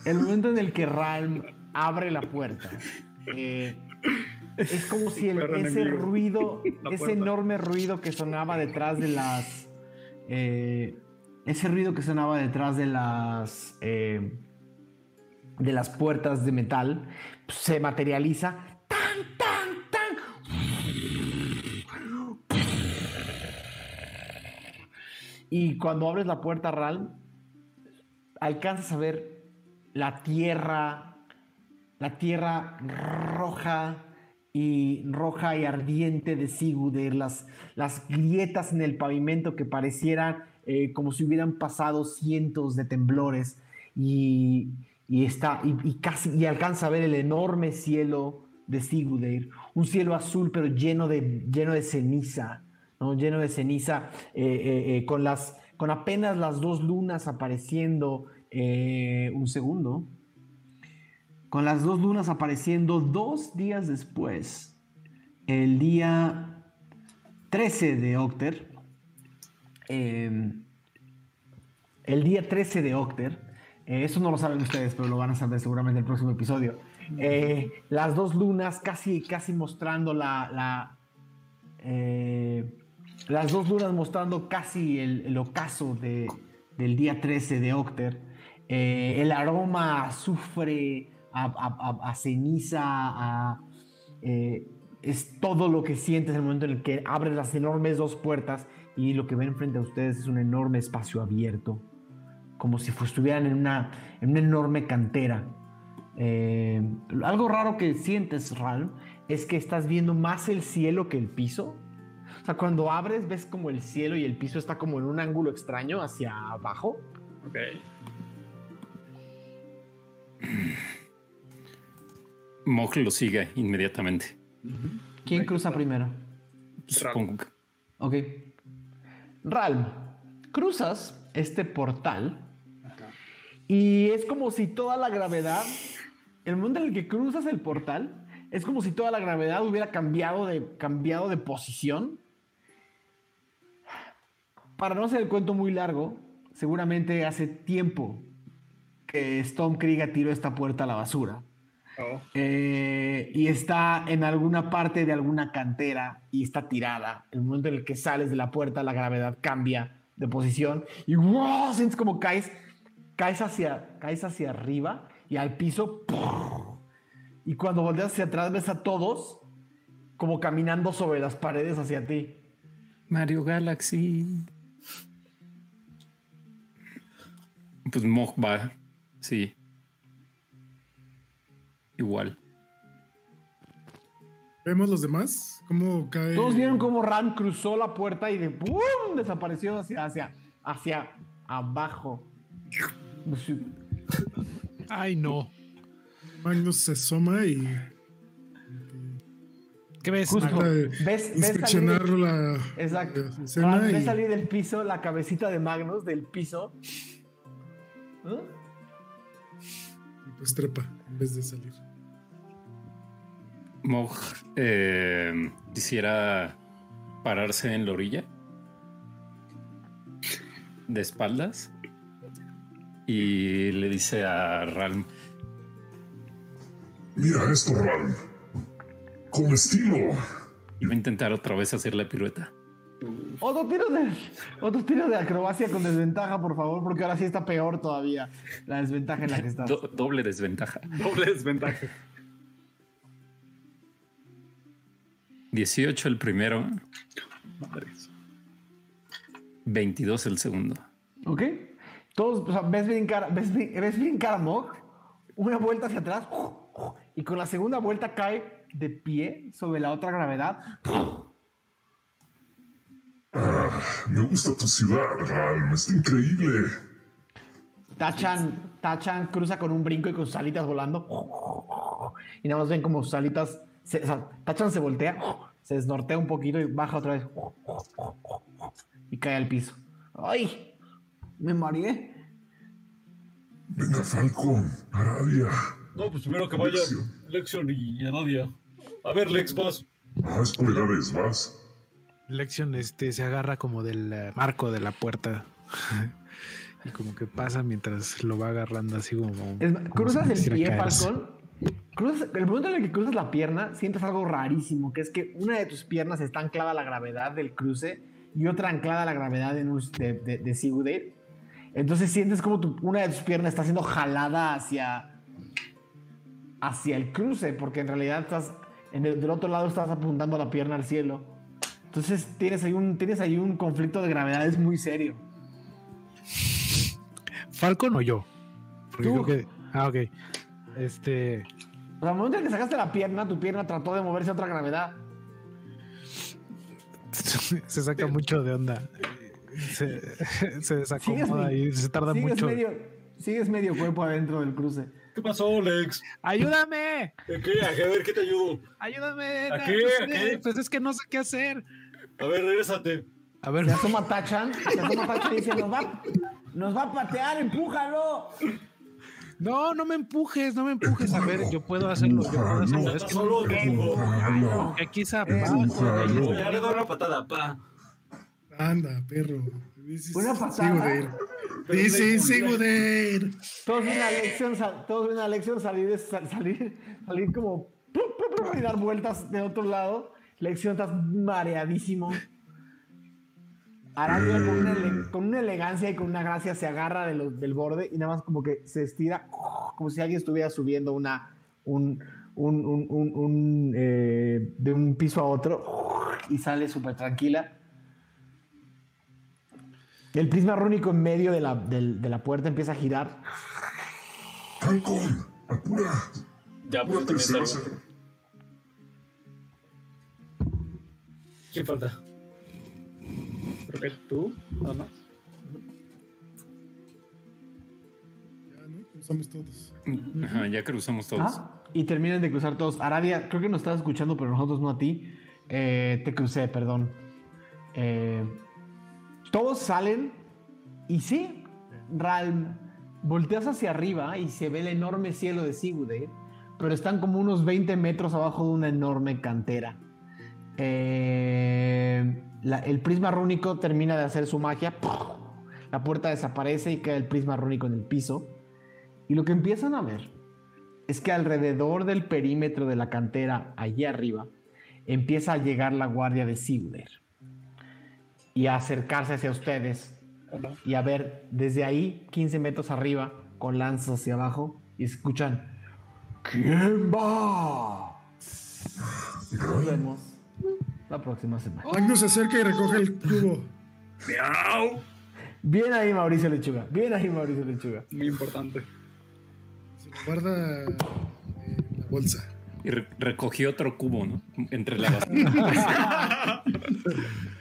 el momento en el que Ralm abre la puerta, eh, es como si el- ese enemigo. ruido, ese enorme ruido que sonaba detrás de las, eh, ese ruido que sonaba detrás de las, eh, de las puertas de metal, pues, se materializa. ¡Tan, tan, tan! Y cuando abres la puerta, Ral, alcanzas a ver la tierra, la tierra roja y roja y ardiente de Siguder, las, las grietas en el pavimento que parecieran eh, como si hubieran pasado cientos de temblores y, y está y, casi y alcanza a ver el enorme cielo de Sigudeir, un cielo azul pero lleno de lleno de ceniza, ¿no? lleno de ceniza eh, eh, eh, con las con apenas las dos lunas apareciendo un segundo con las dos lunas apareciendo dos días después el día 13 de Octer eh, el día 13 de Octer, eso no lo saben ustedes, pero lo van a saber seguramente en el próximo episodio. las dos lunas casi, casi mostrando la. Las dos lunas mostrando casi el, ocaso de- del día 13 de Octer. eh, el aroma a azufre, a, ceniza, eh, es todo lo que sientes en el momento en el que abres las enormes dos puertas y lo que ven frente a ustedes es un enorme espacio abierto, como si estuvieran en una, en una enorme cantera. Eh, algo raro que sientes, Ral, es que estás viendo más el cielo que el piso. O sea, cuando abres ves como el cielo y el piso está como en un ángulo extraño hacia abajo. Ok. Mog lo sigue inmediatamente. ¿Quién cruza primero? Supongo que- Ok. Ralm, cruzas este portal y es como si toda la gravedad, el momento en el que cruzas el portal, es como si toda la gravedad hubiera cambiado de, cambiado de posición. Para no hacer el cuento muy largo, seguramente hace tiempo que Storm Krieger tiró esta puerta a la basura. Oh. Eh, y está en alguna parte de alguna cantera y está tirada. El momento en el que sales de la puerta, la gravedad cambia de posición y ¡wow! sientes como caes, caes hacia, caes hacia arriba y al piso. ¡pum! Y cuando volteas hacia atrás ves a todos como caminando sobre las paredes hacia ti. Mario Galaxy. Pues Mog va, sí. Igual. ¿Vemos los demás? ¿Cómo cae? Todos vieron cómo Ram cruzó la puerta y de ¡pum! desapareció hacia, hacia, hacia abajo. Ay, no. Magnus se asoma y ¿Qué ves? Justo. ¿Ves, ves inspeccionar salir, la exacto. la escena Ram, y ves salir del piso la cabecita de Magnus del piso. ¿Eh? y pues trepa en vez de salir. Mog eh, quisiera pararse en la orilla de espaldas y le dice a Ralm, Mira esto, Ram. Con estilo. y va a intentar otra vez hacer la pirueta. Otro tiro de otro tiro de acrobacia con desventaja, por favor, porque ahora sí está peor todavía la desventaja en la que estás. Do- doble desventaja. Doble desventaja. 18 el primero, Madres. 22 el segundo. ¿Ok? Todos, o sea, ves brincar, ves, ves brincar a Mog, una vuelta hacia atrás, y con la segunda vuelta cae de pie sobre la otra gravedad. Me gusta tu ciudad, Ralm. Está increíble. Tachan, Tachan cruza con un brinco y con sus alitas volando. Y nada más ven como sus alitas. se- o sea, Tachan se voltea, se desnortea un poquito y baja otra vez. Y cae al piso. ¡Ay! Me mareé. Venga, Falcon, Aradia. No, pues primero que vaya Lexion. Lexion y Anadia. A ver, Lex, vas. Ah, es por edades, vas. Lexion este, se agarra como del eh, marco de la puerta. y como que pasa mientras lo va agarrando así como. Es- como cruzas el pie. Falcón. Cruzas, el momento en el que cruzas la pierna, sientes algo rarísimo, que es que una de tus piernas está anclada a la gravedad del cruce y otra anclada a la gravedad de, de, de. Entonces sientes como tu- una de tus piernas está siendo jalada hacia, hacia el cruce, porque en realidad estás en el- del otro lado estás apuntando la pierna al cielo. Entonces tienes ahí un, tienes ahí un conflicto de gravedades muy serio. ¿Falcon o yo? Porque Tú. creo que. Ah, ok. Este. O sea, al momento en que sacaste la pierna, tu pierna trató de moverse a otra gravedad. se saca mucho de onda. Se, se desacomoda y se tarda sigues mucho. Medio, sigues medio cuerpo adentro del cruce. ¿Qué pasó, Lex? ¡Ayúdame! ¿De qué? A ver, ¿qué te ayudo? ¡Ayúdame! ¿A No, qué? pues, ¿A qué? Pues es que no sé qué hacer. A ver, regrésate. A ver, Se asoma Tachan, se asoma Tachan y dice, nos va, nos va a patear, empújalo. no, no me empujes, no me empujes. A ver, yo puedo hacerlo. Yo puedo hacerlo. Es que solo, Empújalo. que aquí se. Ya le doy una patada, pa. Anda, perro. Una patada. Sigurd. Dice Sigurd. Todos ven a lección, todos ven a lección salir, sal- salir, salir como y dar vueltas de otro lado. Lección estás mareadísimo. Aradia con una, ele- con una elegancia y con una gracia se agarra de los- del borde y nada más como que se estira como si alguien estuviera subiendo una un, un- un- un- un, eh, de un piso a otro y sale súper tranquila. El prisma rúnico en medio de la, de la puerta empieza a girar Falcon, apura. Ya, pues Apúrate. ¿Quién falta? Creo que tú, nada más. Ya, ¿no? Cruzamos todos. Ajá, ya cruzamos todos. Ah, y terminan de cruzar todos. Aradia, creo que nos estás escuchando, pero nosotros no a ti. Eh, te crucé, perdón. Eh, todos salen y sí, Ralm, volteas hacia arriba y se ve el enorme cielo de Sigurd, pero están como unos 20 metros abajo de una enorme cantera. Eh, el prisma rúnico termina de hacer su magia. La puerta desaparece y queda el prisma rúnico en el piso. Y lo que empiezan a ver es que alrededor del perímetro de la cantera, allí arriba, empieza a llegar la guardia de Sigurd y a acercarse hacia ustedes y a ver desde ahí, 15 metros arriba, con lanzas hacia abajo, y escuchan: ¿Quién va? Nos vemos la próxima semana. Magnus se acerca y recoge el cubo. ¡Miau! Bien ahí, Mauricio Lechuga. Bien ahí, Mauricio Lechuga. Muy importante. Se lo guarda en la bolsa. Y re- recogió otro cubo, ¿no? Entre la basura.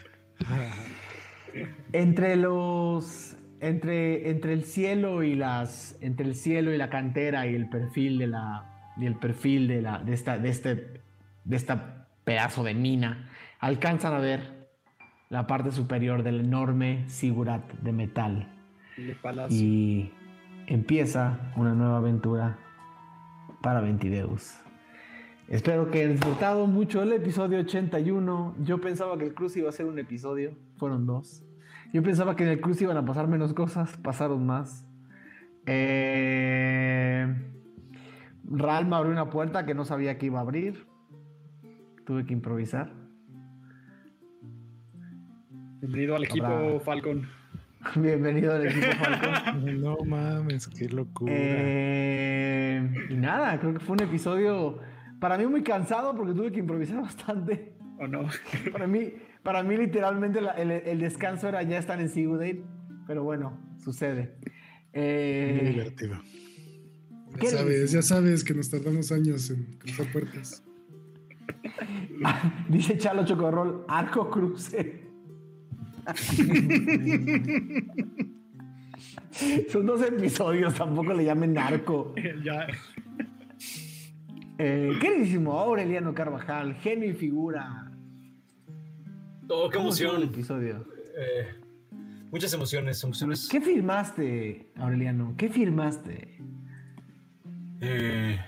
Entre los. Entre, entre el cielo y las. Entre el cielo y la cantera y el perfil de la. Y el perfil de la. de esta. de este. de esta pedazo de mina. Alcanzan a ver la parte superior del enorme sigurat de metal. De. Y empieza una nueva aventura para Ventideus. Espero que hayan disfrutado mucho el episodio 81. Yo pensaba que el cruce iba a ser un episodio, fueron dos. Yo pensaba que en el cruce iban a pasar menos cosas, pasaron más. Eh... Ralma abrió una puerta que no sabía que iba a abrir. Tuve que improvisar. Bienvenido al equipo Habrá- Falcon. Bienvenido al equipo Falcon. No mames, qué locura. Eh, y nada, creo que fue un episodio para mí muy cansado porque tuve que improvisar bastante. ¿O no? Para mí, para mí literalmente la- el, el descanso era ya estar en Sigurd, pero bueno, sucede. Muy Eh, divertido. ¿qué Ya sabes, ya sabes que nos tardamos años en cruzar puertas. dice Chalo Chocorrol, arco cruce. Son dos episodios, tampoco le llamen narco. ya. Eh, queridísimo Aureliano Carvajal, genio y figura. Oh, qué ¿Cómo estuvo el emoción. episodio? Eh, muchas emociones, emociones. ¿Qué firmaste, Aureliano? ¿Qué firmaste? Eh,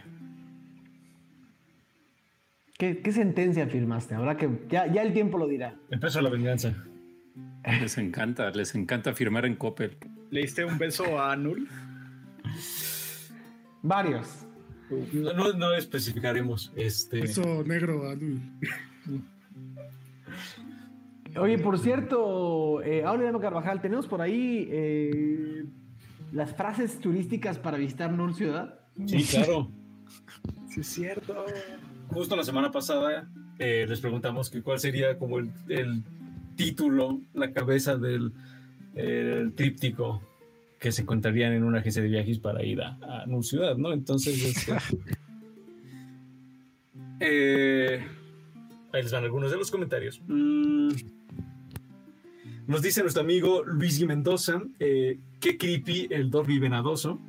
¿Qué, qué sentencia firmaste? Habrá que. Ya, ya el tiempo lo dirá. el peso de la venganza. Les encanta, les encanta firmar en Coppel. ¿Le diste un beso a Null? Varios. No, no, no especificaremos. Este, Eso negro, Anul. Oye, por cierto, eh, Aureliano Carvajal, tenemos por ahí eh, las frases turísticas para visitar Nur Ciudad. Sí, claro. Sí, es cierto. Justo la semana pasada eh, les preguntamos que cuál sería como el, el título, la cabeza del el tríptico que se encontrarían en una agencia de viajes para ir a, a Null Ciudad, ¿no? Entonces, este, eh, ahí les van algunos de los comentarios. Mm, nos dice nuestro amigo Luis Mendoza, eh, qué creepy el Dorby Venadoso.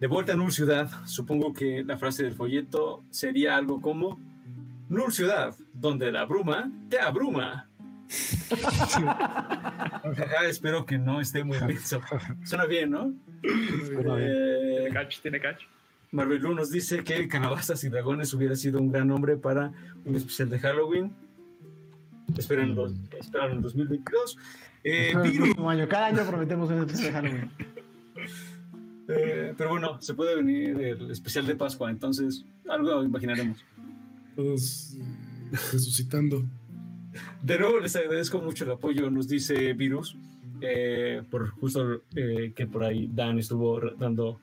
De vuelta a Null Ciudad, supongo que la frase del folleto sería algo como Null Ciudad, donde la bruma te abruma. Jaja, espero que no esté muy denso. Suena bien, ¿no? Eh, Tiene catch, tiene catch. Marvelú nos dice que Calabazas y Dragones hubiera sido un gran nombre para un especial de Halloween. Esperen, los, esperan en 2022. Eh, Viru, próximo año. Cada año prometemos un especial de Halloween. eh, pero bueno, se puede venir el especial de Pascua, entonces algo imaginaremos. Todos eh, resucitando. De nuevo les agradezco mucho el apoyo, nos dice Virus, eh, por justo eh, que por ahí Dan estuvo dando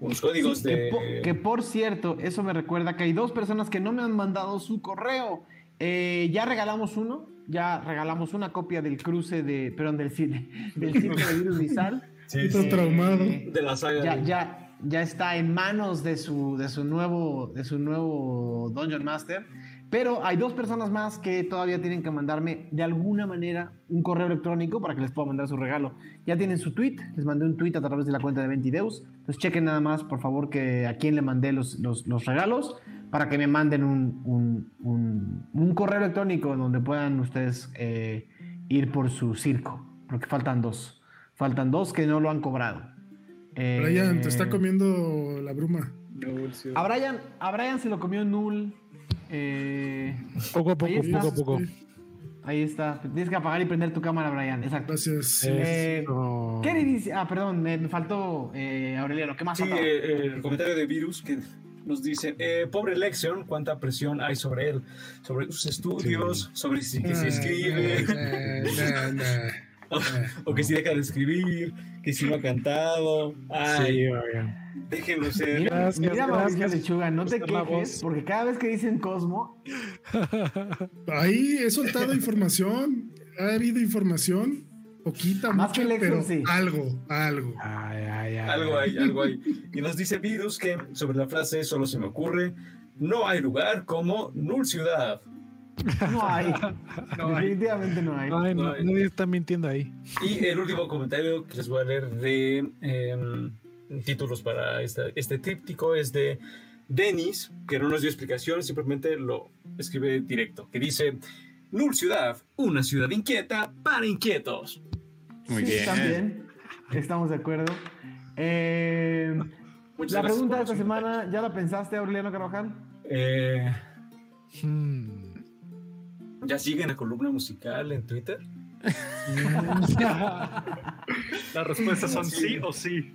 unos códigos Sí, que, de... po- que por cierto, eso me recuerda que hay dos personas que no me han mandado su correo. Eh, ya regalamos uno, ya regalamos una copia del cruce de, perdón, del, ci- del circo de Virus Bizal. Sí, Está traumado. de la saga. Ya, de- ya, ya está en manos de su, de su nuevo, de su nuevo Dungeon Master. Pero hay dos personas más que todavía tienen que mandarme de alguna manera un correo electrónico para que les pueda mandar su regalo. Ya tienen su tweet, les mandé un tweet a través de la cuenta de Ventideus. Entonces chequen nada más, por favor, que a quién le mandé los, los, los regalos para que me manden un, un, un- un correo electrónico donde puedan ustedes eh, ir por su circo. Porque faltan dos. Faltan dos que no lo han cobrado. Eh, Brian, te está comiendo la bruma. A Brian, a Brian se lo comió Null. Eh, Poco a poco, Ahí está. poco a poco. ahí está. Tienes que apagar y prender tu cámara, Brian. Exacto. Gracias. Eh, Eso. ¿Qué le dice? Ah, perdón, me me faltó eh, Aureliano. ¿Qué más Sí, faltaba? eh, el comentario de Virus que nos dice, eh, pobre Lexion, cuánta presión hay sobre él, sobre sus estudios, sobre si que se escribe, O que si deja de escribir, que si no ha cantado. Ay, Sí, déjenlo ser. Mira, gracias, mira Mauricio gracias. Lechuga, no te quejes, porque cada vez que dicen Cosmo, Ahí he soltado información. Ha habido información. Poquita, Más mucha, que pero Exxon, sí. algo, algo. Ay, ay, ay. Algo hay, algo hay. Y nos dice Virus que sobre la frase solo se me ocurre, no hay lugar como Null Ciudad. No hay. No hay. Definitivamente no hay. Ay, no, No hay. nadie está mintiendo ahí. Y el último comentario que les voy a leer de em, títulos para esta- este tríptico es de Denis, que no nos dio explicación, simplemente lo escribe directo, que dice, Null Ciudad, una ciudad inquieta para inquietos. Muy Sí, bien. También. Estamos de acuerdo. Eh, Muchas la pregunta de esta semana, ¿ya la pensaste, Aureliano Carvajal? Eh, Hmm. ¿Ya siguen la columna musical en Twitter? Las respuestas son sí o sí.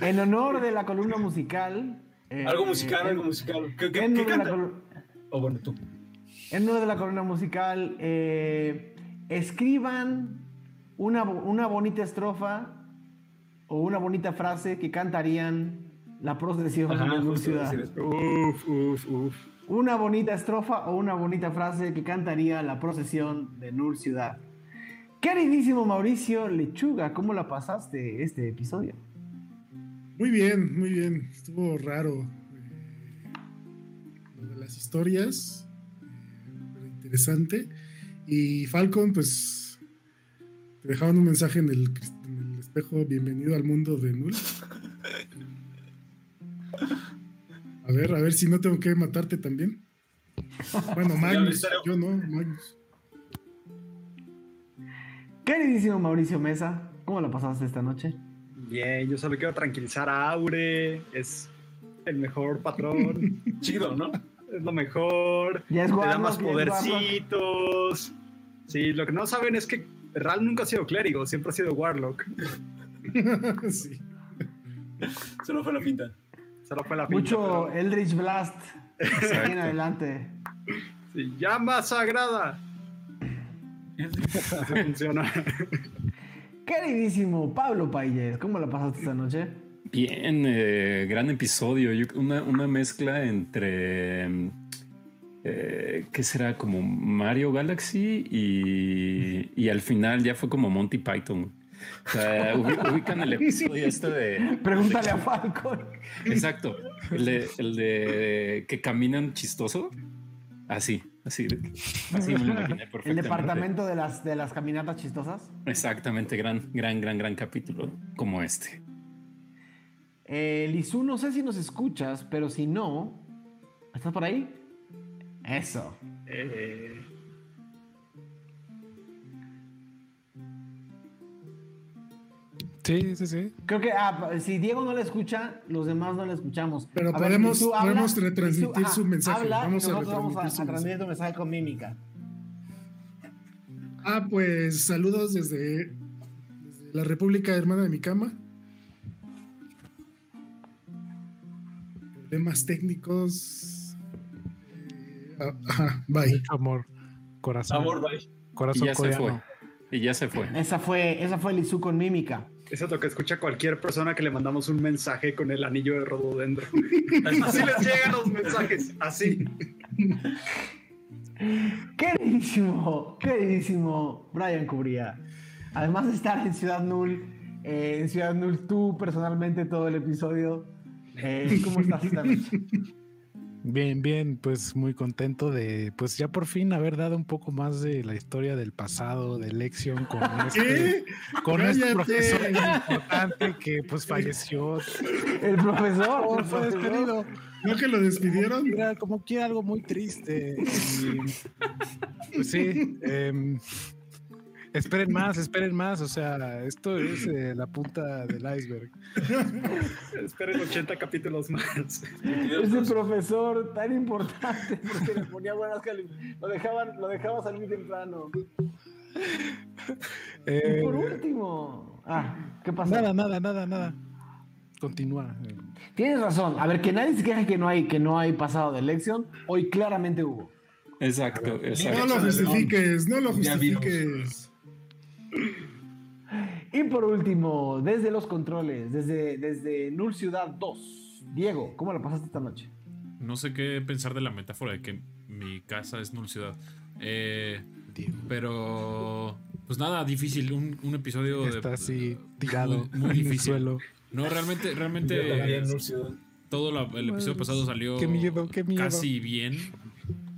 En honor de la columna musical. eh, Algo musical, en- algo musical. ¿Qué, qué- en qué honor la canta? col- Oh, bueno, tú. En uno de la columna musical, eh, escriban una, una bonita estrofa o una bonita frase que cantarían la procesión de Null justo iba a Ciudad. Uf, uf, uf. Una bonita estrofa o una bonita frase que cantaría la procesión de Nur Ciudad. Queridísimo Mauricio Lechuga, ¿cómo la pasaste este episodio? Muy bien, muy bien. Estuvo raro. eh, lo de las historias. eh, pero interesante. Y Falcon, pues. Te dejaban un mensaje en el, en el espejo. Bienvenido al mundo de Null. A ver, a ver si no tengo que matarte también. Bueno, Magnus. Yo no, Magnus. Queridísimo Mauricio Mesa, ¿cómo la pasaste esta noche? Bien, yo solo quiero tranquilizar a Aure. Es el mejor patrón. Chido, ¿no? es lo mejor. Ya es Te da más podercitos. Sí, lo que no saben es que Ral nunca ha sido clérigo, siempre ha sido Warlock. sí. Solo fue la pinta. Solo fue la pinta, Mucho pero- Eldritch Blast. En adelante. Sí, llama sagrada. Funciona. Queridísimo Pablo Payés, ¿cómo la pasaste esta noche? Bien, eh, gran episodio. Yo- una, una mezcla entre. eh, ¿Qué será? Como Mario Galaxy y, y al final ya fue como Monty Python. O sea, ubi- ubican el episodio este de. Pregúntale a Falcon. Exacto. El de, el de que caminan chistoso. Así, así. Así me lo imaginé El perfectamente. departamento de las, de las caminatas chistosas. Exactamente, gran, gran, gran, gran capítulo como este. Eh, Lizu, no sé si nos escuchas, pero si no, ¿estás por ahí? Eso. Eh, Sí, sí, sí. Creo que ah, si Diego no la escucha, los demás no la escuchamos. Pero A podemos- podemos retransmitir su mensaje. Habla, Vamos y a nosotros vamos a, retransmitir su a transmitir tu mensaje con mímica. Ah, pues saludos desde, desde la República Hermana de mi cama. Problemas técnicos. Eh, ah, ajá, bye. Mucho amor. Corazón. Amor, bye. Y Corazón ya se fue. Y ya se fue. Esa fue, esa fue Lizu con mímica. Eso es lo que escucha cualquier persona que le mandamos un mensaje con el anillo de rododendro. Así les llegan los mensajes, así. Queridísimo, queridísimo Brian Cubría. Además de estar en Ciudad Null, eh, en Ciudad Null tú personalmente todo el episodio. eh, ¿Cómo estás esta noche? Bien, bien, pues muy contento de, pues ya por fin haber dado un poco más de la historia del pasado de Lexion con este, ¿Qué? con este profesor importante que pues falleció. El profesor. Oh, fue despedido. ¿No que lo despidieron? Era como que algo muy triste. Y, pues sí, em, esperen más, esperen más. O sea, esto es eh, la punta del iceberg. Esperen 80 capítulos más. Ese profesor tan importante porque le ponía buenas calificaciones. Lo dejaban, lo dejaba salir temprano. Y Eh, por último. Ah, ¿qué pasa? nada, nada, nada, nada. Continúa. Tienes razón. A ver, que nadie se queje que no hay, que no hay pasado de elección. Hoy claramente hubo. Exacto, No exacto. lo justifiques, no lo justifiques. Y por último, desde los controles, desde, desde Null Ciudad 2. Diego, ¿cómo la pasaste esta noche? No sé qué pensar de la metáfora de que mi casa es Null Ciudad. Eh, pero, pues nada, difícil. Un, un episodio Está de. así tirado muy, muy en el difícil. suelo. No, realmente, realmente. Todo la- el episodio pasado salió Qué miedo, qué miedo. casi bien.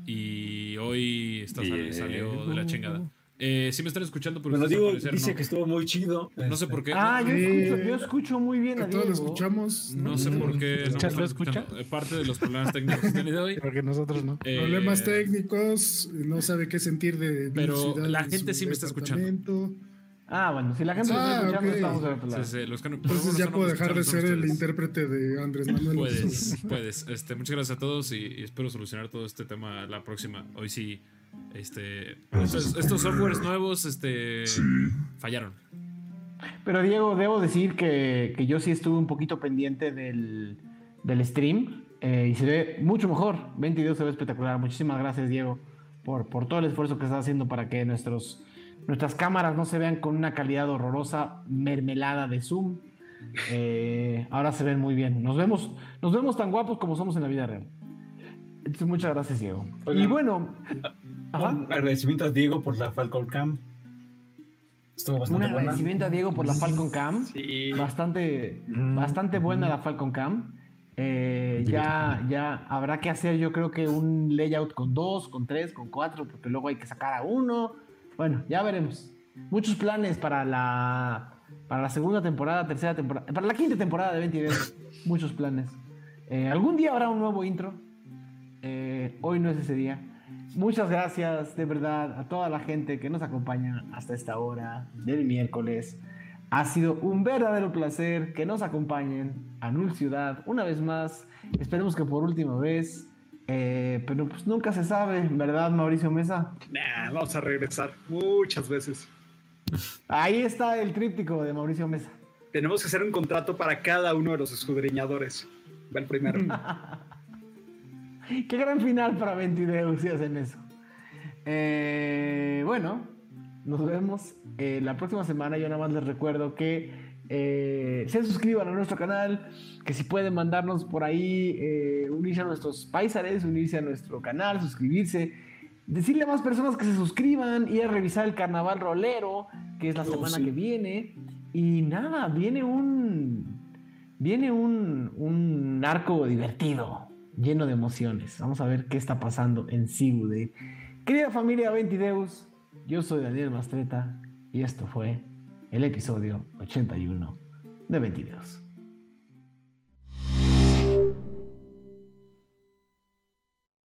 Y hoy está sal- Bien. salió de la chingada. Eh, sí me están escuchando, pero Bueno, digo, dice no. que estuvo muy chido. No sé por qué. Ah, yo Sí. escucho, yo escucho muy bien a A todos lo Diego. escuchamos. No sé por qué. no me ¿Escuchas? están ¿Lo escucha? escuchando. Parte de los problemas técnicos que he tenido hoy. Porque nosotros no. Eh, Problemas técnicos, no sabe qué sentir de Pero la en gente sí me está escuchando. Ah, bueno, si la gente lo Ah, está escuchando, ok. estamos del otro lado. sí, sí, los que no- Entonces ya puedo dejar de ser el intérprete de Andrés Manuel. Puedes, puedes. Este, muchas gracias a todos y, y espero solucionar todo este tema la próxima. Hoy sí, este, estos, estos softwares nuevos, este, fallaron. Pero Diego, debo decir que, que yo sí estuve un poquito pendiente del, del stream eh, y se ve mucho mejor. 22 se ve espectacular. Muchísimas gracias, Diego, por, por todo el esfuerzo que estás haciendo para que nuestros, nuestras cámaras no se vean con una calidad horrorosa, mermelada de Zoom. Eh, ahora se ven muy bien. Nos vemos, nos vemos tan guapos como somos en la vida real. Entonces, muchas gracias, Diego. Oigan. y bueno, ajá, Un agradecimiento a Diego por la Falcon Cam. Estuvo un bastante buena. agradecimiento a Diego por la Falcon Cam. Sí. Bastante, bastante buena la Falcon Cam. Eh, ya, ya habrá que hacer, yo creo que un layout con dos, con tres, con cuatro, porque luego hay que sacar a uno. Bueno, ya veremos. Muchos planes para la, para la segunda temporada, tercera temporada, para la quinta temporada de 22. Muchos planes. Eh, algún día habrá un nuevo intro. Eh, hoy no es ese día. Muchas gracias de verdad a toda la gente que nos acompaña hasta esta hora del miércoles. Ha sido un verdadero placer que nos acompañen a Null Ciudad una vez más. Esperemos que por última vez. Eh, pero pues nunca se sabe, ¿verdad, Mauricio Mesa? Nah, vamos a regresar muchas veces. Ahí está el tríptico de Mauricio Mesa. Tenemos que hacer un contrato para cada uno de los escudriñadores. Va el primero. Qué gran final para Ventideus si hacen eso. Eh, bueno, nos vemos eh, la próxima semana. Yo nada más les recuerdo que eh, se suscriban a nuestro canal, que si pueden mandarnos por ahí, unirse a nuestros paisares, unirse a nuestro canal, suscribirse. Decirle a más personas que se suscriban, ir a revisar el carnaval rolero, que es la Oh, semana sí. que viene. Y nada, viene un. Viene un, un arco divertido, lleno de emociones. Vamos a ver qué está pasando en Sigude. Querida familia Ventideus, yo soy Daniel Mastreta y esto fue el episodio 81 de Ventideus.